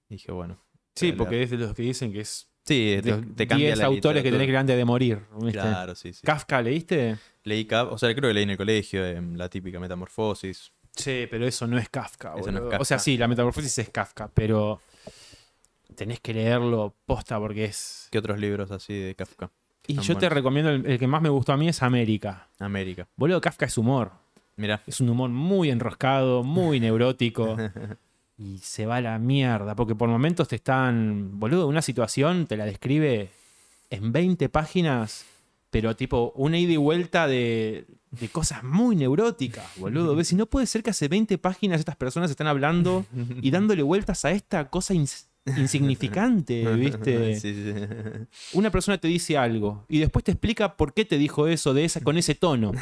Y dije, bueno. Sí, porque leer. es de los que dicen que es Sí, te, te cambia 10 la autores que tenés que leer antes de morir. ¿viste? Claro, sí, sí. Kafka, ¿leíste? Leí Kaf- o sea, creo que leí en el colegio, em, la típica metamorfosis. Sí, pero eso no es Kafka, Eso no es boludo. O sea, Kafka. sí, la metamorfosis es Kafka, pero tenés que leerlo posta porque es... ¿Qué otros libros así de Kafka? Y yo te recomiendo, el, el que más me gustó a mí es América. América. Boludo, Kafka es humor. Mira, Es un humor muy enroscado, muy neurótico. y se va a la mierda. Porque por momentos te están. Boludo, una situación te la describe en 20 páginas. Pero tipo, una ida y vuelta de, de cosas muy neuróticas, boludo. ¿Ves? Y no puede ser que hace 20 páginas estas personas están hablando y dándole vueltas a esta cosa insignificante, ¿viste? Sí, sí. Una persona te dice algo y después te explica por qué te dijo eso de esa, con ese tono.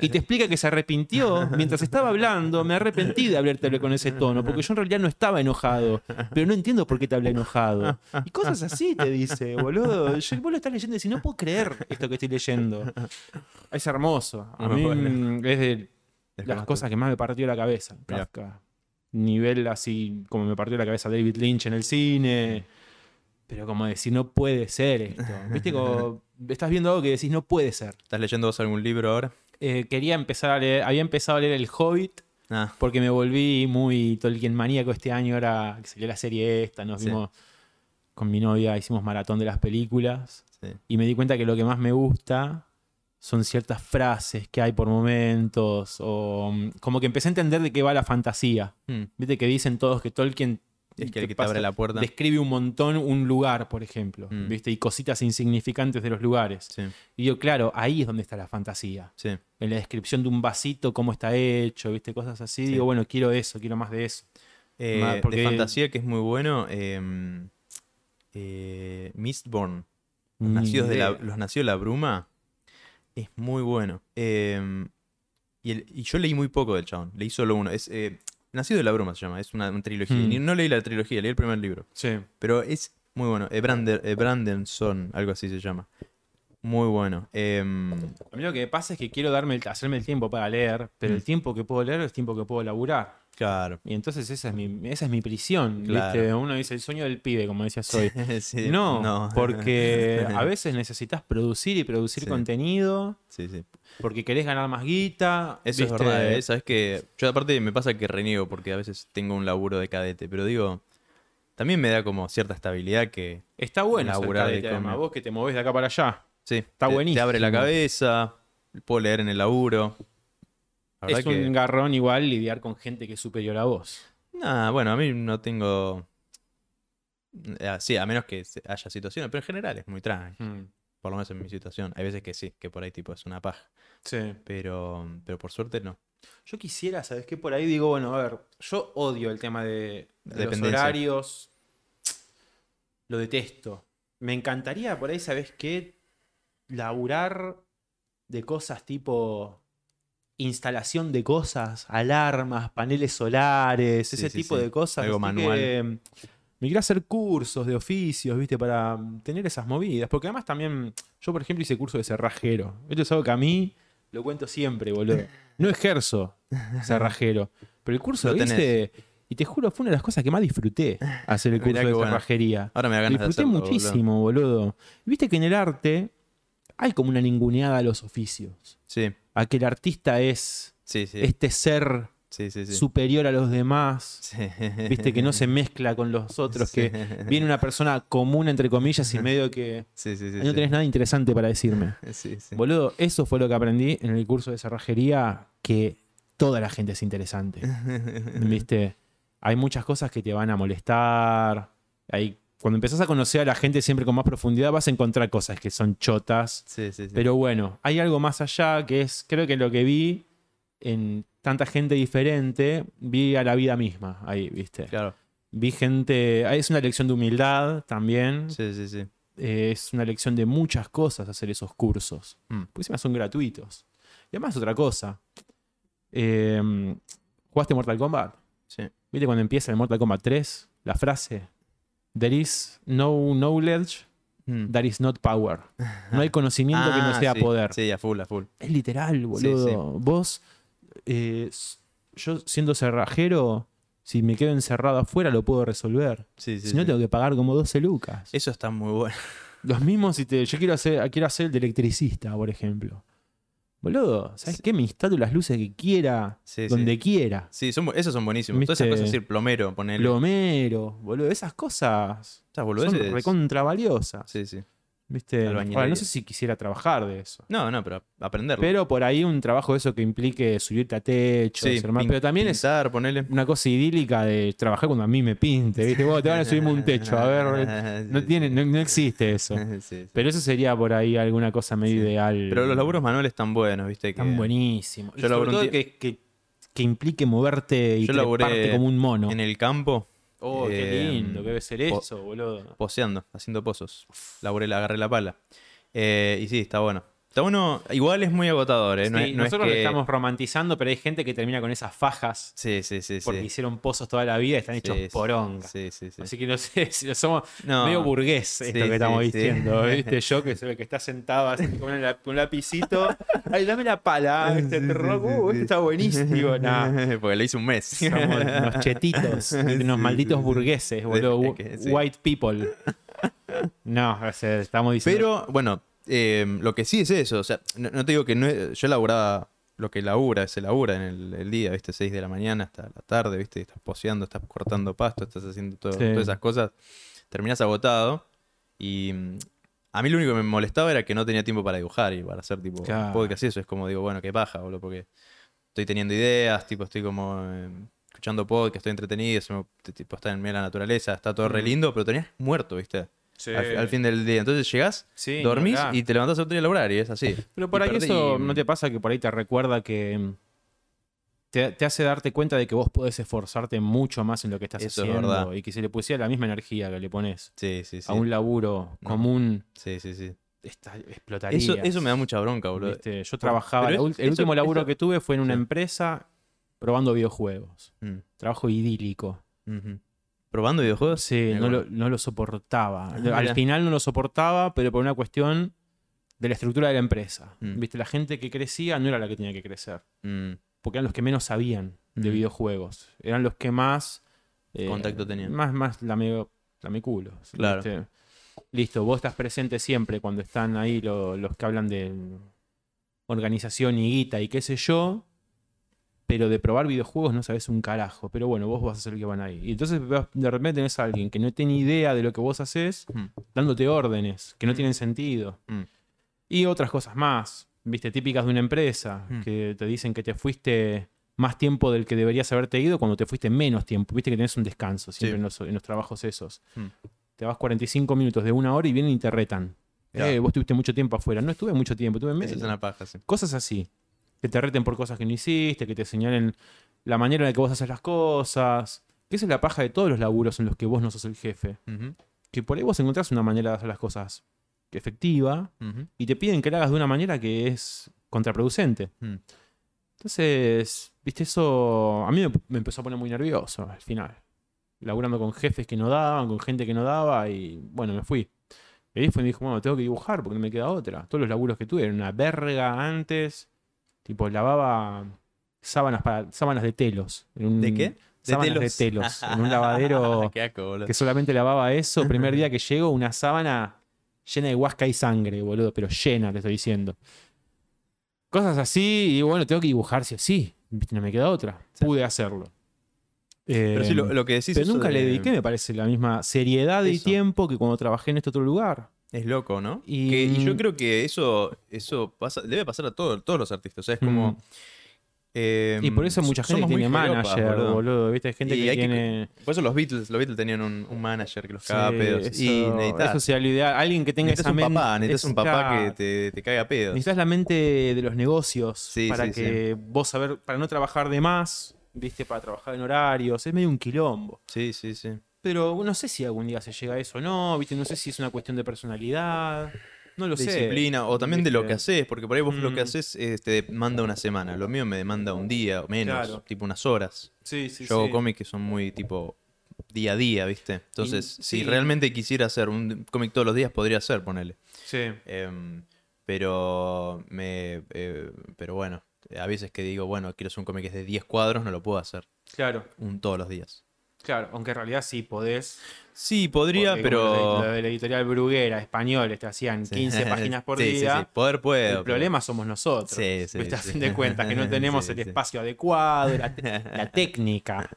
Y te explica que se arrepintió. Mientras estaba hablando, me arrepentí de hablarte con ese tono, porque yo en realidad no estaba enojado, pero no entiendo por qué te hablé enojado. Y cosas así te dice, boludo. Yo, vos lo estás leyendo y decís, no puedo creer esto que estoy leyendo. Es hermoso. A mí es de las cosas que más me partió la cabeza. Kafka. Nivel así como me partió la cabeza David Lynch en el cine. Pero como decir, no puede ser esto. ¿Viste? Como estás viendo algo que decís, no puede ser. ¿Estás leyendo vos algún libro ahora? Eh, quería empezar a leer, había empezado a leer El Hobbit Ah, porque me volví muy Tolkien maníaco este año. Ahora que salió la serie esta, nos Sí. vimos con mi novia, hicimos maratón de las películas. sí. Y me di cuenta que lo que más me gusta son ciertas frases que hay por momentos. O mm, como que empecé a entender de qué va la fantasía. Hmm. Viste que dicen todos que Tolkien. Es que el que te pasa- abre la puerta. Describe un montón un lugar, por ejemplo. Mm. ¿Viste? Y cositas insignificantes de los lugares. Sí, Y yo, claro, ahí es donde está la fantasía. sí. En la descripción de un vasito, cómo está hecho, ¿viste? Cosas así. Sí. Digo, bueno, quiero eso, quiero más de eso. Eh, porque- De fantasía que es muy bueno. eh, eh, Mistborn. Los nacidos, de la, los nacidos de la bruma. Es muy bueno. Eh, y, el- y yo leí muy poco del chabón. Leí solo uno. Es eh, Nacido de la bruma se llama. Es una, una trilogía. Hmm. Ni- No leí la trilogía, leí el primer libro. Sí. Pero es muy bueno. Eh, Brander- eh, Brandenson, algo así se llama. Muy bueno. Em, A mí lo que pasa es que quiero darme el- hacerme el tiempo para leer, pero Mm. el tiempo que puedo leer es tiempo que puedo laburar. Claro. Y entonces esa es mi, esa es mi prisión. Claro. ¿viste? Uno dice el sueño del pibe, como decías hoy. Sí, No, porque a veces necesitas producir y producir Sí. contenido, Sí, sí. porque querés ganar más guita. Eso ¿viste? es verdad, ¿eh? Sabes que yo aparte me pasa que reniego porque a veces tengo un laburo de cadete, pero digo, también me da como cierta estabilidad que, Está bueno Laburar de además, vos que te movés de acá para allá. sí, Está te, te abre la buenísimo. cabeza, puedo leer en el laburo. Es que- un garrón igual lidiar con gente que es superior a vos. Nah, bueno, a mí no tengo... eh, Sí, a menos que haya situaciones, pero en general es muy tranqui, por lo menos en mi situación. Hay veces que sí, que por ahí tipo es una paja, Sí. pero, pero por suerte no. Yo quisiera, ¿sabes qué? Por ahí digo, bueno, a ver, yo odio el tema de, de los horarios. Lo detesto. Me encantaría por ahí, ¿sabes qué? Laburar de cosas tipo instalación de cosas, alarmas, paneles solares, Sí, ese sí, tipo sí. de cosas. Algo así manual. que, mm, me quiero hacer cursos de oficios, ¿viste? Para tener esas movidas. Porque además también, yo por ejemplo hice curso de cerrajero. Esto es algo que a mí lo cuento siempre, boludo. No ejerzo cerrajero. Pero el curso Lo lo, hice y te juro, fue una de las cosas que más disfruté hacer el curso Mirá de bueno. cerrajería. Ahora me da ganas de Disfruté boludo. muchísimo, boludo. Viste que en el arte hay como una ninguneada a los oficios. Sí, A que el artista es sí, sí. este ser Sí, sí, sí. superior a los demás. Viste que no se mezcla con los otros, que viene una persona común, entre comillas, y medio que Sí, sí, sí. "Ay, no tenés nada interesante para decirme. Sí, sí. Boludo, eso fue lo que aprendí en el curso de cerrajería, que toda la gente es interesante. ¿Viste? Hay muchas cosas que te van a molestar. Hay, cuando empezás a conocer a la gente siempre con más profundidad, vas a encontrar cosas que son chotas. Sí, sí, sí. Pero bueno, hay algo más allá que es, creo que lo que vi en tanta gente diferente, vi a la vida misma ahí, ¿viste? Claro. Vi gente, es una lección de humildad también, Sí, sí, sí. eh, es una lección de muchas cosas hacer esos cursos, Mm. porque encima son gratuitos. Y además otra cosa, eh, ¿jugaste Mortal Kombat? Sí. ¿Viste cuando empieza el Mortal Kombat 3? La frase, there is no knowledge, Mm. there is not power. No hay conocimiento que no Ah, sea sí. poder. Sí, a full, a full. Es literal, boludo. sí. Vos, eh, yo siendo cerrajero, si me quedo encerrado afuera lo puedo resolver. Sí, sí, si no, tengo que pagar como 12 lucas. Eso está muy bueno. Los mismos, si te, yo quiero hacer, quiero hacer el de electricista, por ejemplo. Boludo, ¿sabes qué? Me instalo las luces que quiera, Sí, sí. donde quiera. Sí, son, bu- esos son buenísimos. Todas esas Viste, cosas, decir plomero, ponerle. Plomero, boludo, esas cosas Esas son boludeces. recontra valiosas. Sí, sí. ¿Viste? Albañilería. Ahora, no sé si quisiera trabajar de eso. No, no, pero aprenderlo. Pero por ahí un trabajo de eso que implique subirte a techo, sí, hacer más- pin- pero también es pintar, ponerle. una cosa idílica de trabajar cuando a mí me pinte, ¿viste? Vos te van a subirme un techo, a ver, no, tiene, no, no existe eso. sí, sí. Pero eso sería por ahí alguna cosa medio ideal. Pero los laburos manuales están buenos, ¿viste? Que Están buenísimos. Y Yo sobre todo que, que, que implique moverte y Yo treparte como un mono. En el campo, Oh, qué Eh, lindo, que debe ser eso, boludo. Poseando, haciendo pozos. Laburé, la- agarré la pala. Eh, y sí, está bueno. Está bueno, igual es muy agotador, ¿eh? No, Sí, es nosotros lo estamos romantizando, pero hay gente que termina con esas fajas Sí, sí, sí. porque sí. hicieron pozos toda la vida y están hechos poronga. Sí, sí, sí. Así que no sé si somos No. medio burgués esto que estamos diciendo. ¿viste? Yo que soy el que está sentado así con un, lap- un lapicito. Ay, dame la pala. Este, uh, está buenísimo. Nah, Porque lo hice un mes. somos unos chetitos, unos malditos burgueses, boludo. White people. No, o sea, estamos diciendo. Pero, bueno, eh, lo que sí es eso. O sea, no, no te digo que no es- yo laburaba lo que labura, se labura en el, el día, ¿viste? 6 de la mañana hasta la tarde, ¿viste? Estás poseando, estás cortando pasto, estás haciendo todo- Sí. todas esas cosas. Terminás agotado. Y mm, a mí lo único que me molestaba era que no tenía tiempo para dibujar y para hacer tipo Claro. podcast y eso. Es como digo, bueno, qué paja, boludo, porque estoy teniendo ideas, tipo, estoy como eh, escuchando podcast, estoy entretenido, se me- tipo, está en medio de la naturaleza, está todo re Mm. lindo, pero tenías muerto, ¿viste? Sí. Al, al fin del día. Entonces llegás, Sí, dormís y te levantás otro día a laburar y es así. Pero por Y ahí perdí- eso no te pasa que por ahí te recuerda que mm, te, te hace darte cuenta de que vos podés esforzarte mucho más en lo que estás Eso es haciendo verdad. y que si le pusiera la misma energía que le pones Sí, sí, sí. a un laburo No. común, Sí, sí, sí. está, explotaría. Eso, eso me da mucha bronca, boludo. ¿Viste? Yo trabajaba, pero es- el eso- último laburo que tuve fue en una Sí. empresa probando videojuegos. Mm, Trabajo idílico. ¿Probando videojuegos? Sí, no lo, bueno. no lo soportaba. Ah, Al final no lo soportaba, pero por una cuestión de la estructura de la empresa. Mm. ¿Viste? La gente que crecía no era la que tenía que crecer. Mm, porque eran los que menos sabían de Mm. videojuegos. Eran los que más. eh, Contacto tenían. Más, más lame, culos. Claro. ¿viste? Listo, vos estás presente siempre cuando están ahí lo- los que hablan de organización y guita y qué sé yo. Pero de probar videojuegos no sabes un carajo. Pero bueno, vos vas a ser el que van ahí. Y entonces de repente tenés a alguien que no tiene idea de lo que vos haces, mm, dándote órdenes que no Mm. tienen sentido. mm. Y otras cosas más, viste, típicas de una empresa, que te dicen que te fuiste más tiempo del que deberías haberte ido cuando te fuiste menos tiempo. Viste que tenés un descanso siempre Sí. en, los, en los trabajos esos. Te vas 45 minutos de una hora y vienen y te retan. Eh, vos tuviste mucho tiempo afuera. No estuve mucho tiempo, estuve Eso menos. es una paja, sí. Cosas así. Que te reten por cosas que no hiciste, que te señalen la manera en la que vos haces las cosas. Que esa es la paja de todos los laburos en los que vos no sos el jefe. Que por ahí vos encontrás una manera de hacer las cosas efectiva, y te piden que la hagas de una manera que es contraproducente. mm. Entonces, viste, eso a mí me, me empezó a poner muy nervioso al final. Laburando con jefes que no daban, con gente que no daba, y bueno, me fui. Y ahí fue y me dijo, bueno, tengo que dibujar porque no me queda otra. Todos los laburos que tuve eran una verga antes. Tipo, lavaba sábanas para sábanas de telos. en un- ¿De qué? Sábanas de telos. telos. en un lavadero que solamente lavaba eso. Primer día que llego, una sábana llena de huasca y sangre, boludo, pero llena, te estoy diciendo. Cosas así, y bueno, tengo que dibujar sí o sí. No me queda otra. Pude hacerlo. Pero sí, lo, lo que decís pero nunca le de- dediqué, me parece, la misma seriedad y Eso. tiempo que cuando trabajé en este otro lugar. Es loco, ¿no? Y- Que- Y, yo creo que eso, eso pasa, debe pasar a todo- todos los artistas. O sea, es como. Mm. eh, Y por eso mucha gente tiene manager, boludo. boludo. ¿Viste? Hay gente Y que hay que- tiene. Por eso los Beatles, los Beatles tenían un, un manager que los Sí, cagaba pedos. eso, y necesitas, eso sería lo ideal. Alguien que tenga necesitas esa mente. papá, necesitas es- un papá que te, te caga a pedos. Necesitas la mente de los negocios Sí, para sí, que vos saber, para no trabajar de más, viste, para trabajar en horarios, es medio un quilombo. Sí, sí, sí. Pero no sé si algún día se llega a eso o no, viste, no sé si es una cuestión de personalidad, no lo De sé. disciplina, o también de lo que haces, porque por ahí vos lo que Mm. haces eh, te demanda una semana. Lo mío me demanda un día o menos, Claro. tipo unas horas. Sí, sí, Yo hago sí. cómics que son muy tipo día a día, ¿viste? Entonces, Y- si sí. realmente quisiera hacer un cómic todos los días, podría hacer, ponele. Sí. Em, pero me eh, pero bueno, a veces que digo, bueno, quiero hacer un cómic que es de 10 cuadros, no lo puedo hacer Claro, un todos los días. Claro, aunque en realidad sí podés. Sí, podría, pero... Lo de, la editorial Bruguera, españoles, te hacían 15 páginas por Sí, sí, día. sí, Poder puedo. El pero- problema somos nosotros. Sí, sí, fin de cuentas, que no tenemos el espacio adecuado, la, te- la técnica.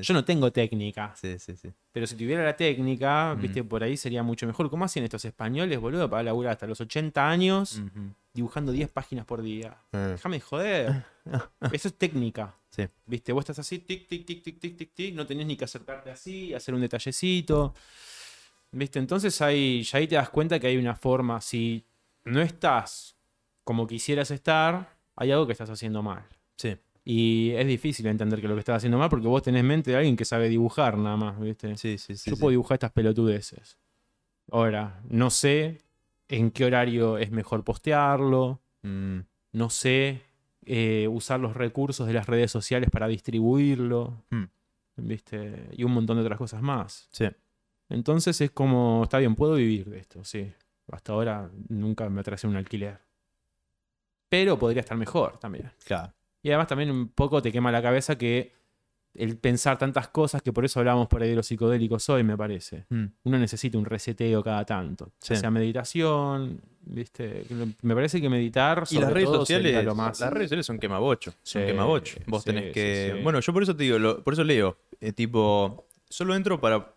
Yo no tengo técnica. Sí, sí, sí. Pero si tuviera la técnica, Mm. viste, por ahí sería mucho mejor. ¿Cómo hacían estos españoles, boludo, para laburar hasta los 80 años dibujando 10 páginas por día? Eh, Déjame de joder. Eso es técnica. Sí. Viste, vos estás así, tic, tic, tic, tic, tic, tic, tic, no tenés ni que acercarte así, hacer un detallecito. Viste, entonces ahí, ya ahí te das cuenta que hay una forma, si no estás como quisieras estar, hay algo que estás haciendo mal. Sí. Y es difícil entender que lo que estás haciendo mal porque vos tenés mente de alguien que sabe dibujar nada más, ¿viste? Sí, sí, sí. Yo sí. puedo dibujar estas pelotudeces. Ahora, no sé en qué horario es mejor postearlo, Mm, no sé eh, usar los recursos de las redes sociales para distribuirlo, Hmm. ¿viste? Y un montón de otras cosas más. sí. Entonces es como, está bien, puedo vivir de esto, sí. Hasta ahora nunca me atrasé un alquiler. Pero podría estar mejor también. Claro. Y además también un poco te quema la cabeza que el pensar tantas cosas, que por eso hablábamos por ahí de los psicodélicos hoy, me parece. Mm, Uno necesita un reseteo cada tanto. Ya sea meditación, ¿viste? Me parece que meditar Y las redes todo sociales, lo más... las redes sociales son quemabocho, son Sí, quemabocho. Vos sí, tenés que, bueno, yo por eso te digo, lo- por eso leo, eh, tipo, solo entro para,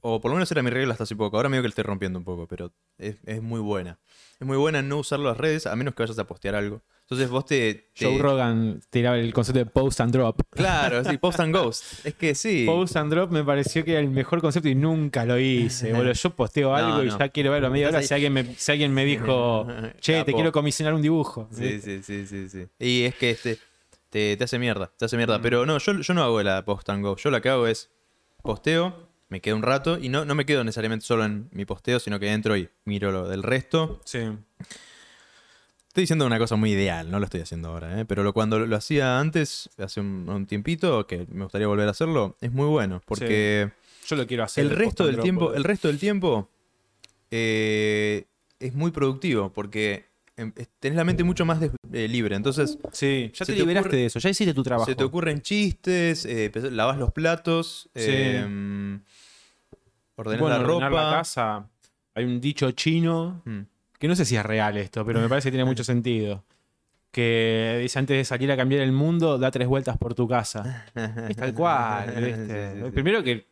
o por lo menos era mi regla hasta hace poco. Ahora medio que le estoy rompiendo un poco, pero es, es muy buena. Es muy buena no usar las redes a menos que vayas a postear algo. Entonces vos te, te- Joe Rogan tiraba el concepto de post and drop. claro, sí, post and ghost. Es que sí. Post and drop me pareció que era el mejor concepto y nunca lo hice. boludo. Yo posteo No, algo y ya quiero verlo a media hora si alguien me, si alguien me dijo, che, te quiero comisionar un dibujo. Sí, sí, sí, sí, sí. Y es que este te, te hace mierda, te hace Mm. mierda. Pero no, yo, yo no hago la post and go. Yo lo que hago es posteo, me quedo un rato y no, no me quedo necesariamente solo en mi posteo, sino que entro y miro lo del resto. Sí. Estoy diciendo una cosa muy ideal, no lo estoy haciendo ahora, ¿eh? pero lo, cuando lo, lo hacía antes, hace un, un tiempito, que me gustaría volver a hacerlo, es muy bueno, porque Yo lo quiero hacer. el resto del tiempo, el resto del tiempo eh, es muy productivo, porque em, tenés la mente mucho más eh, libre. Entonces, Sí, ya te te liberaste ocurre- de eso, ya hiciste tu trabajo. se te ocurren chistes, eh, lavas los platos, Sí. eh, ordenás Bueno, la ordenar ropa. la casa. Hay un dicho chino, Mm. Que no sé si es real esto, pero me parece que tiene mucho sentido. Que dice antes de salir a cambiar el mundo, da tres vueltas por tu casa. Es tal cual, ¿viste? Sí, sí, sí. Primero que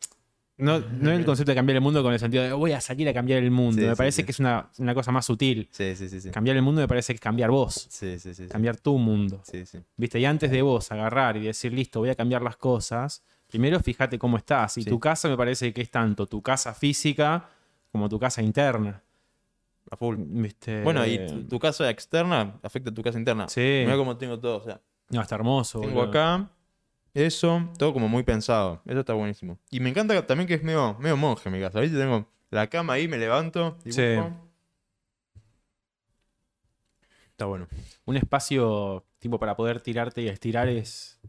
no, no es el concepto de cambiar el mundo con el sentido de voy a salir a cambiar el mundo. Sí, me parece sí. que es una, una cosa más sutil. Sí, sí, sí, sí. Cambiar el mundo me parece que es cambiar vos, Sí, sí, sí, sí. cambiar tu mundo. Sí, sí. ¿Viste? Y antes de vos agarrar y decir, listo, voy a cambiar las cosas, primero fíjate cómo estás. Y tu casa me parece que es tanto tu casa física como tu casa interna. A full. ¿Viste? Bueno, y tu, tu casa externa afecta a tu casa interna. Sí. Mira cómo tengo todo. O sea, No, está hermoso. tengo boludo. acá eso, todo como muy pensado. Eso está buenísimo. Y me encanta también que es medio, medio monje mi casa. ¿Viste? Tengo la cama ahí, me levanto. dibujo. Sí. Está bueno. Un espacio tipo para poder tirarte y estirar es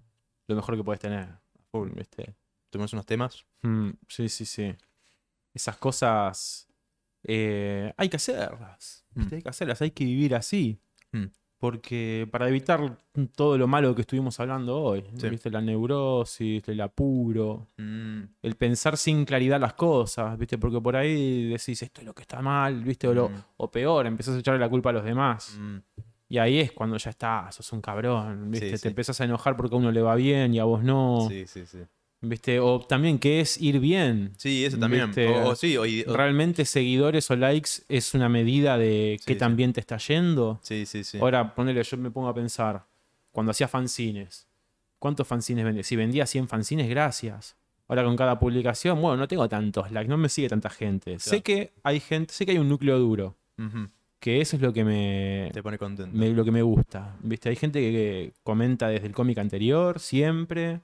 lo mejor que puedes tener. Full. ¿Viste? Tomamos unos temas. Mm, sí, sí, sí. Esas cosas eh, hay que hacerlas. ¿viste? Mm. Hay que hacerlas, hay que vivir así. Mm. Porque para evitar todo lo malo que estuvimos hablando hoy, Sí. ¿viste? La neurosis, el apuro, Mm, el pensar sin claridad las cosas, ¿viste? Porque por ahí decís esto es lo que está mal, ¿viste? O, lo- Mm. o peor, empezás a echarle la culpa a los demás. Y ahí es cuando ya está, sos un cabrón, ¿viste? Sí, Te sí. empezás a enojar porque a uno le va bien y a vos no, Sí, sí, sí. ¿Viste? O también que es ir bien. Sí, eso también. O, o sí, o, ¿Realmente seguidores o likes es una medida de qué tan bien te está yendo? sí, sí, sí. Ahora, ponele, yo me pongo a pensar, cuando hacía fanzines, ¿cuántos fanzines vendía? Si vendía 100 fanzines, gracias. Ahora con cada publicación, bueno, no tengo tantos likes, no me sigue tanta gente. Sé que hay gente, sé que hay un núcleo duro, que eso es lo que me, Te pone contento. me- lo que me gusta. ¿Viste? Hay gente que, que comenta desde el cómic anterior, siempre,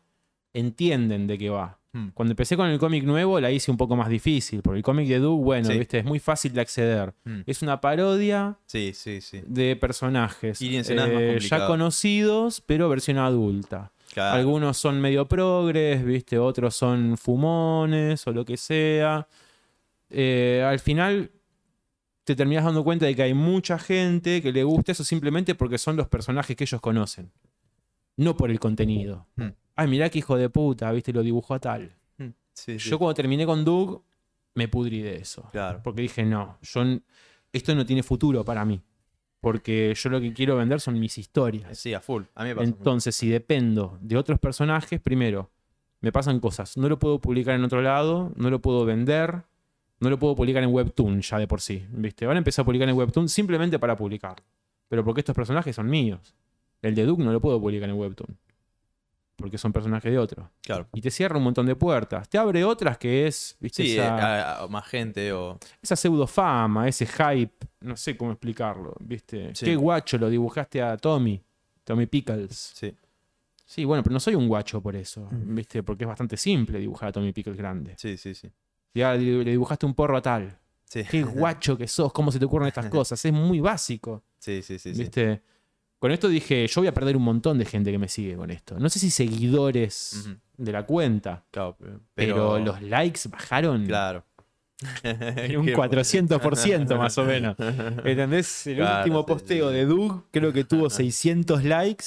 entienden de qué va. Mm. Cuando empecé con el cómic nuevo la hice un poco más difícil, porque el cómic de Doug, bueno, Sí. ¿viste? es muy fácil de acceder. Mm. Es una parodia Sí, sí, sí. de personajes Y más eh, ya conocidos, pero versión adulta. Claro. Algunos son medio progres, ¿viste? Otros son fumones o lo que sea. Eh, al final te terminas dando cuenta de que hay mucha gente que le gusta eso simplemente porque son los personajes que ellos conocen. No por el contenido. Hmm. Ay, mirá qué hijo de puta, ¿viste? Lo dibujó a tal. Mm, Sí, sí. Yo cuando terminé con Doug, me pudrí de eso. Claro. Porque dije, no, yo, esto no tiene futuro para mí. Porque yo lo que quiero vender son mis historias. Sí, a full. A mí me pasa. Entonces, si dependo de otros personajes, primero, me pasan cosas. No lo puedo publicar en otro lado, no lo puedo vender, no lo puedo publicar en Webtoon ya de por sí. ¿viste? Van a empezar a publicar en Webtoon simplemente para publicar. Pero porque estos personajes son míos. El de Duke no lo puedo publicar en Webtoon. Porque son personajes de otro. Claro. Y te cierra un montón de puertas. Te abre otras que es, ¿viste? Sí, esa, eh, a- a- más gente o. esa pseudofama, ese hype. No sé cómo explicarlo. ¿Viste? Sí. Qué guacho lo dibujaste a Tommy. Tommy Pickles. Sí. Sí, bueno, pero no soy un guacho por eso, Mm. ¿viste? Porque es bastante simple dibujar a Tommy Pickles grande. Sí, sí, sí. Ya le le dibujaste un porro a tal. Sí, Qué guacho que sos, cómo se te ocurren estas cosas. Es muy básico, sí, sí, sí. sí. Con esto dije, yo voy a perder un montón de gente que me sigue con esto. No sé si seguidores de la cuenta, Claro, pero, pero, los likes bajaron Claro. en un 400% más o menos. ¿Entendés? El Claro, último posteo sí, de Doug creo que tuvo 600 likes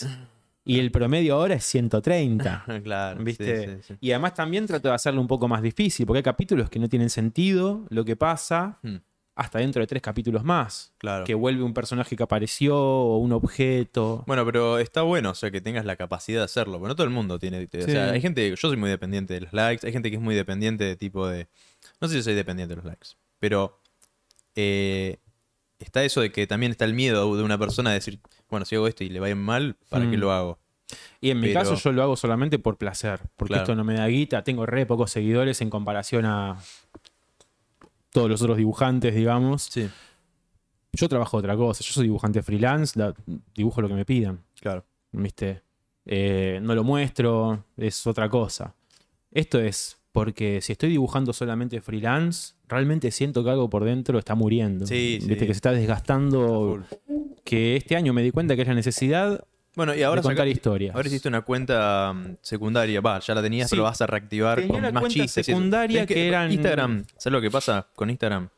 y el promedio ahora es 130. claro. ¿Viste? sí, sí. Y además también trato de hacerlo un poco más difícil, porque hay capítulos que no tienen sentido lo que pasa Hmm, hasta dentro de tres capítulos más. Claro. Que vuelve un personaje que apareció o un objeto. Bueno, pero está bueno, o sea, que tengas la capacidad de hacerlo, porque no todo el mundo tiene. O Sí. sea, hay gente, yo soy muy dependiente de los likes, hay gente que es muy dependiente de tipo de. No sé si soy dependiente de los likes, pero eh, está eso de que también está el miedo de una persona de decir, bueno, si hago esto y le va ir mal, ¿para qué Mm. lo hago? Y en mi pero- caso yo lo hago solamente por placer, porque Claro. esto no me da guita, tengo re pocos seguidores en comparación a todos los otros dibujantes, digamos. Sí, Yo trabajo otra cosa, yo soy dibujante freelance, dibujo lo que me pidan, claro. ¿viste? Eh, no lo muestro, es otra cosa. Esto es porque si estoy dibujando solamente freelance, realmente siento que algo por dentro está muriendo. Sí, sí. ¿Viste? Que se está desgastando. Que este año me di cuenta que es la necesidad Bueno, y ahora, de contar saca- historias. ahora hiciste una cuenta mm, secundaria, va, ya la tenías, Sí. pero vas a reactivar Tenía con la más cuenta chistes. secundaria que eran- Instagram, ¿sabes lo que pasa con Instagram?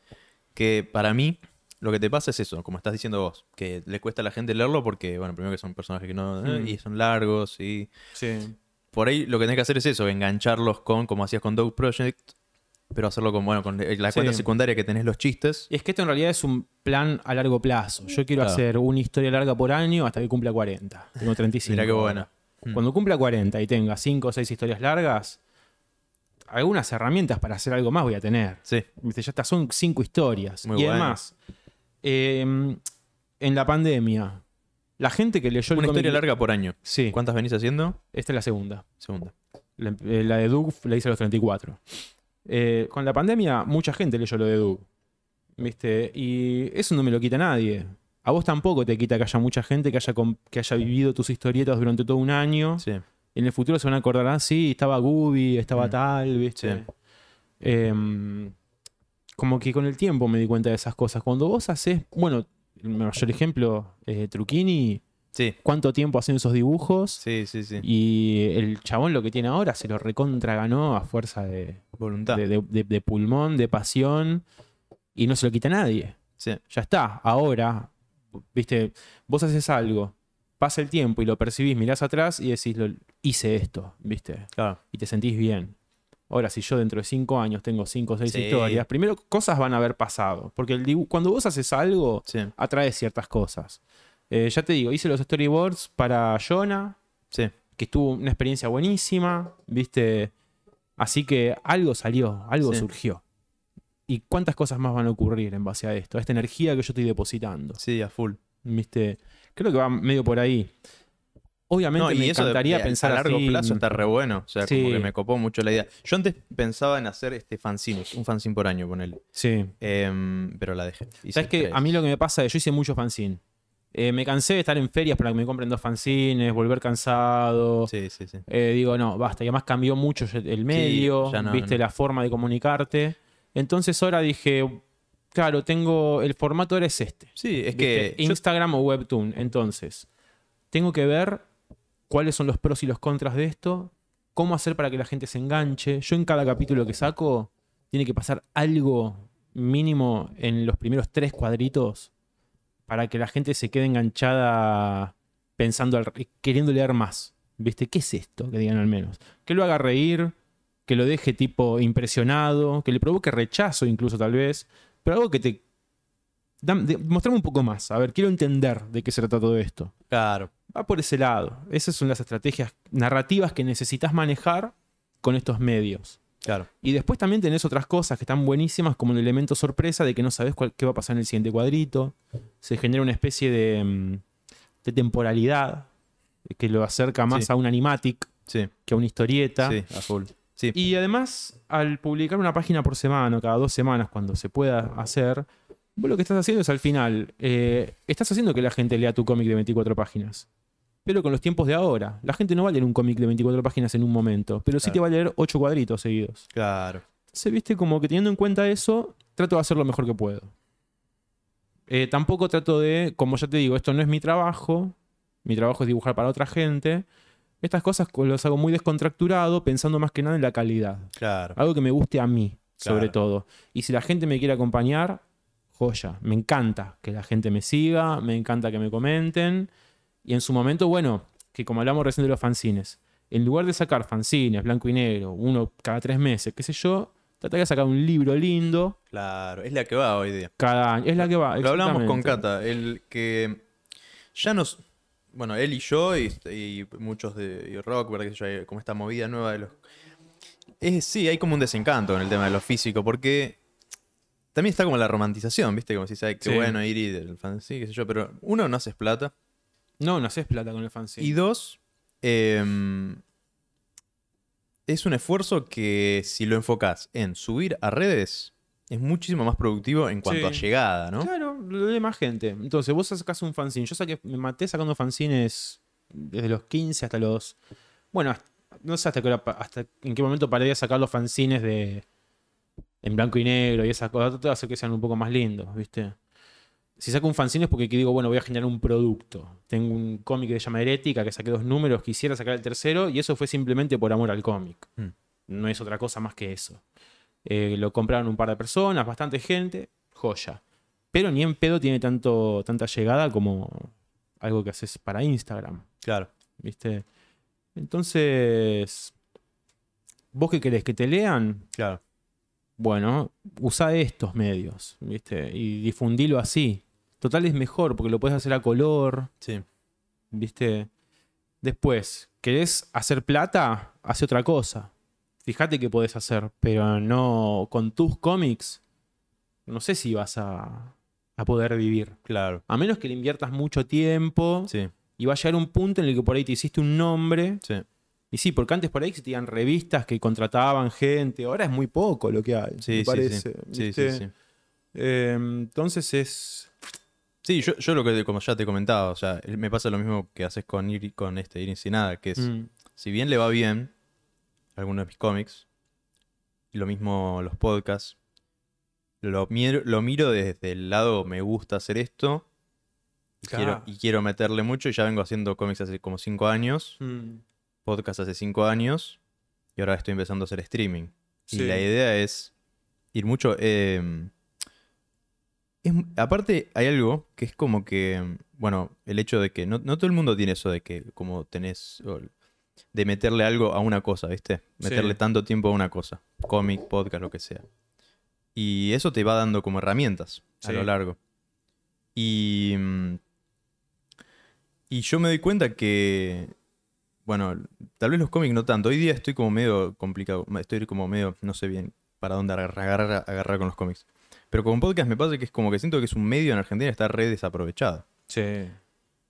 Que para mí lo que te pasa es eso, como estás diciendo vos, que le cuesta a la gente leerlo porque, bueno, primero que son personajes que no... eh, Mm. y son largos y... Sí. Por ahí lo que tenés que hacer es eso, engancharlos con, como hacías con Dog Project, pero hacerlo con, bueno, con la Sí. cuenta secundaria que tenés los chistes. Y es que esto en realidad es un plan a largo plazo. Yo quiero Claro. hacer una historia larga por año hasta que cumpla 40. Tengo 35. Mirá qué buena. Mm. Cuando cumpla 40 y tenga 5 o 6 historias largas, algunas herramientas para hacer algo más voy a tener. Sí, Ya está, son 5 historias. Muy y bueno. además, eh, en la pandemia, la gente que leyó el una cómic- historia larga por año. Sí, ¿Cuántas venís haciendo? esta es la segunda. Segunda. La, eh, la de Doug la hice a los 34. Eh, con la pandemia, mucha gente leyó lo de Doug. ¿Viste? Y eso no me lo quita nadie. A vos tampoco te quita que haya mucha gente que haya, que haya vivido tus historietas durante todo un año. Sí. Y en el futuro se van a acordar, ah, sí, estaba Gubi, estaba Mm. tal, ¿viste? Sí. Em, como que con el tiempo me di cuenta de esas cosas. Cuando vos haces, bueno, el mayor ejemplo, eh, Truquini, Sí, ¿cuánto tiempo hacen esos dibujos? sí, sí, sí. Y el chabón lo que tiene ahora se lo recontra ganó a fuerza de, Voluntad. de, de- de- de pulmón, de pasión, y no se lo quita nadie. Sí. Ya está, ahora, viste, vos haces algo, pasa el tiempo y lo percibís, mirás atrás y decís, lo, hice esto, viste, Claro. y te sentís bien. Ahora, si yo dentro de cinco años tengo cinco o seis Sí. historias, primero cosas van a haber pasado, porque el cuando vos haces algo, Sí. atrae ciertas cosas. Eh, ya te digo, hice los storyboards para Jonah, Sí. que estuvo una experiencia buenísima, ¿viste? Así que algo salió, algo Sí. surgió. ¿Y cuántas cosas más van a ocurrir en base a esto? A esta energía que yo estoy depositando, Sí, a full. ¿viste? Creo que va medio por ahí. Obviamente No, y me eso encantaría de- pensar a largo así, plazo está re bueno. O sea, Sí. como que me copó mucho la idea. Yo antes pensaba en hacer este fanzines, un fanzine por año, ponele. Sí. Em, pero la dejé. Hice ¿Sabes tres. A mí lo que me pasa es que yo hice muchos fanzines. Eh, me cansé de estar en ferias para que me compren dos fanzines, volver cansado. Sí, sí, sí. Eh, digo, no, basta. Y además cambió mucho el medio, no, viste, no. la forma de comunicarte. Entonces ahora dije, claro, tengo, el formato ahora es este. Sí, es ¿viste? que. yo- Instagram o Webtoon. Entonces, tengo que ver cuáles son los pros y los contras de esto, cómo hacer para que la gente se enganche. Yo en cada capítulo que saco, tiene que pasar algo mínimo en los primeros tres cuadritos para que la gente se quede enganchada pensando, al- queriendo leer más. ¿Viste? ¿Qué es esto? Que digan al menos. Que lo haga reír, que lo deje tipo impresionado, que le provoque rechazo incluso tal vez, pero algo que te... Mostrame un poco más, a ver, quiero entender de qué se trata todo esto. Claro. Va por ese lado. Esas son las estrategias narrativas que necesitas manejar con estos medios. Claro. Y después también tenés otras cosas que están buenísimas, como el elemento sorpresa de que no sabes cuál- qué va a pasar en el siguiente cuadrito. Se genera una especie de, mm, de temporalidad que lo acerca más Sí. a un animatic Sí, que a una historieta. sí, a full. Sí. Y además, al publicar una página por semana o cada dos semanas, cuando se pueda hacer, vos lo que estás haciendo es al final, eh, estás haciendo que la gente lea tu cómic de 24 páginas. Pero con los tiempos de ahora. La gente no va a leer un cómic de 24 páginas en un momento, pero sí Claro. te va a leer 8 cuadritos seguidos. Claro. Se viste como que teniendo en cuenta eso, trato de hacer lo mejor que puedo. Eh, tampoco trato de, como ya te digo, esto no es mi trabajo. Mi trabajo es dibujar para otra gente. Estas cosas las hago muy descontracturado, pensando más que nada en la calidad. Claro. Algo que me guste a mí, sobre todo. Y si la gente me quiere acompañar, joya. Me encanta que la gente me siga, me encanta que me comenten. Y en su momento, bueno, que como hablamos recién de los fanzines, en lugar de sacar fanzines, blanco y negro, uno cada tres meses, qué sé yo, trata de sacar un libro lindo Claro. Es la que va hoy día. cada año. Es la que va. Lo hablamos con. Cata, el que ya nos. Bueno, él y yo y, y muchos de y Rock, ¿verdad? Como esta movida nueva de los. Es, sí, hay como un desencanto en el tema de lo físico, porque también está como la romantización, ¿viste? Como si sabes qué Sí. bueno ir y del fanzine, qué sé yo, pero uno, no haces plata. No, no haces plata con el fanzine. Y dos, em, es un esfuerzo que si lo enfocas en subir a redes, es muchísimo más productivo en cuanto a llegada, ¿no? Claro, lo lee más gente. Entonces, vos sacás un fanzine. Yo saqué, me maté sacando fanzines desde los 15 hasta los. Bueno, no sé hasta qué, hora hasta en qué momento paré de sacar los fanzines de. en blanco y negro y esas cosas. Trato de hacer que sean un poco más lindos, ¿viste? Si saco un fanzine es porque digo, bueno, voy a generar un producto. Tengo un cómic que se llama Herética, que saqué dos números, quisiera sacar el tercero, y eso fue simplemente por amor al cómic. Mm. No es otra cosa más que eso. Eh, lo compraron un par de personas, bastante gente, joya. Pero ni en pedo tiene tanto, tanta llegada como algo que haces para Instagram, Claro. ¿viste? Entonces, ¿vos qué querés? ¿Que te lean? Claro. Bueno, usa estos medios, ¿viste? Y difundilo así. Total es mejor porque lo puedes hacer a color, Sí. ¿viste? Después, ¿querés hacer plata? Hace otra cosa. Fíjate que podés hacer, pero no con tus cómics. No sé si vas a, a poder vivir. Claro. A menos que le inviertas mucho tiempo Sí. y va a llegar un punto en el que por ahí te hiciste un nombre. Sí. Y sí, porque antes por ahí existían revistas que contrataban gente. Ahora es muy poco lo que hay, Sí, me sí, parece. sí. Eh, entonces es. Sí, yo, yo lo que como ya te comentaba, o sea, me pasa lo mismo que haces con ir con este ir sin nada, que es mm, si bien le va bien a algunos de mis cómics, y lo mismo los podcasts, lo miro, lo miro desde el lado me gusta hacer esto y, Claro. quiero, y quiero meterle mucho y ya vengo haciendo cómics hace como cinco años, mm, podcast hace cinco años y ahora estoy empezando a hacer streaming. Sí. Y la idea es ir mucho... eh, es- aparte hay algo que es como que, bueno, el hecho de que no, no todo el mundo tiene eso de que como tenés, de meterle algo a una cosa, ¿viste? Meterle Sí. tanto tiempo a una cosa, cómic, podcast, lo que sea. Y eso te va dando como herramientas a lo largo. Y, mm, y yo me doy cuenta que, bueno, tal vez los cómics no tanto. Hoy día estoy como medio complicado, estoy como medio, no sé bien para dónde agarrar, agarrar con los cómics. Pero con podcast me pasa que es como que siento que es un medio en Argentina que está re desaprovechado. sí.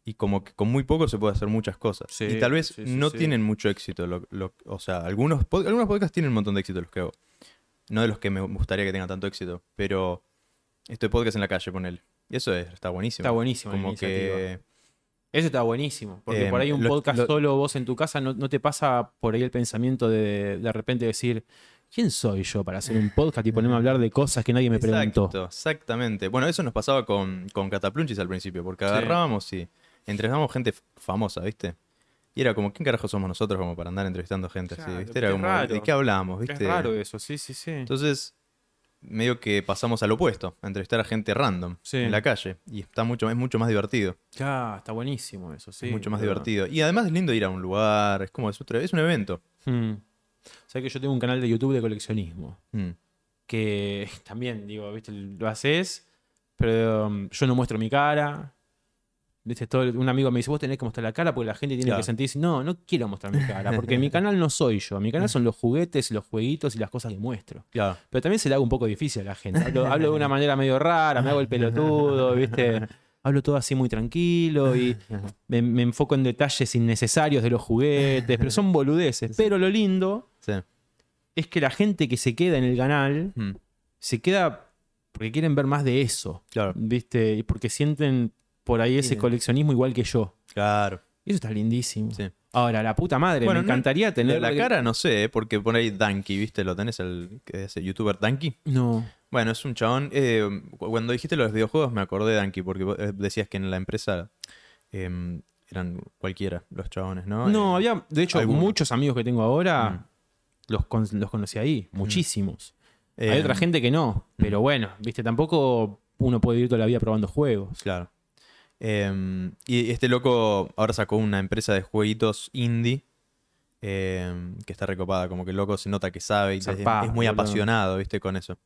Y como que con muy poco se puede hacer muchas cosas. Sí, y tal vez sí, sí, no tienen mucho éxito. lo- lo- o sea, algunos, pod- algunos podcasts tienen un montón de éxito los que hago. No de los que me gustaría que tengan tanto éxito. Pero esto de podcast en la calle, ponele. Y eso es- está buenísimo. Está buenísimo Como que... Eso está buenísimo. Porque Eh, por ahí un lo- podcast lo- solo vos en tu casa no, no te pasa por ahí el pensamiento de de repente decir, ¿quién soy yo para hacer un podcast y ponerme a hablar de cosas que nadie me preguntó? Exacto, exactamente. Bueno, eso nos pasaba con, con Cataplunchis al principio, porque Sí. agarrábamos y entrevistábamos gente famosa, ¿viste? Y era como, ¿quién carajo somos nosotros como para andar entrevistando gente así? Claro, ¿Viste? Era qué como, raro. ¿de qué hablamos? Es ¿Viste? raro eso, sí, sí, sí. Entonces, medio que pasamos al opuesto, a entrevistar a gente random Sí. en la calle. Y está mucho, es mucho más divertido. Ya, está buenísimo eso, sí. es mucho más divertido. Y además es lindo ir a un lugar, es como, es, otro- es un evento. Hmm. Sabes que yo tengo un canal de YouTube de coleccionismo. Mm, Que también, digo, viste, lo haces, pero um, yo no muestro mi cara. ¿Viste? Todo, un amigo me dice, vos tenés que mostrar la cara porque la gente tiene Claro. que sentirse. No, no quiero mostrar mi cara, porque mi canal no soy yo. Mi canal son los juguetes, los jueguitos y las cosas que muestro. Claro. Pero también se le hago un poco difícil a la gente. Hablo, hablo de una manera medio rara, me hago el pelotudo, ¿viste? Hablo todo así muy tranquilo y me, me enfoco en detalles innecesarios de los juguetes, pero son boludeces. Pero lo lindo Sí. es que la gente que se queda en el canal Mm, se queda porque quieren ver más de eso, claro. ¿viste? Y porque sienten por ahí ese coleccionismo igual que yo. Claro. Eso está lindísimo. Sí. Ahora, la puta madre, Bueno, me no- encantaría tener. La cara no sé, eh, porque por ahí Danky, ¿viste? ¿Lo tenés el que es el youtuber Danky? No. Bueno, es un chabón. eh, cu- cuando dijiste los videojuegos me acordé de Danky, porque eh, decías que en la empresa em, eran cualquiera los chabones, ¿no? No, Eh, había, de hecho, muchos amigos que tengo ahora Mm. Los, con- los conocí ahí, muchísimos. Hay em, otra gente que no, pero bueno, viste, tampoco uno puede vivir toda la vida probando juegos. Claro. Em, y este loco ahora sacó una empresa de jueguitos indie em, que está recopada. Como que el loco se nota que sabe y es- muy boludo. apasionado, ¿viste? Con eso.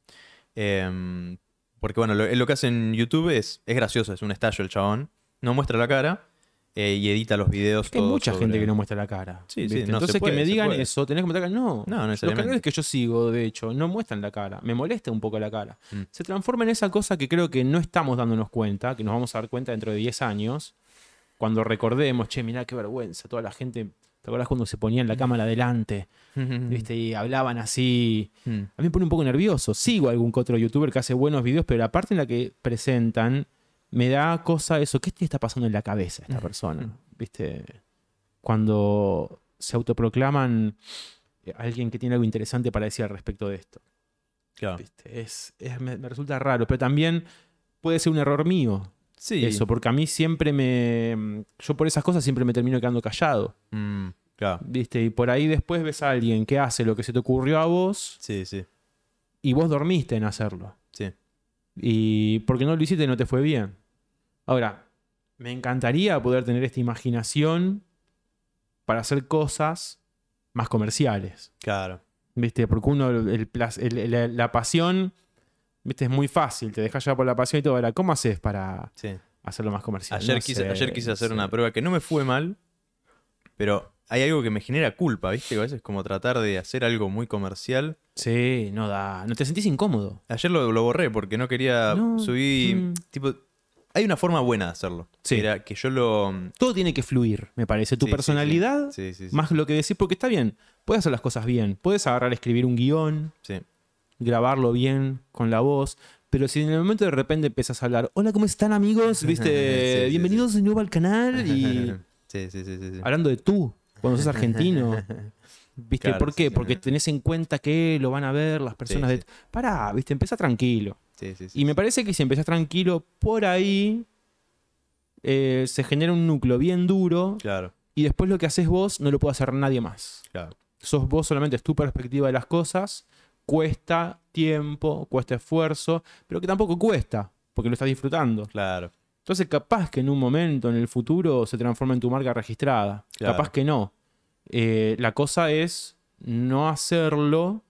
Em, porque bueno, lo, lo que hace en YouTube es, es gracioso, es un estallo el chabón. No muestra la cara eh, y edita los videos. Hay todo mucha sobre- gente que no muestra la cara. Sí, sí, no Entonces puede, que me digan eso, tenés que mostrar. No, No, no los canales que yo sigo, de hecho, no muestran la cara. Me molesta un poco la cara. Mm. Se transforma en esa cosa que creo que no estamos dándonos cuenta, que nos vamos a dar cuenta dentro de 10 años, cuando recordemos, che, mirá qué vergüenza, toda la gente. ¿Te acuerdas cuando se ponían la cámara adelante? ¿Viste? Y hablaban así. Mm. A mí me pone un poco nervioso. Sigo a algún otro youtuber que hace buenos videos, pero la parte en la que presentan me da cosa eso. ¿Qué te está pasando en la cabeza a esta persona? ¿Viste? Cuando se autoproclaman eh, alguien que tiene algo interesante para decir al respecto de esto. Claro. ¿Viste? Es, es- me, me resulta raro, pero también puede ser un error mío. Sí. Eso, porque a mí siempre me. Yo por esas cosas siempre me termino quedando callado. Mm, claro. ¿Viste? Y por ahí después ves a alguien que hace lo que se te ocurrió a vos Sí, sí. y vos dormiste en hacerlo. Sí. Y porque no lo hiciste no te fue bien. Ahora, me encantaría poder tener esta imaginación para hacer cosas más comerciales. Claro. ¿Viste? Porque uno, el, plas- el- el- la pasión, ¿viste? Es muy fácil. Te dejas llevar por la pasión y todo. Ahora, ¿cómo haces para Sí. hacerlo más comercial? Ayer, No quise, sé, ayer quise hacer una prueba que no me fue mal, pero hay algo que me genera culpa, ¿viste? Que a veces como tratar de hacer algo muy comercial. Sí, no da. No te sentís incómodo. Ayer lo, lo borré porque no quería No, subir. mm. Tipo, hay una forma buena de hacerlo. Sí. Era que yo lo. Todo tiene que fluir, me parece. Tu Sí, personalidad, Sí, más lo que decís, porque está bien. Puedes hacer las cosas bien. Puedes agarrar, escribir un guion, grabarlo bien con la voz. Pero si en el momento de repente empiezas a hablar, hola, ¿cómo están amigos? ¿Viste? Bienvenidos de nuevo al canal. Y sí, sí, sí, sí, sí. hablando de tú, cuando sos argentino. ¿Viste? Claro, ¿Por qué? Porque tenés en cuenta que lo van a ver las personas de. Pará, ¿viste? Empieza tranquilo. Sí, sí, sí. Y me parece que si empezás tranquilo, por ahí eh, se genera un núcleo bien duro. Claro, Y después lo que haces vos no lo puede hacer nadie más. claro. Sos vos solamente, es tu perspectiva de las cosas. Cuesta tiempo, cuesta esfuerzo, pero que tampoco cuesta, porque lo estás disfrutando. Claro. Entonces, capaz que en un momento, en el futuro, se transforma en tu marca registrada. Claro. Capaz que no. Eh, la cosa es no hacerlo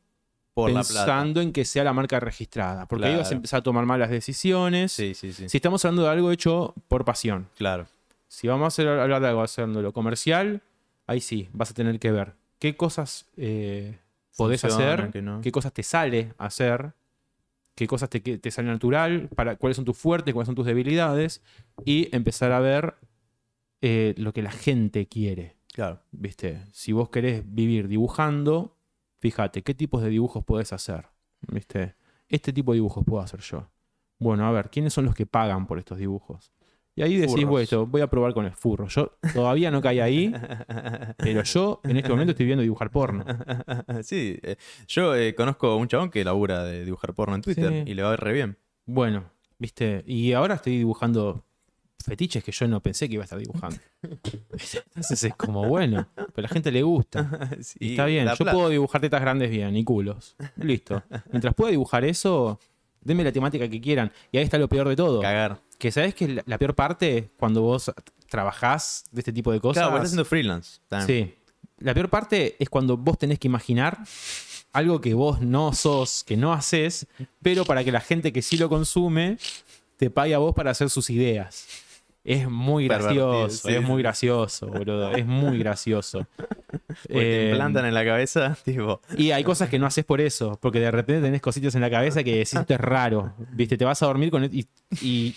Por pensando en que sea la marca registrada. Porque ahí vas a Claro. empezar a tomar malas decisiones. Sí, sí, sí. Si estamos hablando de algo hecho por pasión. Claro. Si vamos a hacer- hablar de algo haciéndolo comercial, ahí sí, vas a tener que ver qué cosas eh, podés hacer, que no. qué cosas te sale hacer, qué cosas te sale natural, para, cuáles son tus fuertes, cuáles son tus debilidades, y empezar a ver eh, lo que la gente quiere. Claro. ¿Viste? Si vos querés vivir dibujando, fíjate, ¿qué tipos de dibujos podés hacer? ¿Viste? Este tipo de dibujos puedo hacer yo. Bueno, a ver, ¿quiénes son los que pagan por estos dibujos? Y ahí decís, bueno, voy a probar con el furro. Yo todavía no caí ahí, pero yo en este momento estoy viendo dibujar porno. sí, eh, yo eh, conozco a un chabón que labura de dibujar porno en Twitter Sí. y le va a ver re bien. Bueno, ¿viste? Y ahora estoy dibujando fetiches que yo no pensé que iba a estar dibujando. Entonces es como, bueno, pero a la gente le gusta. Sí, Y está bien, yo plata. puedo dibujar tetas grandes bien y culos. Listo. Mientras pueda dibujar eso, denme la temática que quieran. Y ahí está lo peor de todo. cagar. Que sabes que la, la peor parte cuando vos trabajás de este tipo de cosas. Claro, estás haciendo freelance. Sí. La peor parte es cuando vos tenés que imaginar algo que vos no sos, que no haces, pero para que la gente que sí lo consume te pague a vos para hacer sus ideas. Es muy gracioso, sí, es muy gracioso, boludo. Es muy gracioso. Porque te Eh, implantan en la cabeza, tipo. y hay cosas que no haces por eso, porque de repente tenés cositas en la cabeza que decís esto es raro. Viste, te vas a dormir con y, y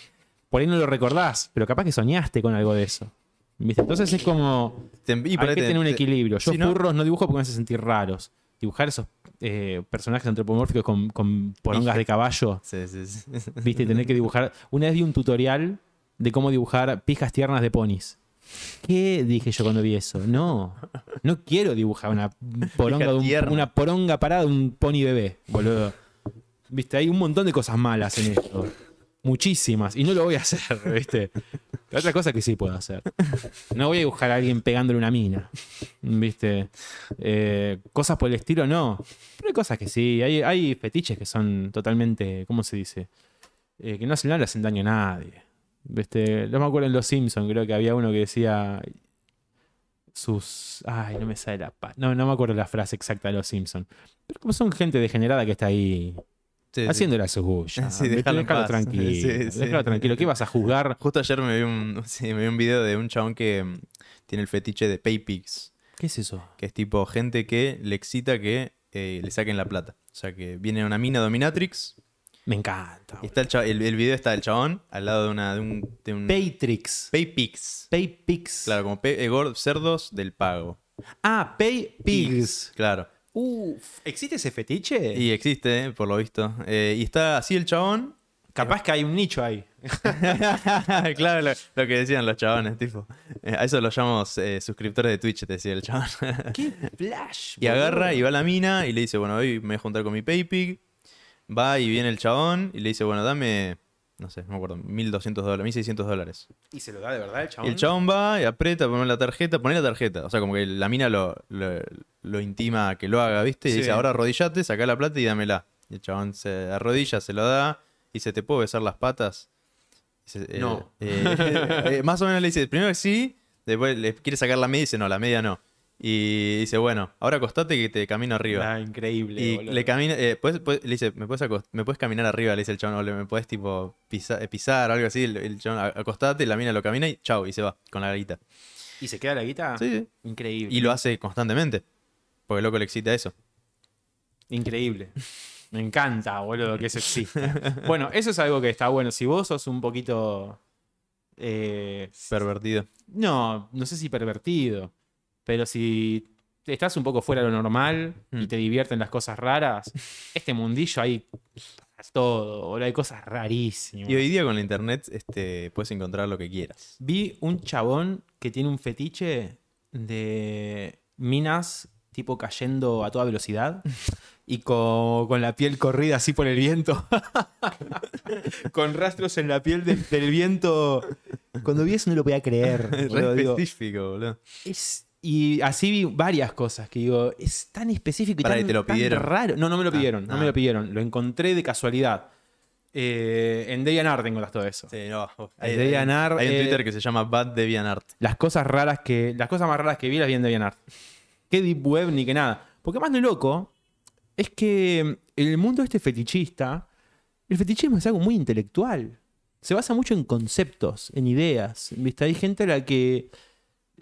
por ahí no lo recordás, pero capaz que soñaste con algo de eso. ¿Viste? Entonces es como. te- y por hay que te- tener un equilibrio. Yo si no- furros no dibujo porque me hace sentir raros. Dibujar esos eh, personajes antropomórficos con, con porongas de caballo, Sí, sí, sí. ¿viste? Y tener que dibujar. Una vez vi un tutorial de cómo dibujar pijas tiernas de ponis. ¿Qué dije yo cuando vi eso? No, no quiero dibujar una poronga, de un- una poronga parada de un pony bebé, boludo. Viste, hay un montón de cosas malas en esto. Muchísimas. Y no lo voy a hacer, ¿viste? Otra cosa que sí puedo hacer. No voy a dibujar a alguien pegándole una mina. ¿Viste? Eh, cosas por el estilo, no. Pero hay cosas que sí. Hay, hay fetiches que son totalmente. ¿Cómo se dice? Eh, que no hacen nada, le hacen daño a nadie. ¿Viste? No me acuerdo en Los Simpsons, creo que había uno que decía. Sus. Ay, no me sale la. No, no me acuerdo la frase exacta de Los Simpsons. Pero como son gente degenerada que está ahí Sí, sí. haciendo la suya. Sí, déjalo tranquilo. Sí, sí. Déjalo tranquilo. ¿Qué vas a juzgar? Justo ayer me vi un, sí, me vi un video de un chabón que mm, tiene el fetiche de PayPix, ¿Qué es eso? que es tipo gente que le excita que eh, le saquen la plata. O sea, que viene una mina dominatrix Me encanta. y está el, el, el video está del chabón al lado de una de un, de un Paytrix. PayPix. Paypix. Claro, como pe- eh, cerdos del pago. Ah, Paypigs. Claro. Uf, ¿existe ese fetiche? Y existe, eh, por lo visto. Eh, y está así el chabón. Capaz que hay un nicho ahí. claro, lo, lo que decían los chabones, tipo. Eh, a eso lo llamamos eh, suscriptores de Twitch, te decía el chabón. ¡Qué flash! y agarra y va a la mina y le dice, bueno, hoy me voy a juntar con mi PayPig. Va y viene el chabón y le dice, bueno, dame, no sé, no me acuerdo, 1200 dólares, 1600 dólares. ¿Y se lo da de verdad el Y chabón? el chabón va y aprieta, pone la tarjeta, pone la tarjeta. O sea, como que la mina lo, lo, lo intima a que lo haga, ¿viste? Y Sí. dice, ahora arrodillate, saca la plata y dámela. Y el chabón se arrodilla, se lo da y dice, ¿te puedo besar las patas? Dice, eh, No. eh, eh, más o menos le dice, primero que sí, después le quiere sacar la media y dice, no, la media no. Y dice, bueno, ahora acostate que te camino arriba. Ah, increíble. Y boludo. le camina, eh, ¿puedes- puedes- le dice, ¿me puedes, ¿me puedes caminar arriba? Le dice el chabón, o le- ¿me puedes tipo eh, pisar o algo así? El, el chabón, "A- acostate, la mina lo camina y chau, y se va con la guita. ¿Y se queda la guita? Sí, sí. Increíble. Y lo hace constantemente. Porque el loco le excita eso. Increíble. Me encanta, boludo, que eso exista. bueno, eso es algo que está bueno. Si vos sos un poquito. eh, Pervertido. no, no sé si pervertido. Pero si estás un poco fuera de lo normal y Mm. te divierten las cosas raras, este mundillo hay todo, boludo, hay cosas rarísimas. Y hoy día con la internet este, puedes encontrar lo que quieras. Vi un chabón que tiene un fetiche de minas tipo cayendo a toda velocidad y con, con la piel corrida así por el viento. con rastros en la piel del, del viento. Cuando vi eso no lo podía creer. Boludo, digo, específico, boludo. es- y así vi varias cosas que digo, es tan específico y tan, ¿y te lo tan pidieron? raro. No, no me lo Ah, pidieron, no ah. me lo pidieron. Lo encontré de casualidad. Eh, en DeviantArt encontrás todo eso. Sí, no. El DeviantArt, hay un eh, Twitter que se llama Bad DeviantArt. las cosas raras que. Las cosas más raras que vi las vi en DeviantArt. Qué deep web ni que nada. Porque más de loco es que el mundo este fetichista, el fetichismo es algo muy intelectual. Se basa mucho en conceptos, en ideas. ¿Viste? Hay gente a la que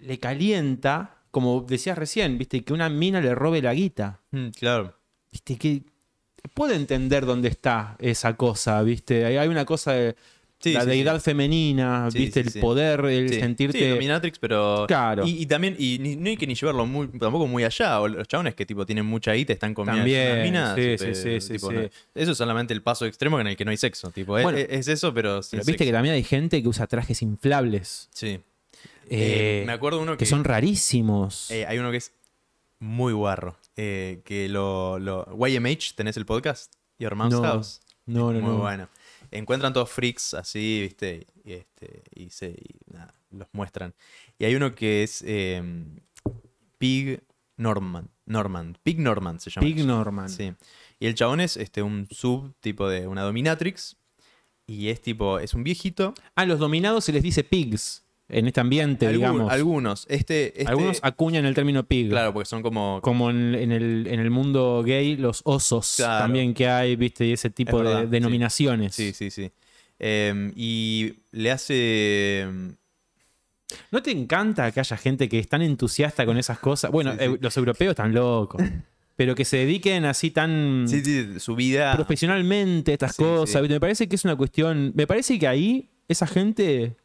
le calienta, como decías recién, ¿viste? Que una mina le robe la guita. Mm, claro. ¿Viste? Que puedo entender dónde está esa cosa, ¿viste? Hay, hay una cosa de Sí, la sí, deidad sí. femenina, Sí, ¿viste? sí, el sí. poder, el Sí, sentirte. Sí, dominatrix, pero. Claro. Y, y también, y ni- no hay que ni llevarlo muy, tampoco muy allá. O los chabones que tipo tienen mucha guita están comiendo También, minas. sí, eh, sí, sí, sí, tipo, sí. no- Eso es solamente el paso extremo en el que no hay sexo. Tipo, es- Bueno, es, es eso, pero sin Pero viste que también hay gente que usa trajes inflables. Sí. Eh, me acuerdo uno que, que son rarísimos. eh, hay uno que es muy guarro. eh, que lo, lo. YMH, ¿tenés el podcast? Your Mom's No, House. no, no, Muy no. bueno. Encuentran todos freaks así, ¿viste? Y, este, y, se, y nada, los muestran. Y hay uno que es eh, Pig Norman. Norman. Pig Norman se llama. Pig Norman. Sí. Y el chabón es este, un sub tipo de una dominatrix. Y es tipo, es un viejito. A los dominados se les dice pigs en este ambiente, Algun- digamos. Algunos. Este, este- Algunos acuñan el término pig. Claro, porque son como. Como en, en el, en el mundo gay, los osos Claro. también que hay, viste, y ese tipo Es de verdad, denominaciones. Sí, sí, sí. Em, y le hace. em, ¿No te encanta que haya gente que es tan entusiasta con esas cosas? Bueno, Sí, sí. eh, los europeos están locos. pero que se dediquen así tan Sí, sí, su vida. profesionalmente a estas cosas. Me parece que es una cuestión. Me parece que ahí esa gente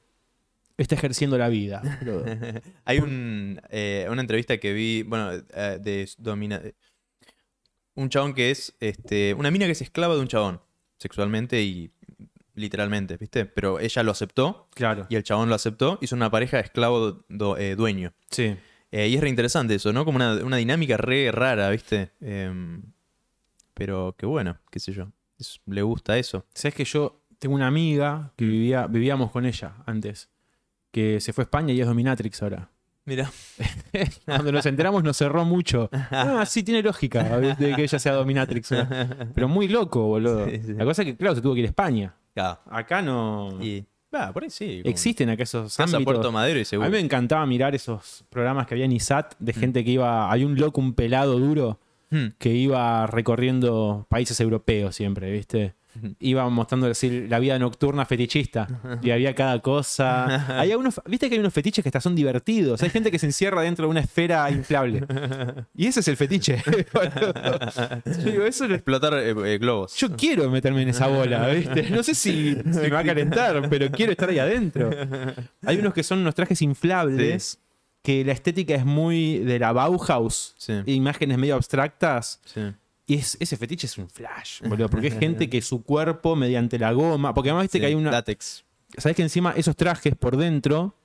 está ejerciendo la vida. Hay un, eh, una entrevista que vi, bueno, eh, de domina... Un chabón que es, este, una mina que es esclava de un chabón, sexualmente y literalmente, ¿viste? Pero ella lo aceptó Claro. y el chabón lo aceptó y son una pareja de esclavo do- eh, dueño. Sí. Eh, y es re interesante eso, ¿no? Como una, una dinámica re rara, ¿viste? Em, pero qué bueno, qué sé yo. Es- le gusta eso. Sabes que yo tengo una amiga que vivía, vivíamos con ella antes, que se fue a España y es dominatrix ahora. Mira. Cuando nos enteramos nos cerró mucho. Ah, sí, tiene lógica de que ella sea dominatrix. ¿no? Pero muy loco, boludo. Sí, sí. La cosa es que, claro, se tuvo que ir a España. Ah, Acá no... y. Va, por ahí sí. como- Existen acá esos ámbitos. Puerto Madero y A seguro. mí me encantaba mirar esos programas que había en ISAT de gente que iba... Hay un loco, un pelado duro, Hmm. que iba recorriendo países europeos siempre, ¿viste? Iba mostrando así la vida nocturna fetichista y había cada cosa. Hay unos, Viste que hay unos fetiches que hasta son divertidos. Hay gente que se encierra dentro de una esfera inflable. Y ese es el fetiche. Yo digo, eso lo- Explotar eh, eh, globos. yo quiero meterme en esa bola, ¿viste? No sé si, si me va a calentar, pero quiero estar ahí adentro. Hay unos que son unos trajes inflables, que la estética es muy de la Bauhaus, Sí. imágenes medio abstractas. sí. Y es- ese fetiche es un flash, boludo, porque es gente que su cuerpo, mediante la goma, porque además viste Sí, que hay una... Látex. ¿Sabes que encima esos trajes por dentro,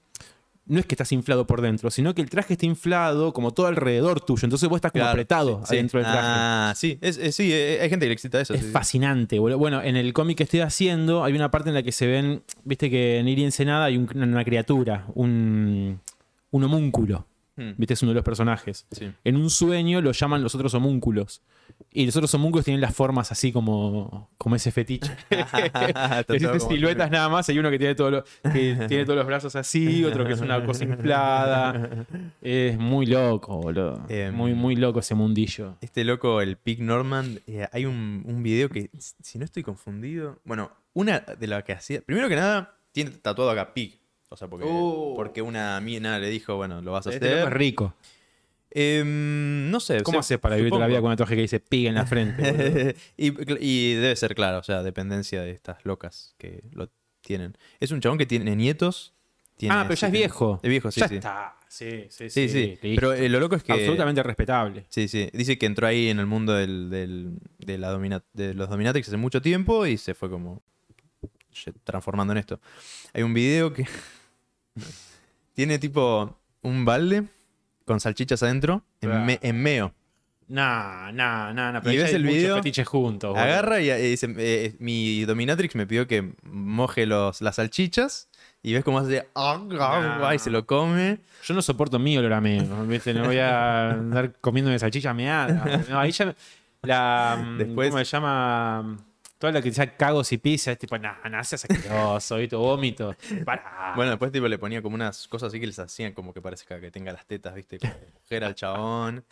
no es que estás inflado por dentro, sino que el traje está inflado como todo alrededor tuyo, entonces vos estás como Claro, apretado sí, sí. adentro del traje. Ah, sí. Es, es- sí, eh, hay gente que le excita eso. Es fascinante, boludo. Bueno, en el cómic que estoy haciendo hay una parte en la que se ven, viste que en Iri Ensenada hay un- una criatura, un, un homúnculo, Hmm, viste, es uno de los personajes. sí. En un sueño lo llaman los otros homúnculos. Y los otros homúnculos tienen las formas así como, como ese fetiche. Existen como- siluetas nada más. Hay uno que tiene, todo lo- que tiene todos los brazos así, otro que es una cosa inflada. Es muy loco, boludo. Em. muy, muy loco ese mundillo. Este loco, el Pig Norman, eh, hay un, un video que, si no estoy confundido, bueno, una de las que hacía, primero que nada, tiene tatuado acá Pig. O sea, porque, Oh. porque una mina le dijo, bueno, lo vas a Este loco es hacer. rico. Em, no sé. ¿Cómo haces para vivir toda la vida con un traje que dice piga en la frente? y, y debe ser claro, o sea, dependencia de estas locas que lo tienen. Es un chabón que tiene nietos. tiene ah, pero ya es viejo. Es viejo, sí, ya sí. está. Sí, sí, Sí, sí. sí. Pero eh, lo loco es que. Absolutamente respetable. Sí, sí. Dice que entró ahí en el mundo del, del- de, la domina- de los dominatrix hace mucho tiempo y se fue como transformando en esto. Hay un video que tiene tipo un balde con salchichas adentro en, me- en meo. No, no, no, no. Pero ¿Y ya ves hay el muchos video? fetiches juntos. boludo. Agarra y, eh, dice, eh, mi dominatrix me pidió que moje los, las salchichas y ves cómo hace ah, ah, ah, y se lo come. Yo no soporto mi olor a meo, ¿viste? No voy a andar comiendo de salchicha meada. No, ahí ya. La. mm, Después- ¿Cómo se llama? Toda la que sea cagos y pizza es tipo, nah, nah, seas asqueroso, ¿viste? Vómito. Bueno, después tipo le ponía como unas cosas así que les hacían como que parezca que tenga las tetas, ¿viste? Como mujer al chabón.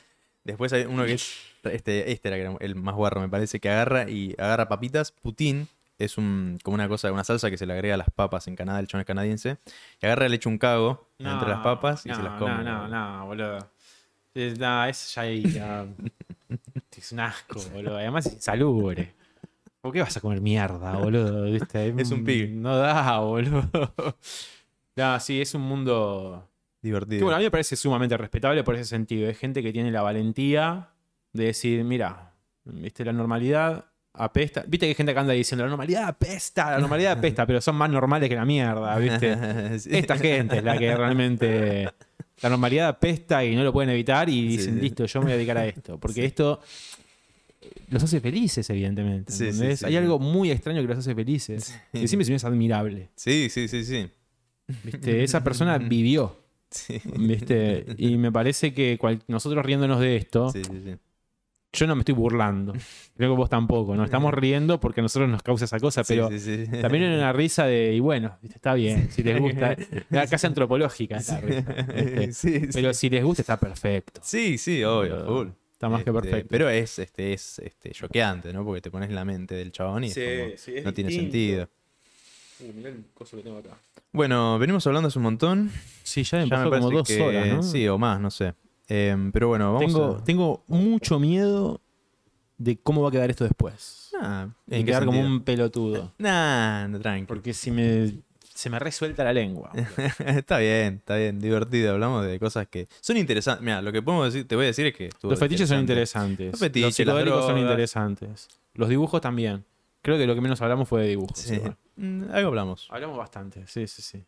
Después hay uno que es, este, este era el más guarro, me parece, que agarra y agarra papitas. Putín es un, como una cosa, una salsa que se le agrega a las papas en Canadá, el chabón es canadiense. Y agarra, le echa un cago No, entre las papas y no, se las come. No, no, no, boludo. Es, no, eso ya ahí. ya- es un asco, boludo. Además es insalubre. ¿Por qué vas a comer mierda, boludo? ¿Viste? Es un pig. No da, boludo. No, sí, es un mundo. Que, Divertido. bueno, a mí me parece sumamente respetable por ese sentido. Es gente que tiene la valentía de decir, mira, viste, la normalidad apesta. Viste que hay gente que anda diciendo, la normalidad apesta, la normalidad apesta, pero son más normales que la mierda, viste. Sí. Esta gente es la que realmente la normalidad apesta y no lo pueden evitar y dicen, sí. listo, yo me voy a dedicar a esto. Porque esto los hace felices, evidentemente. Sí, sí, ¿entendés? sí, Hay algo muy extraño que los hace felices. Y siempre es admirable. Sí, sí, sí, sí. ¿viste? Esa persona vivió. ¿viste? Y me parece que cual- nosotros riéndonos de esto, yo no me estoy burlando. Creo que vos tampoco. Nos estamos riendo porque a nosotros nos causa esa cosa, pero Sí, sí, sí. también en una risa de, y bueno, está bien, si les gusta. Era casi antropológica esa risa. Pero si les gusta, está perfecto. Sí, sí, obvio. Está más que Este, perfecto. Pero es, este, es este, choqueante, ¿no? Porque te pones en la mente del chabón y es como- no tiene sentido. Bueno, venimos hablando hace un montón. Sí, ya Ya me pasó como parece dos que- horas, ¿no? Sí, o más, no sé. Em, pero bueno, vamos tengo, a... tengo mucho miedo de cómo va a quedar esto después. Nah, De ¿en qué quedar como un pelotudo. Nah, no, tranqui. Porque si me, se me resuelta la lengua. está bien, está bien, divertido. Hablamos de cosas que son interesantes. Mira, lo que podemos decir, te voy a decir es que Los fetiches son interesante. interesantes. Los fetiches, Los psicodélicos son interesantes. Los dibujos también. Creo que lo que menos hablamos fue de dibujos. Sí. Mm, algo hablamos. Hablamos bastante, sí, sí, sí.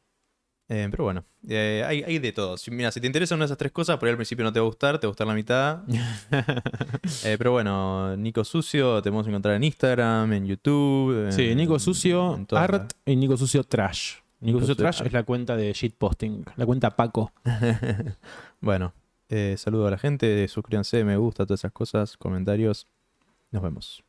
Eh, pero bueno, eh, hay, hay de todo. Si, mira, si te interesan una de esas tres cosas, por ahí al principio no te va a gustar, te va a gustar la mitad. Eh, pero bueno, Nico Sucio, te podemos encontrar en Instagram, en YouTube. en- Sí, Nico Sucio en Art y Nico Sucio Trash. Nico, Nico Sucio Trash Art. es la cuenta de shitposting, la cuenta Paco. Bueno, saludo a la gente, suscríbanse, me gusta, todas esas cosas, comentarios. Nos vemos.